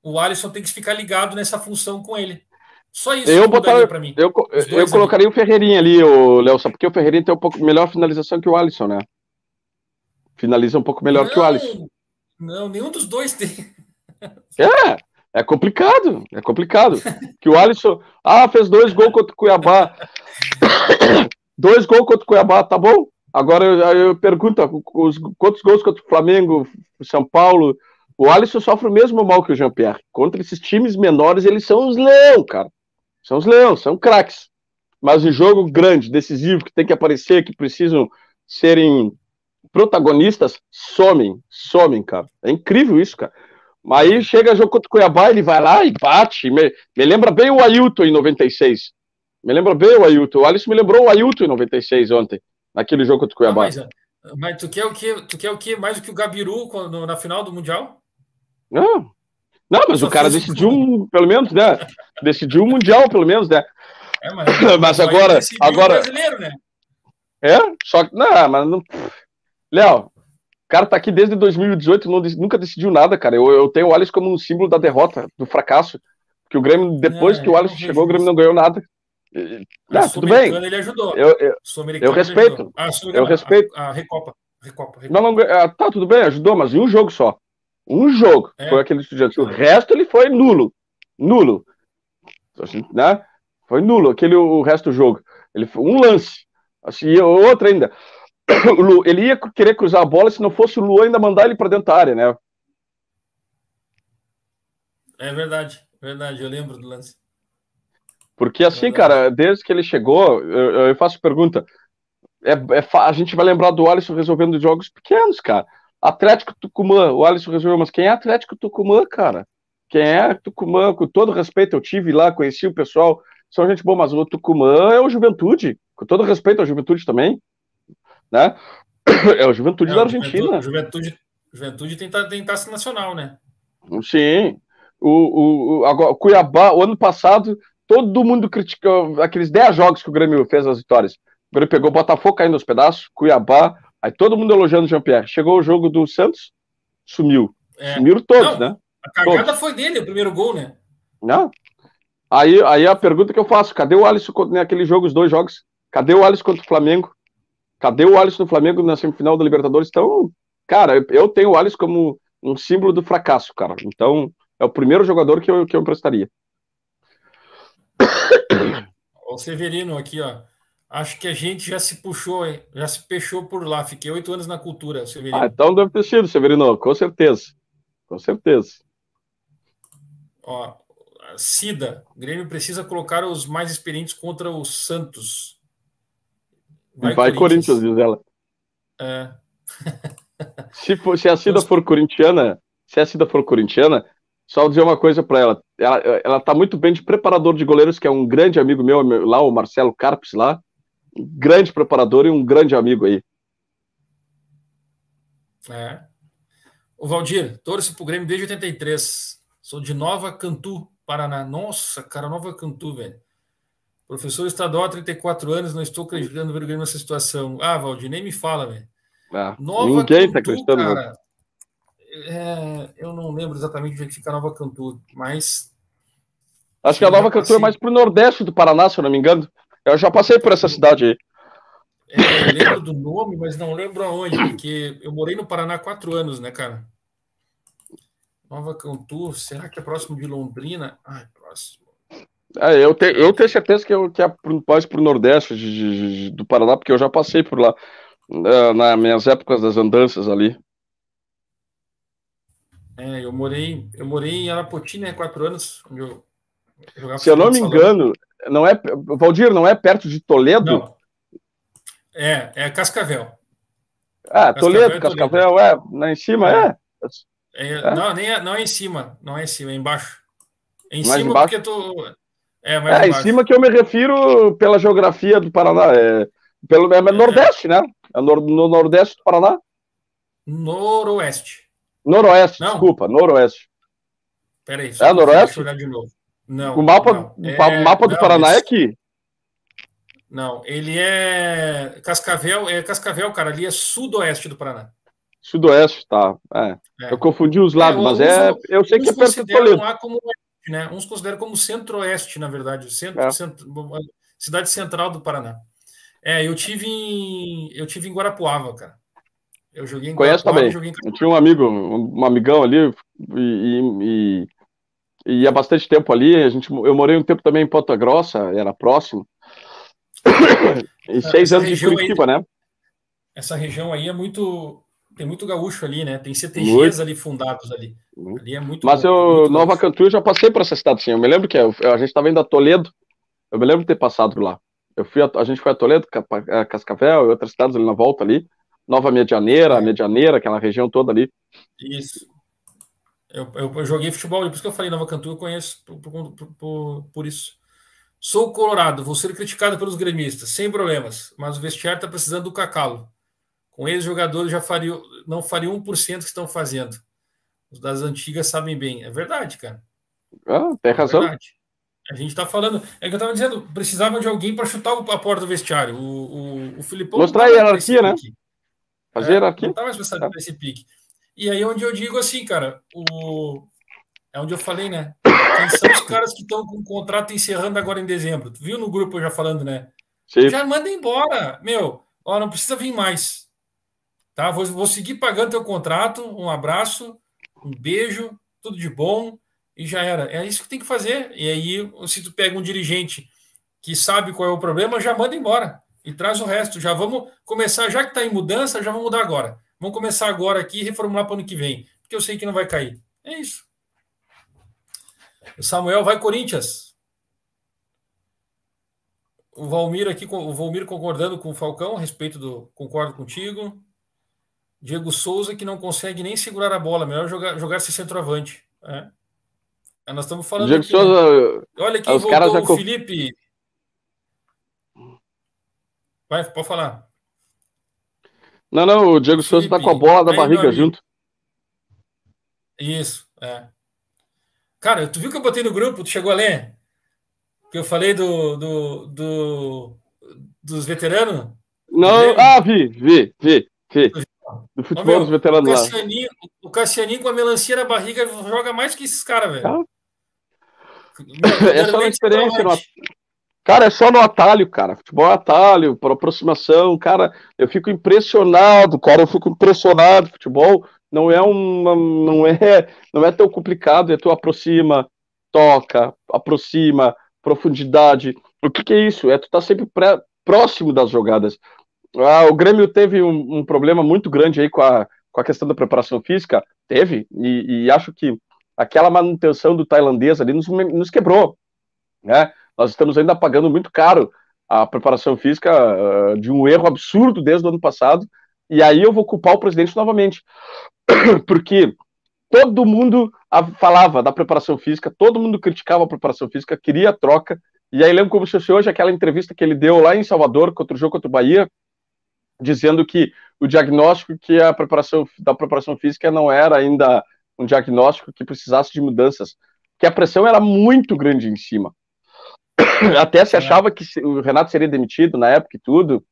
o Alisson tem que ficar ligado nessa função com ele. Só isso eu botaria para mim. Eu, eu colocaria ali. o Ferreirinha ali, o Léo, porque o Ferreirinha tem um pouco melhor finalização que o Alisson, né? Finaliza um pouco melhor não, que o Alisson. Não, nenhum dos dois tem. É, é complicado, é complicado. que o Alisson, ah, fez dois gols contra o Cuiabá. dois gols contra o Cuiabá, tá bom? Agora eu, eu pergunto, os, quantos gols contra o Flamengo, São Paulo? O Alisson sofre o mesmo mal que o Jean-Pierre. Contra esses times menores, eles são os leão, cara. São os leões, são craques. Mas em jogo grande, decisivo, que tem que aparecer, que precisam serem protagonistas, somem, somem, cara. É incrível isso, cara. Mas aí chega jogo contra o Cuiabá, ele vai lá e bate. Me, me lembra bem o Ailton em 96. Me lembra bem o Ailton. O Alisson me lembrou o Ailton em 96 ontem, naquele jogo contra o Cuiabá. mas, mas, tu quer o quê? Tu quer o quê mais do que o Gabiru quando, na final do Mundial? Não. Não, mas o cara decidiu, um, pelo menos, né? decidiu o Mundial, pelo menos, né? É, mas, mas agora. agora... brasileiro, né? É? Só que. Não, mas não. Léo, cara tá aqui desde 2018 não, nunca decidiu nada, cara. Eu, eu tenho o Alisson como um símbolo da derrota, do fracasso. Que o Grêmio, depois que o Alisson chegou, o Grêmio não ganhou nada. Ah, tudo bem. Ele ajudou. Eu, eu, eu respeito. Ah, eu respeito. A, a, Recopa. Recopa, Recopa. Não, não, ah, tá, tudo bem, ajudou, mas em um jogo só. Um jogo é. foi aquele estudante. O resto ele foi nulo. Nulo. Assim, né? Foi nulo aquele o resto do jogo. Ele foi um lance. Assim, outra ainda. Ele ia querer cruzar a bola se não fosse o Lu ainda mandar ele para dentro da área, né? É verdade, verdade, eu lembro do lance. Porque assim, é cara, desde que ele chegou, eu, eu faço pergunta. É, é, a gente vai lembrar do Alisson resolvendo jogos pequenos, cara. Atlético Tucumã, o Alisson resolveu, mas quem é Atlético Tucumã, cara? Quem é Tucumã? Com todo respeito, eu tive lá, conheci o pessoal, são gente boa, mas o Tucumã é o Juventude, com todo respeito ao Juventude também, né? É o Juventude é, da Argentina. Juventude, Juventude tem, tem taça nacional, né? Sim. O, o, agora, Cuiabá, o ano passado, todo mundo criticou aqueles 10 jogos que o Grêmio fez as vitórias. O Grêmio pegou o Botafogo caindo aos pedaços, Cuiabá, Aí todo mundo elogiando o Jean-Pierre. Chegou o jogo do Santos, sumiu. É. Sumiram todos, Não, né? A cagada todos. foi dele, o primeiro gol, né? Não. Aí, aí a pergunta que eu faço: cadê o Alisson naquele jogo, os dois jogos? Cadê o Alisson contra o Flamengo? Cadê o Alisson no Flamengo na semifinal da Libertadores? Então, cara, eu tenho o Alisson como um símbolo do fracasso, cara. Então, é o primeiro jogador que eu, que eu emprestaria. O Severino aqui, ó. Acho que a gente já se puxou, hein? já se fechou por lá. Fiquei oito anos na cultura, Severino. Ah, então deve ter sido, Severino, com certeza. Com certeza. Ó, Cida, o Grêmio precisa colocar os mais experientes contra o Santos. Vai, Vai Corinthians. Corinthians, diz ela. É. se, for, se a Cida for corintiana, se a Cida for corintiana, só dizer uma coisa para ela. ela. Ela tá muito bem de preparador de goleiros, que é um grande amigo meu, lá, o Marcelo Carpes, lá um grande preparador e um grande amigo aí. É. O Valdir, torço pro Grêmio desde 83. Sou de Nova Cantu, Paraná. Nossa, cara, Nova Cantu, velho. Professor estadual há 34 anos, não estou acreditando ver o Grêmio nessa situação. Ah, Valdir, nem me fala, velho. Ah, Nova ninguém Cantu, tá acreditando. Cara, é, eu não lembro exatamente onde é fica Nova Cantu, mas. Acho que a Nova Cantu é assim, mais pro nordeste do Paraná, se eu não me engano. Eu já passei por essa cidade aí. É, eu lembro do nome, mas não lembro aonde, porque eu morei no Paraná há quatro anos, né, cara? Nova Cantu, será que é próximo de Londrina? Ai, próximo. É, eu, te, eu tenho certeza que, eu, que é mais para o Nordeste de, de, de, do Paraná, porque eu já passei por lá uh, nas minhas épocas das andanças ali. É, eu morei, eu morei em Arapoti, né, quatro anos, onde eu Se eu não me engano, não é, Valdir, não é perto de Toledo? Não. É, é Cascavel. Ah, Cascavel Toledo, é Cascavel, Toledo. é, lá em cima é. é. é. Não, nem é, não é em cima, não é em cima, é embaixo. É em mais cima embaixo? porque tu. É, mais é em cima que eu me refiro pela geografia do Paraná. É, pelo, é, é Nordeste, né? É no, no Nordeste do Paraná. Noroeste. Noroeste, não. desculpa, Noroeste. Peraí, é Noroeste? Eu olhar de novo. Não. O mapa, não. o é, mapa do não, Paraná é aqui. Não, ele é Cascavel, é Cascavel, cara, ali é sudoeste do Paraná. Sudoeste, tá. É. É. Eu confundi os lados, é, mas é. Eu sei que é perto do Toledo. Lá como, né? Uns consideram como centro-oeste, na verdade, centro, é. centro, cidade central do Paraná. É, eu tive em, eu tive em Guarapuava, cara. Eu joguei em Conheço Guarapuava, também. Joguei em... Eu tinha um amigo, um amigão ali, e, e, e, há bastante tempo ali. A gente, eu morei um tempo também em Ponta Grossa, era próximo. e seis anos de Curitiba, aí, né? Essa região aí é muito. Tem muito gaúcho ali, né? Tem CTGs muito. ali fundados ali. ali é muito Mas eu, muito Nova Cantu, eu já passei por essa cidade, sim. Eu me lembro que eu, a gente estava indo a Toledo. Eu me lembro de ter passado lá. Eu fui a, a gente foi a Toledo, Cascavel e outras cidades ali na volta ali. Nova Medianeira, é. Medianeira, aquela região toda ali. Isso. Eu, eu, eu, joguei futebol, por isso que eu falei Nova Cantu, eu conheço por, por, por, por, isso. Sou colorado, vou ser criticado pelos gremistas, sem problemas, mas o vestiário está precisando do cacalo. Com eles, jogadores já fariam, não fariam 1% que estão fazendo. Os das antigas sabem bem. É verdade, cara. Ah, tem razão. É a gente está falando. É que eu estava dizendo, precisava de alguém para chutar a porta do vestiário. O, o, o Filipão. Mostrar a hierarquia, né? Fazer é, hierarquia. Não está mais pensando tá. nesse pique. E aí, onde eu digo assim, cara, o... é onde eu falei, né? Quem são os caras que estão com o contrato encerrando agora em dezembro? Tu viu no grupo eu já falando, né? Sim. Já manda embora, meu. Ó, não precisa vir mais. Tá? Vou, vou seguir pagando teu contrato. Um abraço, um beijo, tudo de bom e já era. É isso que tem que fazer. E aí, se tu pega um dirigente que sabe qual é o problema, já manda embora e traz o resto. Já vamos começar, já que está em mudança, já vamos mudar agora. Vamos começar agora aqui e reformular para o ano que vem, porque eu sei que não vai cair. É isso. O Samuel vai Corinthians. O Valmir aqui, o Valmir concordando com o Falcão a respeito do. Concordo contigo. Diego Souza que não consegue nem segurar a bola, melhor jogar, jogar esse centroavante. É. é nós estamos falando. Diego aqui, Souza. Né? Olha quem voltou, o Felipe. Vai, pode falar. Não, não, o Diego Souza tá com a bola da barriga junto. Isso, é. Cara, tu viu que eu botei no grupo? Tu chegou a ler? Que eu falei do, do, do dos veteranos? Não, ah, vi, vi, vi, vi. Do futebol dos veteranos o Cassianinho, lá. O Cassianinho com a melancia na barriga joga mais que esses caras, velho. Ah. é só uma experiência. No, Cara, é só no atalho, cara. Futebol é atalho, por aproximação, cara. Eu fico impressionado, cara. Eu fico impressionado. Futebol não é uma, não é, não é tão complicado. É tu aproxima, toca, aproxima, profundidade. O que, que é isso? É tu tá sempre pré, próximo das jogadas. Ah, o Grêmio teve um, um, problema muito grande aí com a, com a questão da preparação física, teve, e, e acho que aquela manutenção do tailandês ali nos, nos quebrou, né? Nós estamos ainda pagando muito caro a preparação física uh, de um erro absurdo desde o ano passado. E aí eu vou culpar o presidente novamente. Porque todo mundo falava da preparação física, todo mundo criticava a preparação física, queria a troca. E aí lembro como se fosse hoje aquela entrevista que ele deu lá em Salvador contra o jogo contra o Bahia, dizendo que o diagnóstico que a preparação da preparação física não era ainda um diagnóstico que precisasse de mudanças, que a pressão era muito grande em cima. Até se é. achava que o Renato seria demitido na época e tudo,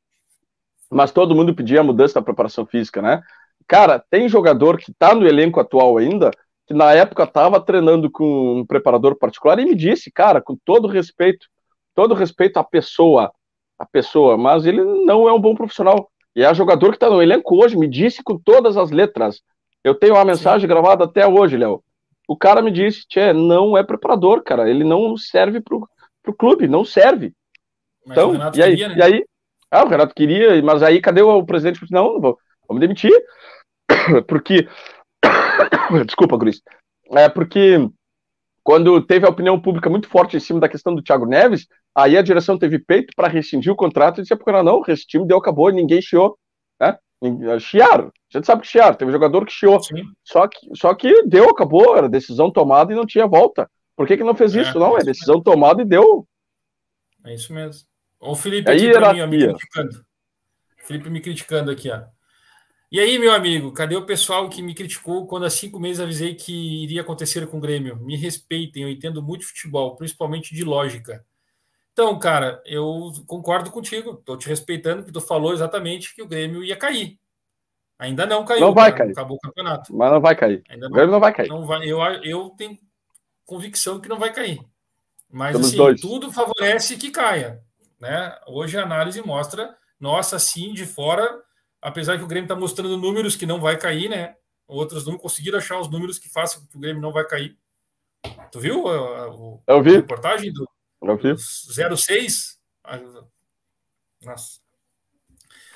mas todo mundo pedia a mudança da preparação física, né? Cara, tem jogador que tá no elenco atual ainda, que na época tava treinando com um preparador particular e me disse, cara, com todo respeito, todo respeito à pessoa, a pessoa, mas ele não é um bom profissional. E é jogador que tá no elenco hoje, me disse com todas as letras. Eu tenho uma mensagem Sim. gravada até hoje, Léo. O cara me disse, Tchê, não é preparador, cara. Ele não serve pro, pro clube, não serve. Mas então, e aí, queria, né? e aí? Ah, o Renato queria, mas aí cadê o, presidente? Não, não vou, vamos demitir. Porque. Desculpa, Gris. É porque quando teve a opinião pública muito forte em cima da questão do Thiago Neves, aí a direção teve peito para rescindir o contrato e disse: porque não, esse time deu, acabou, ninguém chiou. Né? Chiaram. A gente sabe que chiaram, teve jogador que chiou. Só que, só que deu, acabou, era decisão tomada e não tinha volta. Por que, que não fez é, isso? Não, é, é decisão mesmo. tomada e deu. É isso mesmo. O Felipe aqui pra mim, ó, me criticando. Felipe me criticando aqui, ó. E aí, meu amigo, cadê o pessoal que me criticou quando há cinco meses avisei que iria acontecer com o Grêmio? Me respeitem, eu entendo muito de futebol, principalmente de lógica. Então, cara, eu concordo contigo, estou te respeitando, porque tu falou exatamente que o Grêmio ia cair. Ainda não caiu. Não vai cara, cair. Acabou o campeonato. Mas não vai cair. Ainda não, o Grêmio não vai cair. Não vai, eu, eu tenho convicção que não vai cair. Mas assim, tudo favorece que caia. Né? Hoje a análise mostra, nossa, assim, de fora, apesar que o Grêmio está mostrando números que não vai cair, né? Outros não conseguiram achar os números que façam que o Grêmio não vai cair. Tu viu a, Eu vi. a reportagem do Eu vi. 06? Nossa.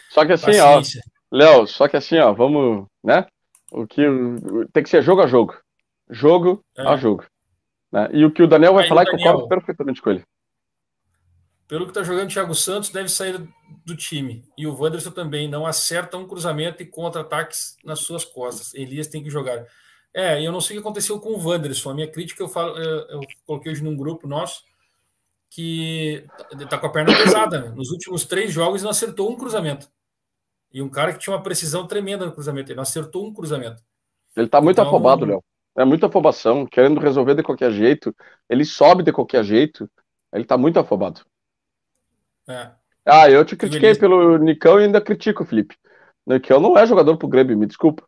Só que assim, Paciência. ó, Léo, só que assim, ó, vamos, né? O que tem que ser jogo a jogo. Jogo é. a jogo. Né? E o que o Daniel vai Aí, falar, eu concordo perfeitamente com ele. Pelo que está jogando, o Thiago Santos deve sair do time. E o Wanderson também não acerta um cruzamento e contra-ataques nas suas costas. Elias tem que jogar. É, eu não sei o que aconteceu com o Wanderson. A minha crítica, eu, falo, eu, eu coloquei hoje num grupo nosso, que tá com a perna pesada. Né? Nos últimos três jogos, ele não acertou um cruzamento. E um cara que tinha uma precisão tremenda no cruzamento. Ele não acertou um cruzamento. Ele tá muito então, afobado, Léo. É muita afobação, querendo resolver de qualquer jeito. Ele sobe de qualquer jeito. Ele tá muito afobado. É. Ah, eu te critiquei pelo Nicão e ainda critico, Felipe. Nicão não é jogador pro Grêmio, me desculpa.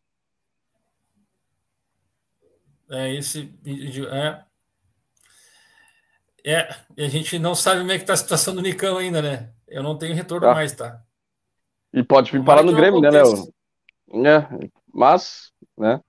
É, esse. É. É, e a gente não sabe como é que tá a situação do Nicão ainda, né? Eu não tenho retorno tá. mais, tá? E pode vir parar no Grêmio, né, Léo? É, mas, né?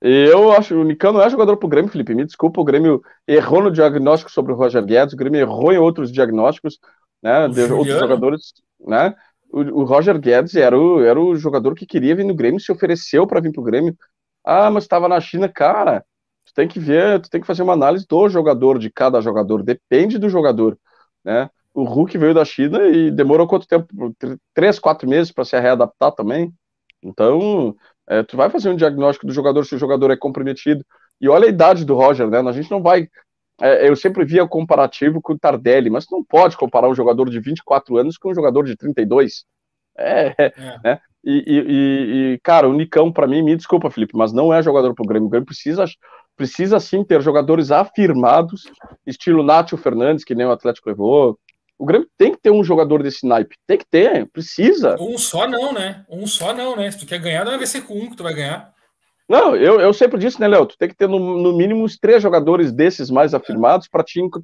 Eu acho o Nicão não é jogador pro Grêmio, Felipe. Me desculpa, o Grêmio errou no diagnóstico sobre o Roger Guedes, o Grêmio errou em outros diagnósticos, né? De outros jogadores, né? O, o, Roger Guedes era o, era o jogador que queria vir no Grêmio, se ofereceu para vir pro Grêmio. Ah, mas estava na China, cara. Tu tem que ver, tu tem que fazer uma análise do jogador, de cada jogador. Depende do jogador, né? O Hulk veio da China e demorou quanto tempo? Três, quatro meses para se readaptar também. Então, é, tu vai fazer um diagnóstico do jogador se o jogador é comprometido. E olha a idade do Roger, né? A gente não vai. É, eu sempre via o comparativo com o Tardelli, mas não pode comparar um jogador de 24 anos com um jogador de 32. É, é. né? E, e, e, cara, o Nicão, para mim, me desculpa, Felipe, mas não é jogador pro Grêmio. O Grêmio precisa, precisa sim ter jogadores afirmados, estilo Nátio Fernandes, que nem o Atlético levou, o Grêmio tem que ter um jogador desse naipe. Tem que ter, precisa. Um só não, né? Um só não, né? Se tu quer ganhar, não vai ser com um que tu vai ganhar. Não, eu, eu sempre disse, né, Léo? Tu tem que ter no, no mínimo uns três jogadores desses mais afirmados para te inc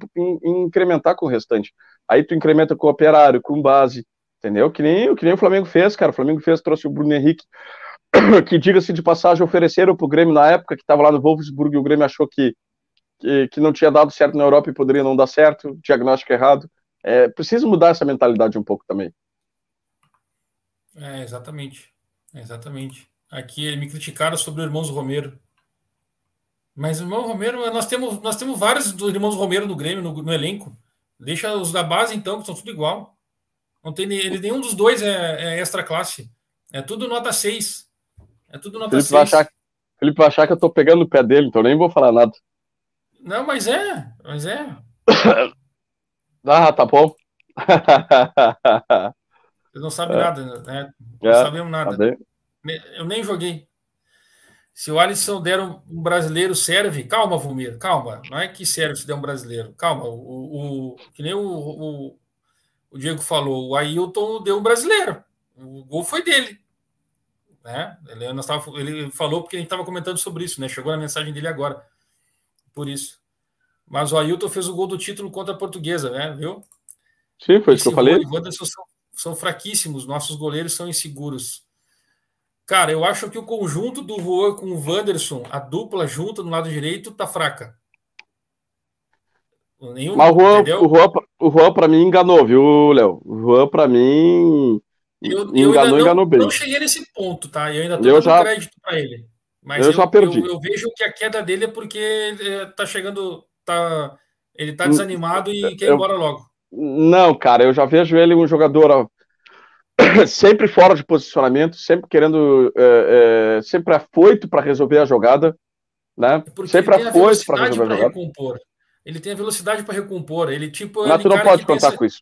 incrementar com o restante. Aí tu incrementa com o operário, com base, entendeu? Que nem, que nem o Flamengo fez, cara. O Flamengo fez, trouxe o Bruno Henrique, que, diga-se de passagem, ofereceram pro Grêmio na época que estava lá no Wolfsburg e o Grêmio achou que, que, que não tinha dado certo na Europa e poderia não dar certo, diagnóstico errado. É, precisa mudar essa mentalidade um pouco também. É, exatamente. Exatamente. Aqui me criticaram sobre o Irmãos Romero. Mas o irmão Romero, nós temos, nós temos vários dos irmãos Romero no Grêmio, no, no elenco. Deixa os da base, então, que são tudo igual. Não tem ele, nenhum dos dois é, é extra classe. É tudo nota 6. É tudo nota Felipe 6. Vai achar, Felipe vai achar que eu tô pegando o pé dele, então nem vou falar nada. Não, mas é, mas é. Ah, tá bom. Vocês não sabem é. nada, né? Não é, sabemos nada. Tá eu nem joguei. Se o Alisson der um, brasileiro, serve. Calma, Vumir, calma. Não é que serve se der um brasileiro. Calma. O, o que nem o, o, o, Diego falou, o Ailton deu um brasileiro. O gol foi dele. Né? Ele, nós tava, ele falou porque a gente estava comentando sobre isso, né? Chegou na mensagem dele agora. Por isso. Mas o Ailton fez o gol do título contra a Portuguesa, né? Viu? Sim, foi isso que eu falei. São, são fraquíssimos, nossos goleiros são inseguros. Cara, eu acho que o conjunto do Juan com o Wanderson, a dupla junta no lado direito, tá fraca. Nenhum, Mas o Juan, o Juan, o Juan para mim enganou, viu, Léo? O Juan para mim eu, eu enganou, não, enganou bem. não cheguei nesse ponto, tá? Eu ainda tô eu dando já, crédito para ele. Mas eu, eu já perdi. Eu, eu, vejo que a queda dele é porque é, tá chegando tá, ele tá desanimado e quer ir embora logo. Não, cara, eu já vejo ele um jogador sempre fora de posicionamento, sempre querendo, é, é, sempre afoito para resolver a jogada, né? Porque sempre afoito para resolver a jogada. Recompor. Ele tem a velocidade para recompor. Ele tipo. Mas tu não pode contar pensa... com isso.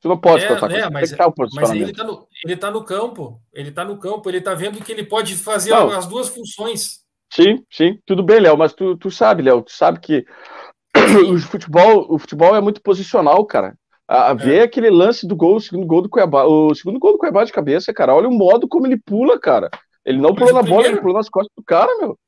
Tu não pode é, contar com isso. Mas, mas ele está no, ele tá no campo. Ele está no campo. Ele está vendo que ele pode fazer não. as duas funções. Sim, sim, tudo bem, Léo, mas tu, tu sabe, Léo, tu sabe que o futebol, o futebol é muito posicional, cara. A, ver é. aquele lance do gol, o segundo gol do Cuiabá, o segundo gol do Cuiabá de cabeça, cara. Olha o modo como ele pula, cara. Ele não pulou na primeiro... bola, ele pulou nas costas do cara, meu.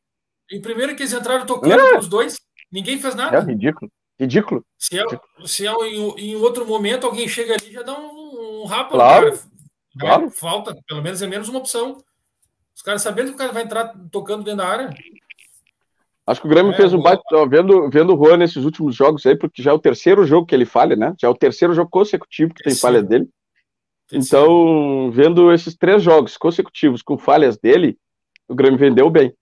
Em primeiro que eles entraram tocando é. os dois. Ninguém fez nada. É ridículo. Ridículo. Se é, se é em, em outro momento alguém chega ali já dá um, um rapa claro, cara. Claro. Falta, pelo menos é menos uma opção. Os caras sabendo que o cara vai entrar tocando dentro da área. Acho que o Grêmio É, fez um baita. Vendo, vendo o Juan nesses últimos jogos aí, porque já é o terceiro jogo que ele falha, né? Já é o terceiro jogo consecutivo que tem falha dele. Então, vendo esses três jogos consecutivos com falhas dele, o Grêmio vendeu bem.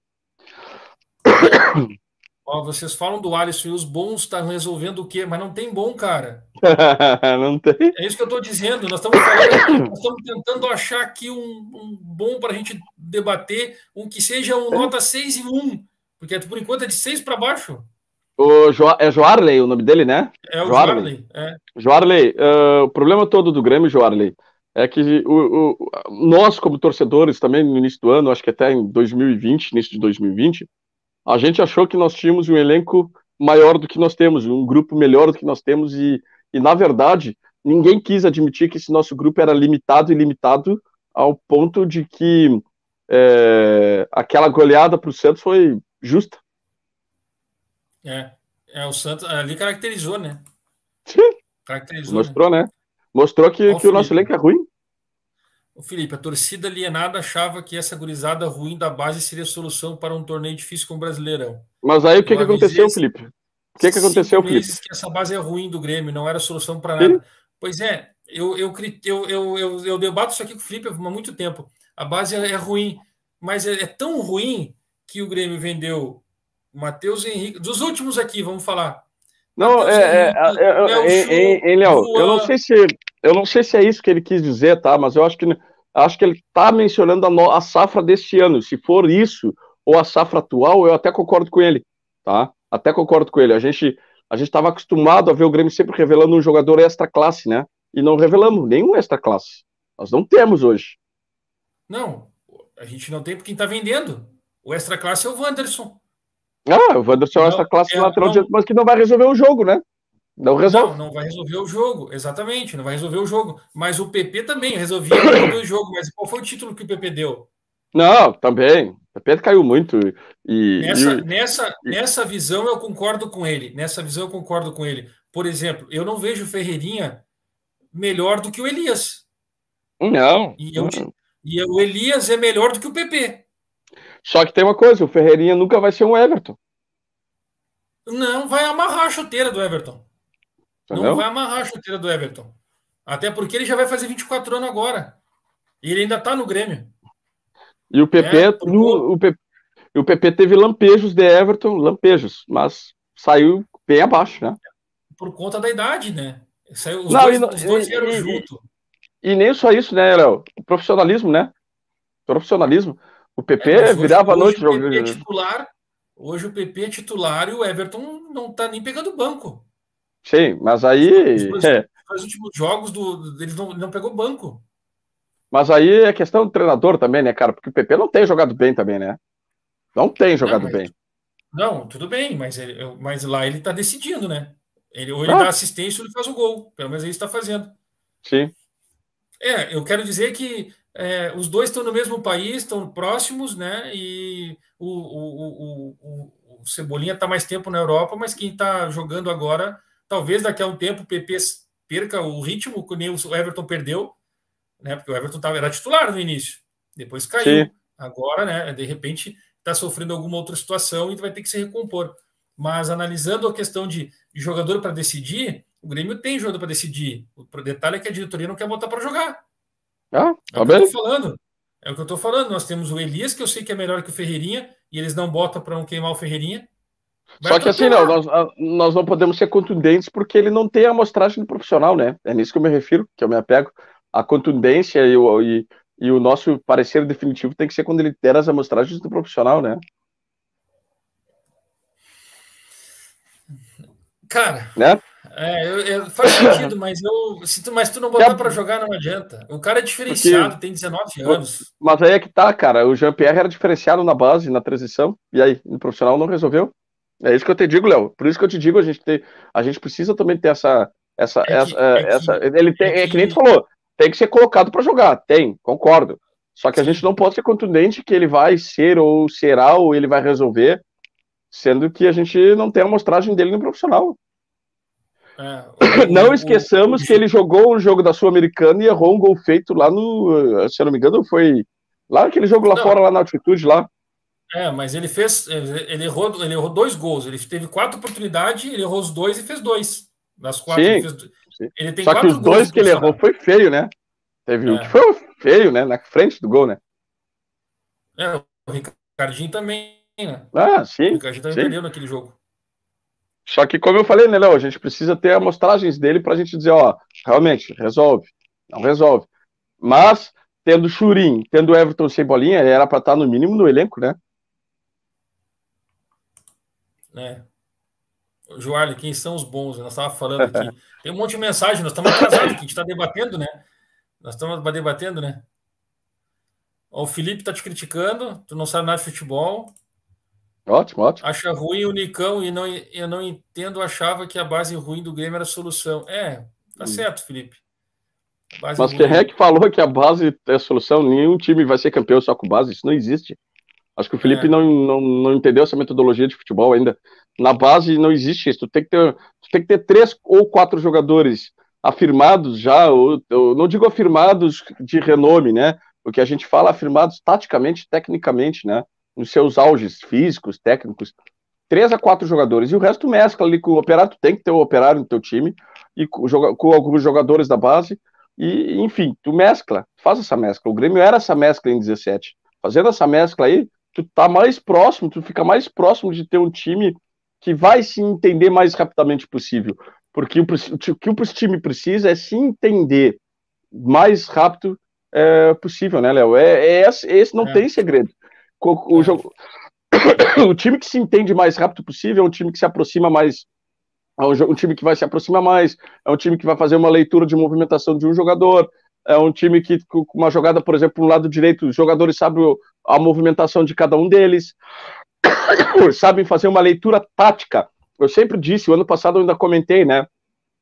Ó, vocês falam do Alisson e os bons estão resolvendo o quê? Mas não tem bom, cara. não tem. É isso que eu estou dizendo. Nós estamos falando, nós estamos tentando achar aqui um, um bom para a gente debater, um que seja um nota 6 e 1. Porque por enquanto é de 6 para baixo. O jo é Joarley o nome dele, né? É o Joarley. Jarley. É. Joarley, ah, o problema todo do Grêmio, Joarley, é que o, o- nós, como torcedores, também no início do ano, acho que até em 2020, início de 2020, a gente achou que nós tínhamos um elenco maior do que nós temos, um grupo melhor do que nós temos, e, e na verdade, ninguém quis admitir que esse nosso grupo era limitado e limitado ao ponto de que é, aquela goleada para o Santos foi justa. É. É, o Santos ali caracterizou, né? Sim. Caracterizou. Né? Mostrou, né? Mostrou que, Ó, que o nosso elenco é ruim. O Felipe, a torcida alienada achava que essa gurizada ruim da base seria solução para um torneio difícil como o Brasileirão. Mas aí o que, que aconteceu, esse- Felipe? O que, que aconteceu, Felipe? que essa base é ruim do Grêmio, não era solução para Sim. nada. Pois é, eu, eu, eu, eu, eu, eu debato isso aqui com o Felipe há muito tempo. A base é, é ruim, mas é, é tão ruim que o Grêmio vendeu Matheus Henrique. Dos últimos aqui, vamos falar. Não, é, é, Henrique, é, é, Léo é, é, é, Léo, eu não sei se eu não sei se é isso que ele quis dizer, tá? Mas eu acho que acho que ele está mencionando a, no- a safra deste ano. Se for isso ou a safra atual, eu até concordo com ele, tá? Até concordo com ele. A gente a gente estava acostumado a ver o Grêmio sempre revelando um jogador extra classe, né? E não revelamos nenhum extra classe. Nós não temos hoje. Não, a gente não tem porque quem está vendendo. O extra classe é o Wanderson. Ah, o Wanderson é Não, extra classe é, lateral não. direito, mas que não vai resolver o jogo, né? Não resolve. Não, não vai resolver o jogo, exatamente, não vai resolver o jogo. Mas o PP também resolvia o jogo. Mas qual foi o título que o PP deu? Não, também. O Pedro caiu muito. E, Nessa, e- nessa, nessa visão eu concordo com ele. Nessa visão eu concordo com ele. Por exemplo, eu não vejo o Ferreirinha melhor do que o Elias. Não. E, eu, e o Elias é melhor do que o PP. Só que tem uma coisa, o Ferreirinha nunca vai ser um Everton. Não vai amarrar a chuteira do Everton. Entendeu? Não vai amarrar a chuteira do Everton. Até porque ele já vai fazer 24 anos agora. E ele ainda tá no Grêmio. E o PP, É, no- o, PP e o PP teve lampejos de Everton, lampejos, mas saiu bem abaixo, né? Por conta da idade, né? Saiu, os, Não, dois, e não- os dois e- vieram e- junto. E nem só isso, né, Léo? O profissionalismo, né? Profissionalismo. O PP É, virava a noite hoje o PP é jogando. titular. Hoje o PP é titular e o Everton não tá nem pegando banco. Sim, mas aí. Os dois- é, Os últimos jogos do, eles não, não pegou banco. mas aí é questão do treinador também, né, cara? Porque o PP não tem jogado bem também, né? Não tem jogado mas- bem. Não, tudo bem, mas, ele, mas lá ele tá decidindo, né? Ele, ou ele Ah. dá assistência ou ele faz o gol. Pelo menos ele está fazendo. Sim. É, eu quero dizer que é, os dois estão no mesmo país, estão próximos, né? E o, o, o, o, Cebolinha está mais tempo na Europa, mas quem está jogando agora, talvez daqui a um tempo o PP perca o ritmo que nem o Everton perdeu, né? Porque o Everton tava, era titular no início, depois caiu. Sim. Agora, né? De repente está sofrendo alguma outra situação e vai ter que se recompor. Mas analisando a questão de, de jogador para decidir, o Grêmio tem jogador para decidir. O detalhe é que a diretoria não quer botar para jogar. Ah, É tá o que eu bem? tô falando. É o que eu tô falando. Nós temos o Elias, que eu sei que é melhor que o Ferreirinha, e eles não botam para não queimar o Ferreirinha. Vai Só que assim, não, nós, nós não podemos ser contundentes porque ele não tem a amostragem do profissional, né? É nisso que eu me refiro, que eu me apego. A contundência e o, e, e o nosso parecer definitivo tem que ser quando ele der as amostragens do profissional, né? Cara, Né? É, eu- eu- faz sentido, mas, eu, se tu, mas tu não botar para jogar, não adianta. O cara é diferenciado, tem 19 anos. Mas aí é que tá, cara. O Jean-Pierre era diferenciado na base, na transição, e aí, no profissional não resolveu. É isso que eu te digo, Léo. Por isso que eu te digo, a gente, tem, a gente precisa também ter essa. essa, É que- essa, é que- essa ele tem, é é que nem tu falou, tem que ser colocado para jogar. Tem, concordo. Só que a gente não pode ser contundente que ele vai ser ou será ou ele vai resolver sendo que a gente não tem a amostragem dele no profissional. É, o, não esqueçamos o, o, que ele jogou o jogo da Sul-Americana e errou um gol feito lá no. Se eu não me engano, foi lá naquele jogo lá não. fora, lá na altitude lá. É, mas ele fez. Ele errou, ele errou dois gols. Ele teve quatro oportunidades, ele errou os dois e fez dois. Das quatro, sim, ele, fez, ele tem Só que os dois que ele errou foi feio, né? Teve é. um que foi feio, né? Na frente do gol, né? É, o Ricardinho também, né? Ah, sim. O Ricardinho também sim. perdeu naquele jogo. Só que, como eu falei, né, Léo, a gente precisa ter amostragens dele para a gente dizer, ó, realmente, resolve. Não resolve. Mas, tendo Churin, tendo Everton sem bolinha, ele era para estar no mínimo no elenco, né? É. Joalho, quem são os bons? Nós estávamos falando aqui. Tem um monte de mensagem, nós estamos atrasados aqui, a gente está debatendo, né? Nós estamos debatendo, né? O Felipe está te criticando, tu não sabe nada de futebol. Ótimo, ótimo. Acha ruim o Nicão e não, eu não entendo, achava que a base ruim do Grêmio era a solução. É, tá hum. certo, Felipe. Mas é que falou que a base é a solução, nenhum time vai ser campeão só com base, isso não existe. Acho que o Felipe é. não, não, não entendeu essa metodologia de futebol ainda. Na base não existe isso. Tu tem que ter, tem que ter três ou quatro jogadores afirmados já, ou, eu não digo afirmados de renome, né? Porque a gente fala afirmados taticamente, tecnicamente, né? Nos seus auges físicos, técnicos. Três a quatro jogadores. E o resto mescla ali com o operário. Tu tem que ter o operário no teu time e com, com alguns jogadores da base. E, enfim, tu mescla, faz essa mescla. O Grêmio era essa mescla em 17. Fazendo essa mescla aí, tu tá mais próximo, tu fica mais próximo de ter um time que vai se entender mais rapidamente possível. Porque o, o que o time precisa é se entender mais rápido é, possível, né, Léo? É, é, esse, esse não é. tem segredo. O, é. jogo, o time que se entende mais rápido possível é um time que se aproxima mais é um, um, time que vai se aproximar mais, é um time que vai fazer uma leitura de movimentação de um jogador, é um time que, com uma jogada, por exemplo, no lado direito, os jogadores sabem a movimentação de cada um deles, sabem fazer uma leitura tática. Eu sempre disse, o ano passado eu ainda comentei, né,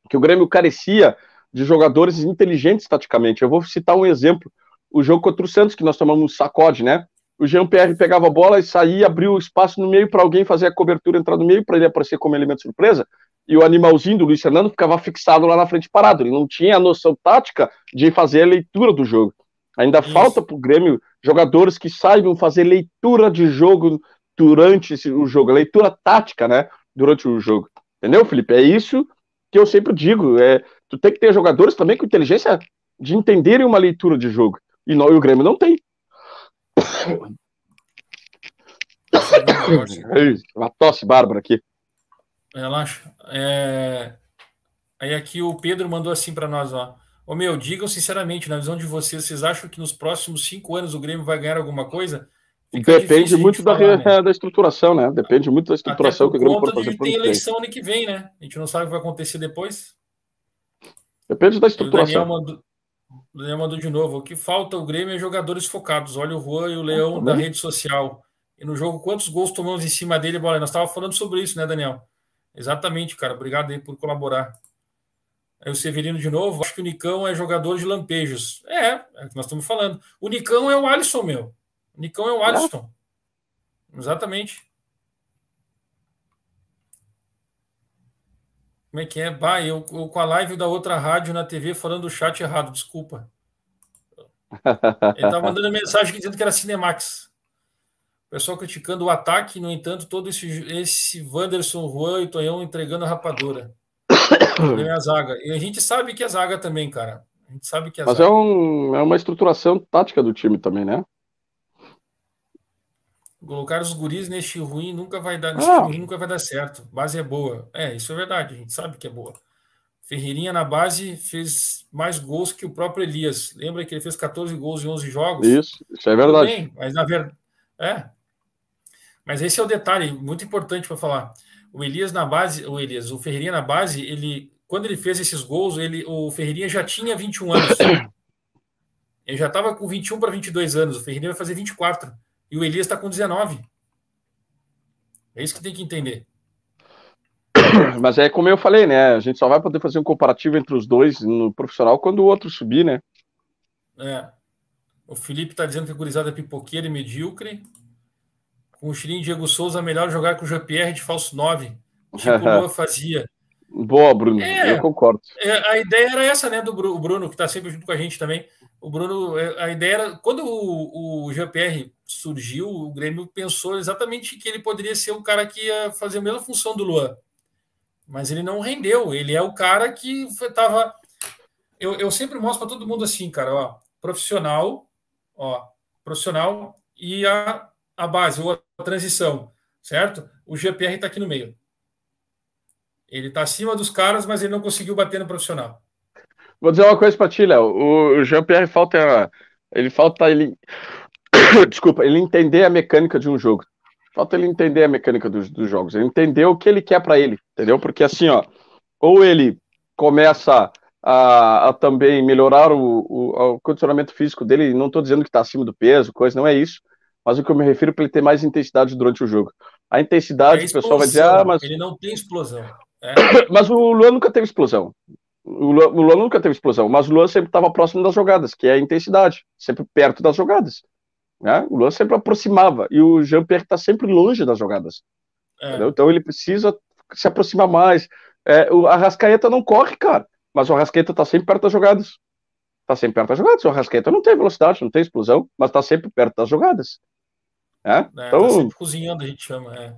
que o Grêmio carecia de jogadores inteligentes taticamente. Eu vou citar um exemplo, o jogo contra o Santos, que nós tomamos um sacode, né? O Jean-Pierre pegava a bola e saía, abriu espaço no meio para alguém fazer a cobertura, entrar no meio, para ele aparecer como elemento surpresa e o animalzinho do Luiz Fernando ficava fixado lá na frente parado. Ele não tinha a noção tática de fazer a leitura do jogo. Ainda Isso. falta para o Grêmio jogadores que saibam fazer leitura de jogo durante o jogo, leitura tática, né? Durante o jogo. Entendeu, Felipe? É isso que eu sempre digo. É, tu tem que ter jogadores também com inteligência de entenderem uma leitura de jogo. E, não, e o Grêmio não tem. Uma tosse bárbara aqui. Relaxa. É... Aí aqui o Pedro mandou assim para nós, ó. Ô meu, digam sinceramente, na visão de vocês, vocês acham que nos próximos cinco anos o Grêmio vai ganhar alguma coisa? Fica Depende muito da, falar, né? da estruturação, né? Depende muito da estruturação que o Grêmio pode fazer. Tem eleição ano que vem, né? A gente não sabe o que vai acontecer depois. Depende da estruturação. O Daniel mandou, o Daniel mandou de novo. O que falta o Grêmio é jogadores focados. Olha o Juan e o Leão ah, da rede social. E no jogo, quantos gols tomamos em cima dele? Bola? Nós estávamos falando sobre isso, né, Daniel? Exatamente, cara. Obrigado aí por colaborar. Aí o Severino de novo. Acho que o Nicão é jogador de lampejos. É, é o que nós estamos falando. O Nicão é o Alisson, meu. O Nicão é o Alisson. É. Exatamente. Como é que é? Bah, eu, eu, com a live da outra rádio na TV falando o chat errado, desculpa. Ele estava mandando mensagem dizendo que era Cinemax. O pessoal criticando o ataque, no entanto, todo esse, esse Wanderson, Juan e Tonhão entregando a rapadura. é a zaga. E a gente sabe que é zaga também, cara. A gente sabe que é Mas zaga. é, um, é uma estruturação tática do time também, né? Colocar os guris neste ruim nunca vai dar, nesse ah. ruim nunca vai dar certo. Base é boa. É, isso é verdade, a gente sabe que é boa. Ferreirinha na base fez mais gols que o próprio Elias. Lembra que ele fez 14 gols em 11 jogos? Isso, isso é verdade. Bem, mas na verdade, é, mas esse é o detalhe muito importante para falar. O Elias na base, o Elias, o Ferreirinha na base, ele quando ele fez esses gols, ele o Ferreirinha já tinha 21 anos. Ele já estava com 21 para 22 anos, o Ferreirinha vai fazer 24 e o Elias está com 19. É isso que tem que entender. Mas é como eu falei, né? A gente só vai poder fazer um comparativo entre os dois no profissional quando o outro subir, né? É. O Felipe está dizendo que a gurizada é pipoqueira e medíocre. com o Chirinho Diego Souza, melhor jogar com o Jean-Pierre de falso 9, tipo o Lua fazia. Boa, Bruno, é, eu concordo. É, a ideia era essa, né, do Bruno, que está sempre junto com a gente também. O Bruno, é, a ideia era, quando o, o Jean-Pierre surgiu, o Grêmio pensou exatamente que ele poderia ser o cara que ia fazer a mesma função do Luan. Mas ele não rendeu, ele é o cara que estava. Eu, eu sempre mostro para todo mundo assim, cara, ó, profissional, ó, profissional e a, a base, ou a transição, certo? O GPR está aqui no meio. Ele está acima dos caras, mas ele não conseguiu bater no profissional. Vou dizer uma coisa para ti, Léo. O Jean-Pierre falta. Ele falta ele. Desculpa, ele entender a mecânica de um jogo. Falta ele entender a mecânica dos, dos jogos. Ele entender o que ele quer para ele, entendeu? Porque assim, ó, ou ele começa a, a também melhorar o, o, o, condicionamento físico dele. Não estou dizendo que está acima do peso, coisa, não é isso. Mas o que eu me refiro é para ele ter mais intensidade durante o jogo. A intensidade, é o pessoal vai dizer, ah, mas. Ele não tem explosão. É. Mas o Luan nunca teve explosão. O Luan, o Luan nunca teve explosão, mas o Luan sempre estava próximo das jogadas, que é a intensidade, sempre perto das jogadas. Né? O Luan sempre aproximava, e o Jean-Pierre está sempre longe das jogadas. É. Então ele precisa se aproximar mais. É, o Arrascaeta não corre, cara, mas o Arrascaeta está sempre perto das jogadas. Está sempre perto das jogadas. O Arrascaeta não tem velocidade, não tem explosão, mas está sempre perto das jogadas. É? É, tá então... Tá cozinhando, a gente chama. É.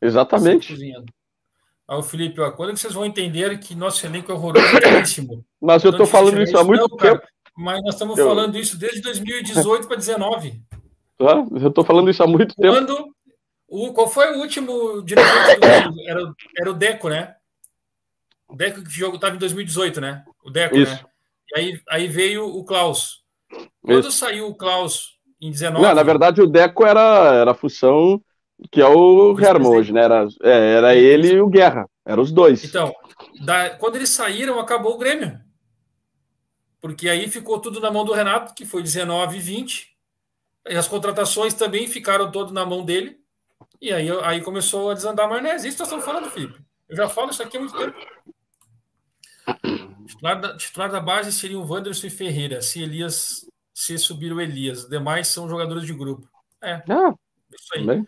Exatamente. Tá cozinhando. Aí o Felipe, ó, quando é que vocês vão entender que nosso elenco é horroroso Mas eu estou falando isso há muito não, tempo. Cara, mas nós estamos eu... falando isso desde 2018 para 2019. Ah, eu estou falando isso há muito quando, tempo. O, qual foi o último diretor do era, era o Deco, né? O Deco que jogo estava em 2018, né? O Deco, né? isso. né? E aí, aí veio o Klaus. Quando isso. saiu o Klaus em 19. Não, na verdade, o Deco era, era a função que é o Herman hoje, né? Era, é, era ele e o Guerra. Eram os dois. Então, da, quando eles saíram, acabou o Grêmio. Porque aí ficou tudo na mão do Renato, que foi 19 e 20. E as contratações também ficaram todas na mão dele. E aí, aí começou a desandar a maionese. Isso nós estamos falando, Felipe. Eu já falo isso aqui há muito tempo. Titular da, titular da base seria o Wanderson e Ferreira. Se Elias se subir o Elias. Os demais são jogadores de grupo. É. Ah, isso aí. Também.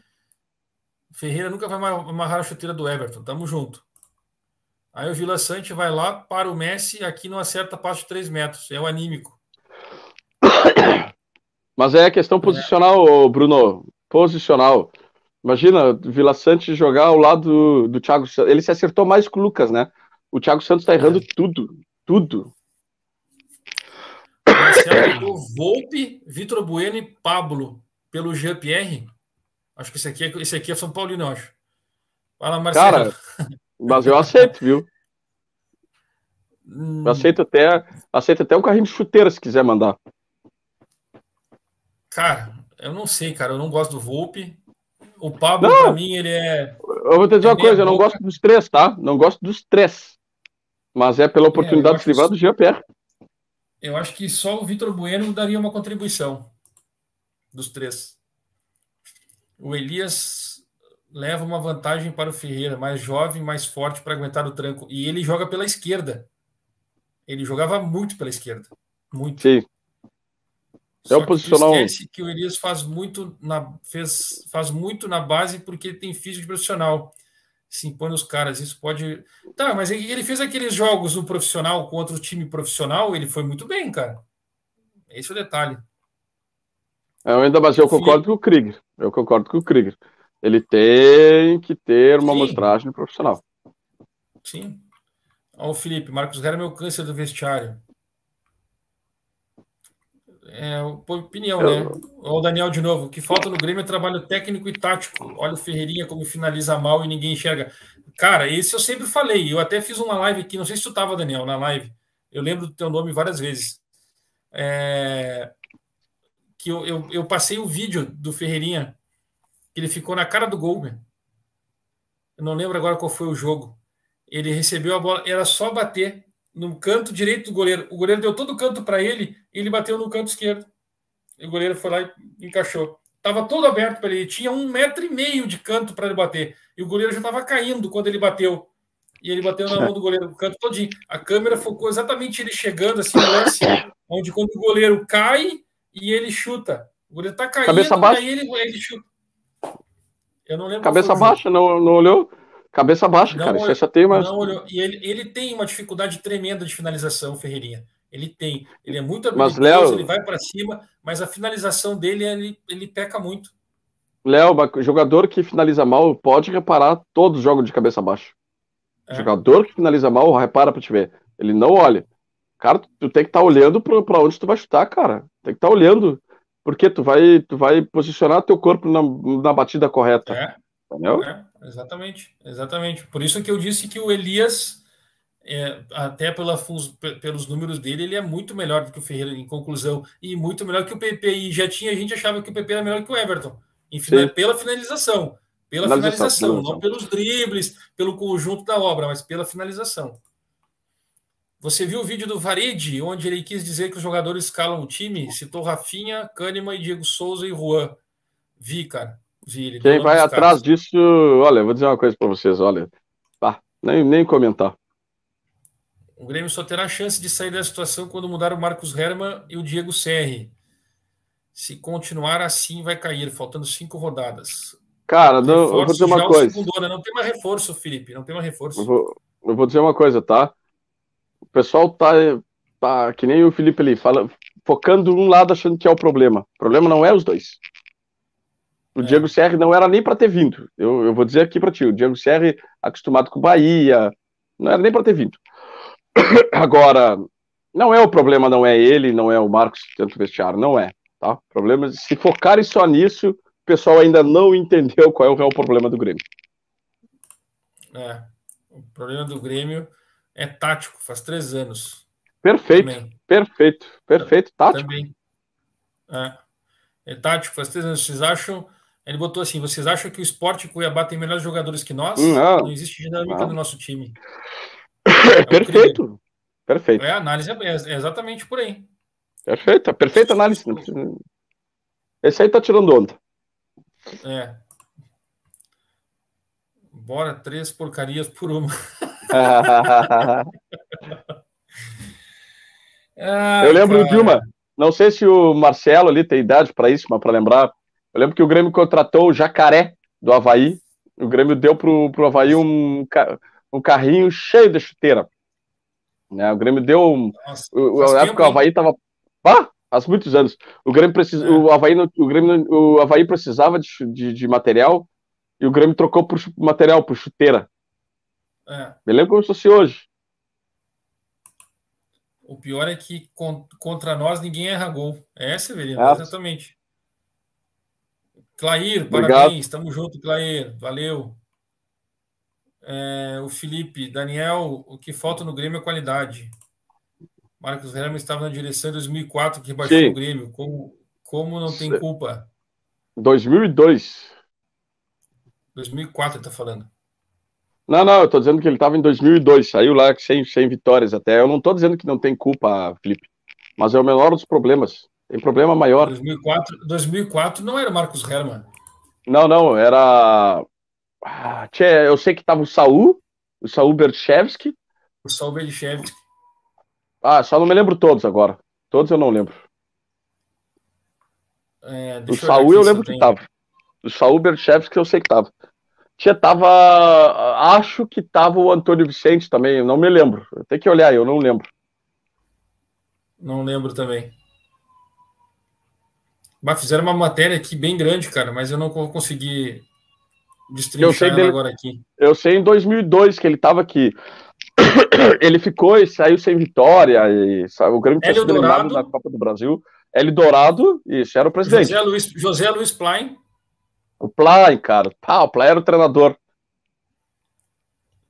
Ferreira nunca vai amarrar a chuteira do Everton. Tamo junto. Aí o Vila Sante vai lá para o Messi aqui não acerta passo de 3 metros. É o anímico. Mas é questão posicional, Bruno. Posicional. Imagina, Vila Sante jogar ao lado do, Thiago Santos. Ele se acertou mais com o Lucas, né? O Thiago Santos tá errando é. tudo. Tudo. Marcelo Volpe, Vitor Bueno e Pablo pelo Jean-Pierre. Acho que esse aqui, é, esse aqui é São Paulino, eu acho. Fala, Marcelo. Cara, mas eu aceito, viu? Hum. Aceito até, aceito até um carrinho de chuteira se quiser mandar. Cara, eu não sei, cara. Eu não gosto do Volpe. O Pablo, não. pra mim, ele é. Eu vou te dizer é uma coisa, eu não gosto dos três, tá? Não gosto dos três. Mas é pela oportunidade é, de se livrar do Jean-Pierre. Eu acho que só o Vitor Bueno daria uma contribuição dos três. O Elias leva uma vantagem para o Ferreira, mais jovem, mais forte para aguentar o tranco. E ele joga pela esquerda. Ele jogava muito pela esquerda. Muito. Sim. Só é o posicional. esquece que o Elias faz muito na, fez, faz muito na base porque ele tem físico de profissional. Se impõe nos caras. Isso pode. Tá, mas ele fez aqueles jogos no profissional contra o time profissional, ele foi muito bem, cara. Esse é o detalhe. Eu ainda, mas eu concordo com o Krieger. Eu concordo com o Krieger. Ele tem que ter uma Sim. mostragem profissional. Sim. Ó, o Felipe, Marcos Guerra é meu câncer do vestiário. É, opinião, eu... né? Ó, o Daniel de novo. O que falta no Grêmio é trabalho técnico e tático. Olha o Ferreirinha como finaliza mal e ninguém enxerga. Cara, esse eu sempre falei. Eu até fiz uma live aqui, não sei se tu estava, Daniel, na live. Eu lembro do teu nome várias vezes. É que eu, eu, eu, passei o vídeo do Ferreirinha, que ele ficou na cara do gol, Eu não lembro agora qual foi o jogo. Ele recebeu a bola, era só bater no canto direito do goleiro. O goleiro deu todo o canto para ele e ele bateu no canto esquerdo. E o goleiro foi lá e encaixou. Tava todo aberto para ele. Tinha um metro e meio de canto para ele bater. E o goleiro já estava caindo quando ele bateu. E ele bateu na mão do goleiro, o canto todinho. A câmera focou exatamente ele chegando assim, lance, onde quando o goleiro cai, e ele chuta. O goleiro tá caindo, Cabeça baixa. aí ele, ele chuta. Eu não lembro. Cabeça baixa, não, não olhou? Cabeça baixa, não cara. Olhou, isso tem mais. Não olhou. E ele, ele tem uma dificuldade tremenda de finalização, Ferreirinha. Ele tem. Ele é muito habilidoso, mas, Léo, ele vai para cima, mas a finalização dele, ele, ele peca muito. Léo, jogador que finaliza mal, pode reparar todos os jogos de cabeça baixa. É. Jogador que finaliza mal, repara para te ver. Ele não olha. Cara, tu tem que estar tá olhando para onde tu vai chutar, cara. Tem que estar tá olhando. Porque tu vai, tu vai posicionar teu corpo na, na batida correta. É. Entendeu? É, exatamente, exatamente. Por isso que eu disse que o Elias, é, até pela, pelos números dele, ele é muito melhor do que o Ferreira em conclusão. E muito melhor que o PP. E já tinha, a gente achava que o PP era melhor que o Everton. Em, pela finalização. Pela finalização, finalização, não pelos dribles, pelo conjunto da obra, mas pela finalização. Você viu o vídeo do Varid, onde ele quis dizer que os jogadores escalam o time? Citou Rafinha, Kahneman, Diego Souza e Juan. Vi, cara. Vi, ele Quem vai atrás disso, olha, vou dizer uma coisa para vocês, olha. Pá, nem, nem comentar. O Grêmio só terá chance de sair da situação quando mudar o Marcos Herman e o Diego Serri. Se continuar assim, vai cair, faltando cinco rodadas. Cara, não, eu vou dizer uma coisa. Segundo, né? Não tem mais reforço, Felipe. Não tem mais reforço. Eu vou, eu vou dizer uma coisa, tá? O pessoal tá, tá que nem o Felipe ali, fala, focando um lado achando que é o problema. O problema não é os dois. O é. Diego Serri não era nem para ter vindo. Eu, eu vou dizer aqui para ti, o Diego Serri acostumado com Bahia, não era nem para ter vindo. Agora, não é o problema, não é ele, não é o Marcos tanto vestiário, não é. Tá? O problema é se focarem só nisso, o pessoal ainda não entendeu qual é o real problema do Grêmio. É, o problema do Grêmio é tático, faz três anos. Perfeito, Também. perfeito, perfeito, tático. Também. É. é tático, faz três anos. Vocês acham. Ele botou assim: vocês acham que o esporte Cuiabá tem melhores jogadores que nós? Não, não existe dinâmica não. do nosso time. É perfeito. Perfeito. É, a análise é, é exatamente por aí. Perfeito, perfeita análise. Esse aí tá tirando onda. É. Bora, três porcarias por uma. ah, eu lembro cara. de uma. Não sei se o Marcelo ali tem idade para isso, mas para lembrar. Eu lembro que o Grêmio contratou o Jacaré do Havaí. O Grêmio deu pro, pro Havaí um, um carrinho cheio de chuteira. Né? O Grêmio deu. Nossa, o, a época o Havaí tava. Ah, faz muitos anos. O Grêmio precisa. É. O, Havaí, o, Grêmio, o Havaí precisava de, de, de material e o Grêmio trocou por material, por chuteira. É. Me lembro como se fosse hoje. O pior é que contra nós ninguém erra gol. É, Severino, é. exatamente. Clair, Obrigado. parabéns, estamos junto, Clair, valeu. É, o Felipe, Daniel, o que falta no Grêmio é qualidade. Marcos Herman estava na direção em 2004 que baixou Sim. o Grêmio. Como, como não tem culpa? 2002. 2004 ele está falando. Não, não, eu tô dizendo que ele estava em 2002, saiu lá sem, sem vitórias até. Eu não tô dizendo que não tem culpa, Felipe, mas é o menor dos problemas. Tem problema maior. 2004, 2004 não era Marcos Herman. Não, não, era. Ah, tchê, eu sei que tava o Saul, o Saul Berchevski. O Saul Berchevski. Ah, só não me lembro todos agora. Todos eu não lembro. É, o Saul eu lembro que tava. O Saul Berchevski eu sei que tava. Tinha, tava. Acho que tava o Antônio Vicente também, não me lembro. Tem que olhar, eu não lembro. Não lembro também. Mas fizeram uma matéria aqui bem grande, cara, mas eu não consegui destrinchar dele, agora aqui. Eu sei em 2002 que ele estava aqui. ele ficou e saiu sem vitória. E, sabe, o Grêmio tinha sido eliminado na Copa do Brasil. L Dourado, isso, era o presidente. José Luiz, José Luiz Plain. O Plain, cara. Pá, o Plain era o treinador.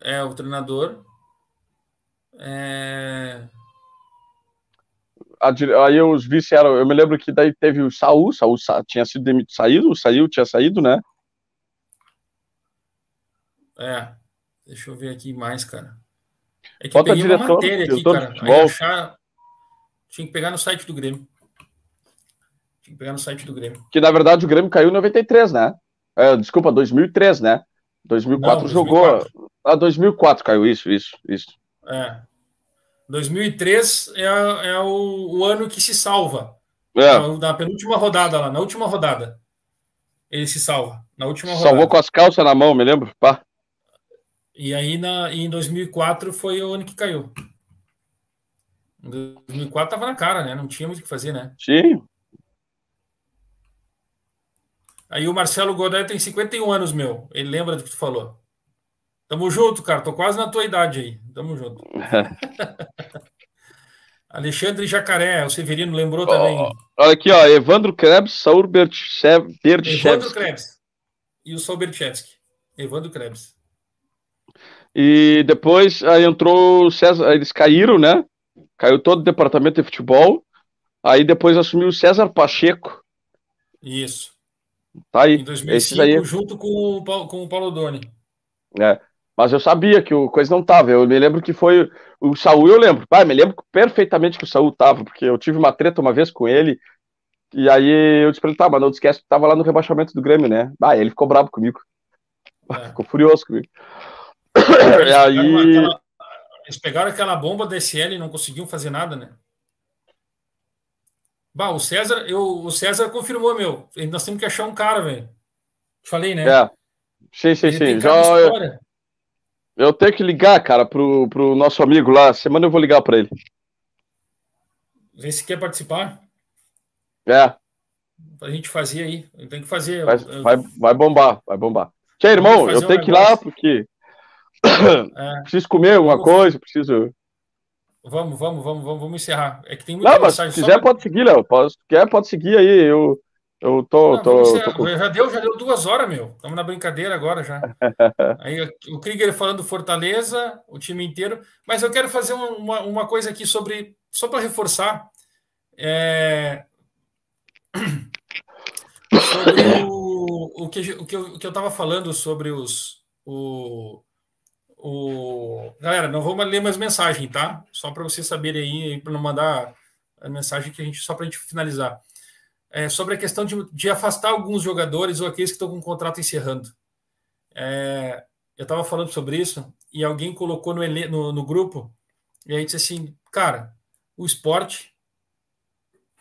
É, o treinador. É... Aí os vice eram. Eu me lembro que daí teve o Saul, Saul tinha sido demitido, saído, saiu, tinha saído, né? É. Deixa eu ver aqui mais, cara. É que Bota peguei uma matéria aqui, cara. Achar... Tinha que pegar no site do Grêmio. Tinha que pegar no site do Grêmio. Que na verdade o Grêmio caiu em 93, né? É, desculpa, 2003, né? 2004 Não, jogou. 2004. Ah, 2004 caiu isso, isso, isso. É. 2003 é, é o, o, ano que se salva. É. Na, na penúltima rodada lá, na última rodada. ele se salva. Na última rodada. Salvou com as calças na mão, me lembro. Pá. E aí na, em 2004 foi o ano que caiu. Em 2004 tava na cara, né? Não tinha muito o que fazer, né? Sim. Aí o Marcelo Godoy tem 51 anos, meu. Ele lembra do que tu falou. Tamo junto, cara. Tô quase na tua idade aí. Tamo junto. Alexandre Jacaré, o Severino lembrou também. olha aqui, ó. Evandro Krebs, Saul Berchevsky. Evandro Krebs. E o Saul Berchevsky. Evandro Krebs. E depois aí entrou o César, eles caíram, né? Caiu todo o departamento de futebol. Aí depois assumiu o César Pacheco. Isso. Tá aí. Em 2005, aí... junto com o, Paulo, com o Paulo Doni. É. Mas eu sabia que o coisa não tava. Eu me lembro que foi o Saul, eu lembro. Pai, me lembro perfeitamente que o Saul tava, porque eu tive uma treta uma vez com ele. E aí eu disse pra ele, tá, mas não esquece que tava lá no rebaixamento do Grêmio, né? Ah, ele ficou bravo comigo. É. Ficou furioso comigo. Eles, aí... pegaram aquela, eles pegaram aquela bomba DSL e não conseguiam fazer nada, né? Bah, o César, eu, o César confirmou, meu. Nós temos que achar um cara, velho. Falei, né? É. Sim, sim, sim. Já, eu, eu, tenho que ligar, cara, pro, pro nosso amigo lá. Semana eu vou ligar para ele. Vê se quer participar. É. Pra gente fazer aí. Tem que fazer. Vai, eu... vai, vai bombar, vai bombar. Tchê, irmão, eu tenho um que ir lá porque é. preciso comer alguma coisa, preciso. Vamos, vamos, vamos, vamos, vamos encerrar. É que tem muita Não, mas se quiser, pode seguir, Léo. Se quer, pode seguir aí. Eu, eu tô. Não, tô, tô Já deu, já deu duas horas, meu. Estamos na brincadeira agora já. aí o Krieger falando Fortaleza, o time inteiro. Mas eu quero fazer uma, uma coisa aqui sobre. Só para reforçar. É... sobre o, o, que, o, que eu, o que eu estava falando sobre os. O, o... Galera, não vou ler mais mensagem, tá? Só para vocês saberem aí, para não mandar a mensagem que a gente só para a gente finalizar. É sobre a questão de, de, afastar alguns jogadores ou aqueles que estão com o contrato encerrando. É, eu estava falando sobre isso e alguém colocou no, no, no, grupo e aí disse assim, cara, o esporte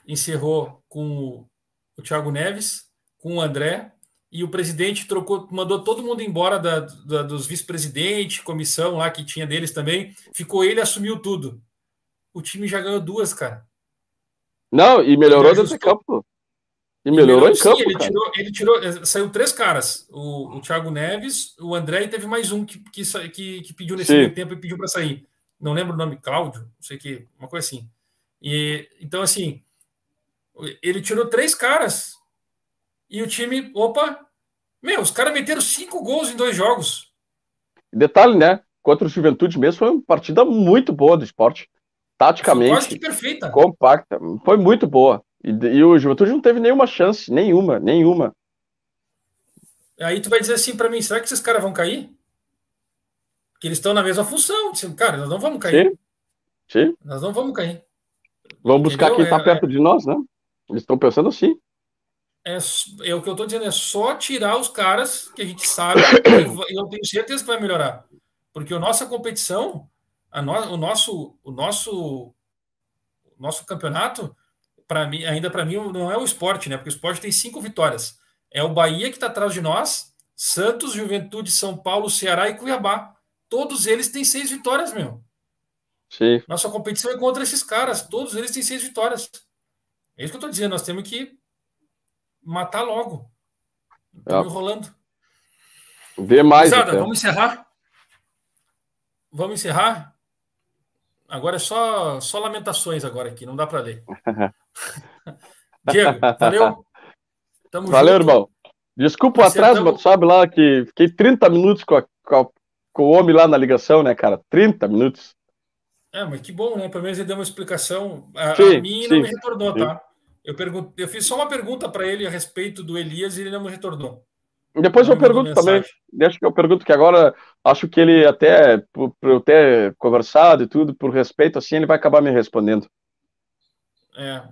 encerrou com o, o Thiago Neves, com o André e o presidente trocou, mandou todo mundo embora da, da dos vice-presidentes, comissão lá que tinha deles também. Ficou ele, assumiu tudo. O time já ganhou duas, cara. Não, e melhorou dentro de campo. E melhorou, melhorou em campo. Sim, ele tirou, ele tirou, eh, saiu três caras: o, o Thiago Neves, o André e teve mais um que, que, que, que pediu nesse meio tempo e pediu para sair. Não lembro o nome, Cláudio, não sei o que, uma coisa assim. E, então, assim, ele tirou três caras e o time, opa, meu, os caras meteram cinco gols em dois jogos. Detalhe, né? Contra o Juventude mesmo foi uma partida muito boa do esporte. Taticamente. Quase que perfeita. Compacta. Foi muito boa. E, e o Juventude não teve nenhuma chance. Nenhuma, nenhuma. Aí tu vai dizer assim para mim: será que esses caras vão cair? Que eles estão na mesma função. Cara, nós não vamos cair. Sim. Sim. Nós não vamos cair. Vamos buscar Entendeu? quem está é, perto é... de nós, né? Eles estão pensando assim é, é o que eu estou dizendo, é só tirar os caras que a gente sabe e eu tenho certeza que vai melhorar. Porque a nossa competição, a no, o nosso o nosso o nosso campeonato, para mim, ainda para mim não é o esporte, né? Porque o esporte tem cinco vitórias. É o Bahia que está atrás de nós, Santos, Juventude, São Paulo, Ceará e Cuiabá. Todos eles têm seis vitórias, meu. Sim. Nossa competição é contra esses caras. Todos eles têm seis vitórias. É isso que eu estou dizendo. Nós temos que matar logo. Estamos é. enrolando. Vê mais. vamos encerrar? Vamos encerrar? Agora é só, só lamentações agora aqui, não dá para ler. Diego, valeu. Tamo valeu, junto. irmão. Desculpa o atraso, mas tu sabe lá que fiquei 30 minutos com, a, com, a, com, o homem lá na ligação, né, cara? 30 minutos. É, mas que bom, né? Pelo menos ele deu uma explicação. A, sim, a mim sim, não me retornou, sim. tá? Eu, pergunto, eu fiz só uma pergunta para ele a respeito do Elias e ele não me retornou. Depois eu pergunto também. Deixa que eu pergunto que agora acho que ele até por, por, eu ter conversado e tudo por respeito assim ele vai acabar me respondendo. É,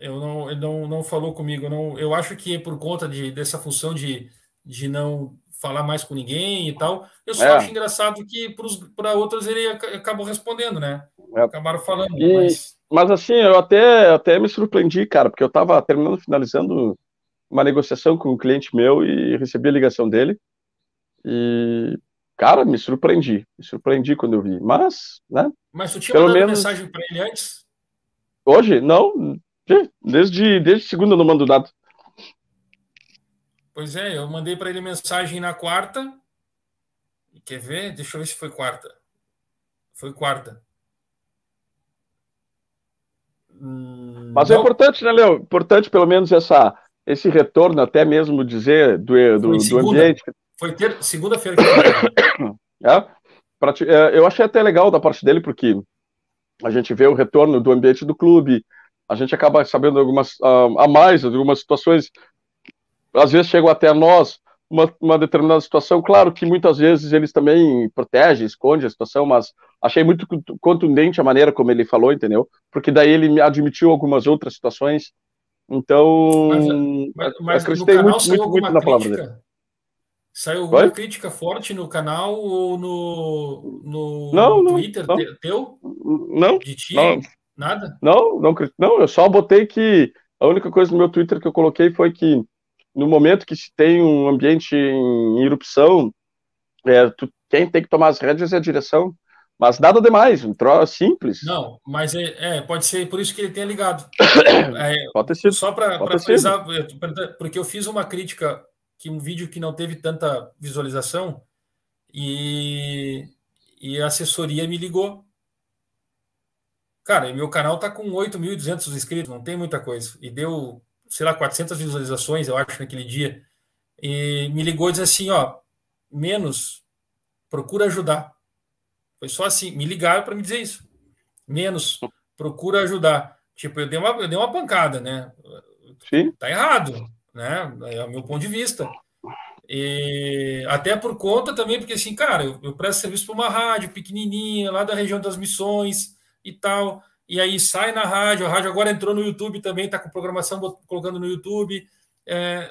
eu não, ele não, não falou comigo. Não, eu acho que por conta de, dessa função de, de não falar mais com ninguém e tal, eu só é. acho engraçado que para outros ele acabou respondendo, né? É. Acabaram falando. E... Mas mas assim, eu até, até me surpreendi, cara, porque eu tava terminando, finalizando uma negociação com um cliente meu e recebi a ligação dele. E, cara, me surpreendi. Me surpreendi quando eu vi. Mas, né? Mas tu tinha Pelo mandado menos... mensagem para ele antes? Hoje? Não. Desde, desde segunda eu não mando nada. Pois é, eu mandei para ele mensagem na quarta. Quer ver? Deixa eu ver se foi quarta. Foi quarta. Hum, Mas é não. é importante, né, Léo? Importante pelo menos essa, esse retorno, até mesmo dizer do, do, do ambiente. Foi ter... segunda-feira que é, pra, é, Eu achei até legal da parte dele, porque a gente vê o retorno do ambiente do clube, a gente acaba sabendo algumas uh, a mais, algumas situações, às vezes chegam até nós, uma, uma, determinada situação. Claro que muitas vezes eles também protegem, escondem a situação, mas achei muito contundente a maneira como ele falou, entendeu? Porque daí ele admitiu algumas outras situações. Então, mas, mas, acreditei muito, muito, muito na palavra dele. Saiu alguma Oi? crítica forte no canal ou no, no, não, no Twitter não, teu? Não. De ti? Não, Nada? Não, não, não, eu só botei que a única coisa no meu Twitter que eu coloquei foi que no momento que se tem um ambiente em erupção, é, tu, quem tem que tomar as rédeas é a direção. Mas nada demais, um troço simples. Não, mas é, é, pode ser por isso que ele tenha ligado. É, pode ter sido. Só para frisar, porque eu fiz uma crítica que um vídeo que não teve tanta visualização e, e a assessoria me ligou. Cara, meu canal tá com 8.200 inscritos, não tem muita coisa. E deu, sei lá, 400 visualizações, eu acho, naquele dia. E me ligou e disse assim, ó, menos, procura ajudar. Foi só assim, me ligaram para me dizer isso. Menos, procura ajudar. Tipo, eu dei uma, eu dei uma pancada, né? Sim. Tá errado né? É o meu ponto de vista. E até por conta também, porque assim, cara, eu, eu presto serviço para uma rádio pequenininha, lá da região das Missões e tal. E aí sai na rádio, a rádio agora entrou no YouTube também, está com programação colocando no YouTube, é,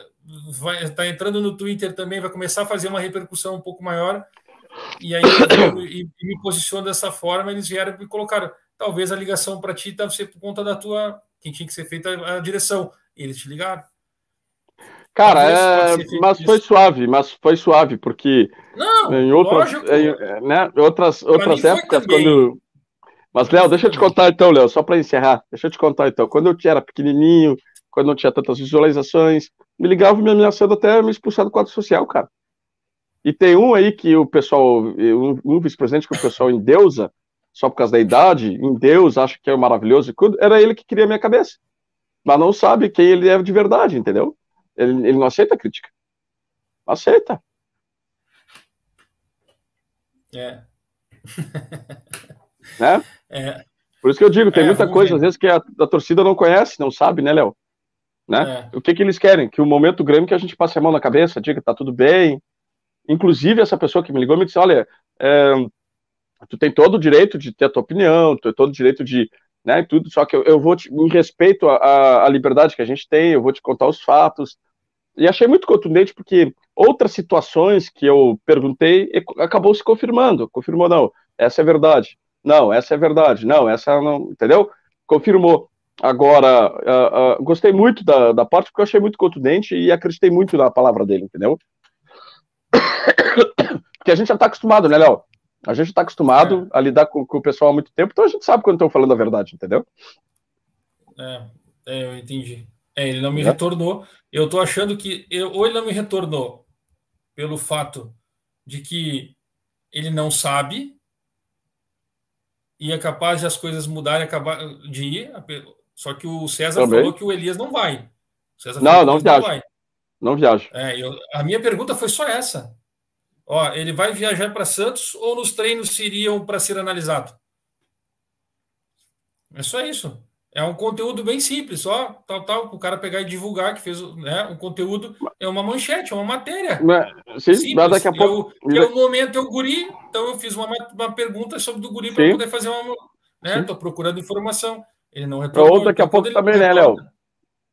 vai, tá entrando no Twitter também, vai começar a fazer uma repercussão um pouco maior. E aí eu, e, e me posiciono dessa forma, eles vieram e colocaram, talvez a ligação para ti deve ser por conta da tua, quem tinha que ser feita a, a direção. E eles te ligaram. Cara, é, mas foi suave, mas foi suave, porque não, em em, né, outras, outras épocas, quando. Mas, Léo, deixa eu te contar então, Léo, só para encerrar, deixa eu te contar então. Quando eu era pequenininho, quando não tinha tantas visualizações, me ligava me ameaçando até me expulsar do quadro social, cara. E tem um aí que o pessoal, um, um vice-presidente que o pessoal endeusa, só por causa da idade, em Deus, acha que é maravilhoso, era ele que queria a minha cabeça. Mas não sabe quem ele é de verdade, entendeu? Ele, ele não aceita crítica. Aceita. É. né? É. Por isso que eu digo, tem é, muita coisa, ver. às vezes, que a, a, torcida não conhece, não sabe, né, Léo? Né? É. O que, que eles querem? Que o momento grande que a gente passe a mão na cabeça, diga, tá tudo bem. Inclusive, essa pessoa que me ligou me disse, olha, é, tu tem todo o direito de ter a tua opinião, tu tem todo o direito de, né, tudo, só que eu, eu vou, te, em respeito à liberdade que a gente tem, eu vou te contar os fatos, e achei muito contundente porque outras situações que eu perguntei acabou se confirmando. Confirmou, não, essa é verdade. Não, essa é verdade. Não, essa não. Entendeu? Confirmou. Agora, uh, uh, gostei muito da, da parte porque eu achei muito contundente e acreditei muito na palavra dele, entendeu? Porque a gente já está acostumado, né, Léo? A gente está acostumado é. a lidar com, com, o pessoal há muito tempo, então a gente sabe quando estão falando a verdade, entendeu? É, é eu entendi. É, ele não me é. retornou. Eu estou achando que eu, ou ele não me retornou pelo fato de que ele não sabe e é capaz de as coisas mudarem, acabar de ir. Só que o César Também. falou que o Elias não vai. não, não viaja. Não, vai. não viaja. É, eu, a minha pergunta foi só essa. Ó, ele vai viajar para Santos ou nos treinos seriam para ser analisado? É só isso. É um conteúdo bem simples, só tal, tal, o cara pegar e divulgar que fez né, um conteúdo, é uma manchete, é uma matéria. Mas, sim, simples. daqui a pouco. Eu, é o momento é o guri, então eu fiz uma, uma pergunta sobre o guri para poder fazer uma. Né, Estou procurando informação. Ele não retornou. Ou daqui a pouco também, né, Léo?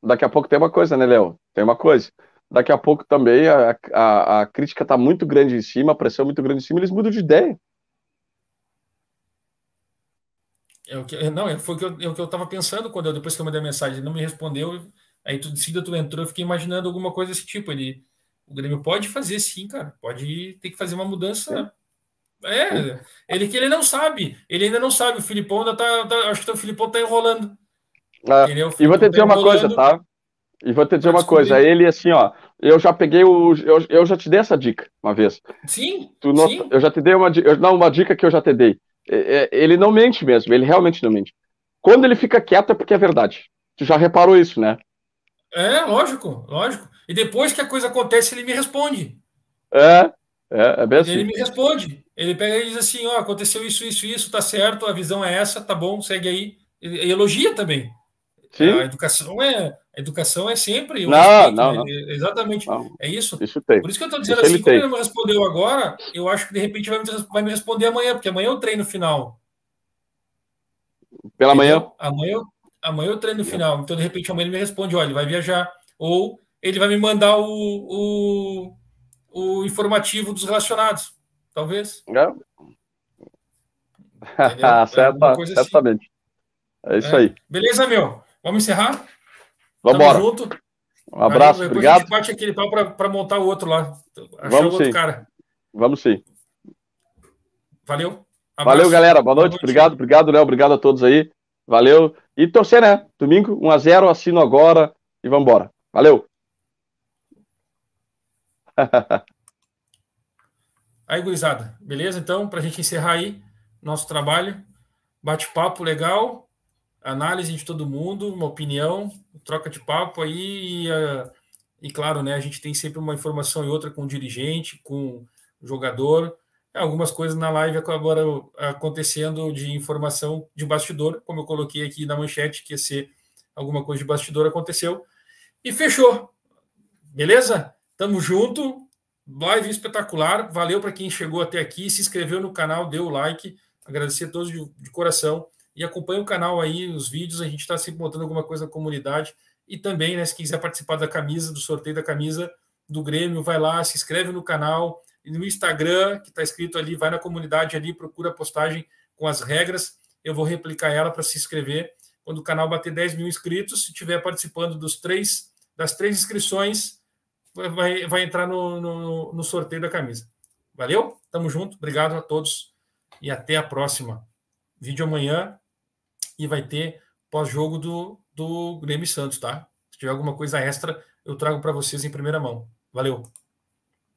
Daqui a pouco tem uma coisa, né, Léo? Tem uma coisa. Daqui a pouco também a, a, a crítica está muito grande em cima, a pressão muito grande em cima, eles mudam de ideia. É o que, não, é, foi o que eu, é o que eu estava pensando quando eu, depois que eu mandei a mensagem, ele não me respondeu. Aí tu decida, tu entrou, eu fiquei imaginando alguma coisa desse tipo. Ele, o Grêmio pode fazer sim, cara. Pode ter que fazer uma mudança. É, ele que ele não sabe. Ele ainda não sabe. O Filipão ainda tá. tá acho que o Filipão tá enrolando. É, e vou te dizer tá uma coisa, tá? E vou te dizer uma coisa. Ele, assim, ó. Eu já peguei o. Eu, eu já te dei essa dica uma vez. Sim. Tu não, sim. Eu já te dei uma, não, uma dica que eu já te dei. É, é, ele não mente mesmo. Ele realmente não mente. Quando ele fica quieto é porque é verdade. Tu já reparou isso, né? É, lógico, lógico. E depois que a coisa acontece, ele me responde. É, é, é bem assim. Ele me responde. Ele pega e diz assim: ó, oh, aconteceu isso, isso, isso, tá certo, a visão é essa, tá bom, segue aí. E elogia também. Sim. A educação é, a educação é sempre. Um não, respeito, não, né? não, Exatamente. Não. É isso. Isso tem. Por isso que eu estou dizendo isso assim: quando ele não respondeu agora, eu acho que de repente vai me, vai me responder amanhã, porque amanhã eu treino final. Pela manhã? Amanhã eu, amanhã eu treino final. Então, de repente, amanhã ele me responde: olha, ele vai viajar. Ou ele vai me mandar o, o, o informativo dos relacionados. Talvez. É. É assim. certamente. É isso é. aí. Beleza, meu? Vamos encerrar? Vamos embora. junto. Um abraço, Aí, obrigado. A gente bate aquele pau para montar o outro lá. Achar Vamos o outro sim. cara. Vamos sim. Valeu. Abraço. Valeu, galera. Boa noite. Boa noite. Obrigado, obrigado, Léo. Obrigado a todos aí. Valeu. E torcer, né? Domingo, 1x0, assino agora e vamos embora. Valeu. aí, gurizada. Beleza? Então, para a gente encerrar aí nosso trabalho. Bate-papo legal. Análise de todo mundo, uma opinião, troca de papo aí. E, uh, e claro, né? A gente tem sempre uma informação e outra com o dirigente, com o jogador algumas coisas na live acabaram acontecendo de informação de bastidor, como eu coloquei aqui na manchete, que ia ser alguma coisa de bastidor, aconteceu. E fechou. Beleza? Tamo junto. Live espetacular. Valeu para quem chegou até aqui, se inscreveu no canal, deu o like. Agradecer a todos de, de coração. E acompanha o canal aí, os vídeos. A gente está sempre montando alguma coisa na comunidade. E também, né, se quiser participar da camisa, do sorteio da camisa do Grêmio, vai lá, se inscreve no canal e no Instagram, que está escrito ali, vai na comunidade ali, procura a postagem com as regras. Eu vou replicar ela para se inscrever. Quando o canal bater 10 mil inscritos, se estiver participando dos três, das três inscrições, vai, vai entrar no, no, no sorteio da camisa. Valeu? Tamo junto. Obrigado a todos e até a próxima. Vídeo amanhã e vai ter pós-jogo do, do Grêmio Santos, tá? Se tiver alguma coisa extra, eu trago para vocês em primeira mão. Valeu!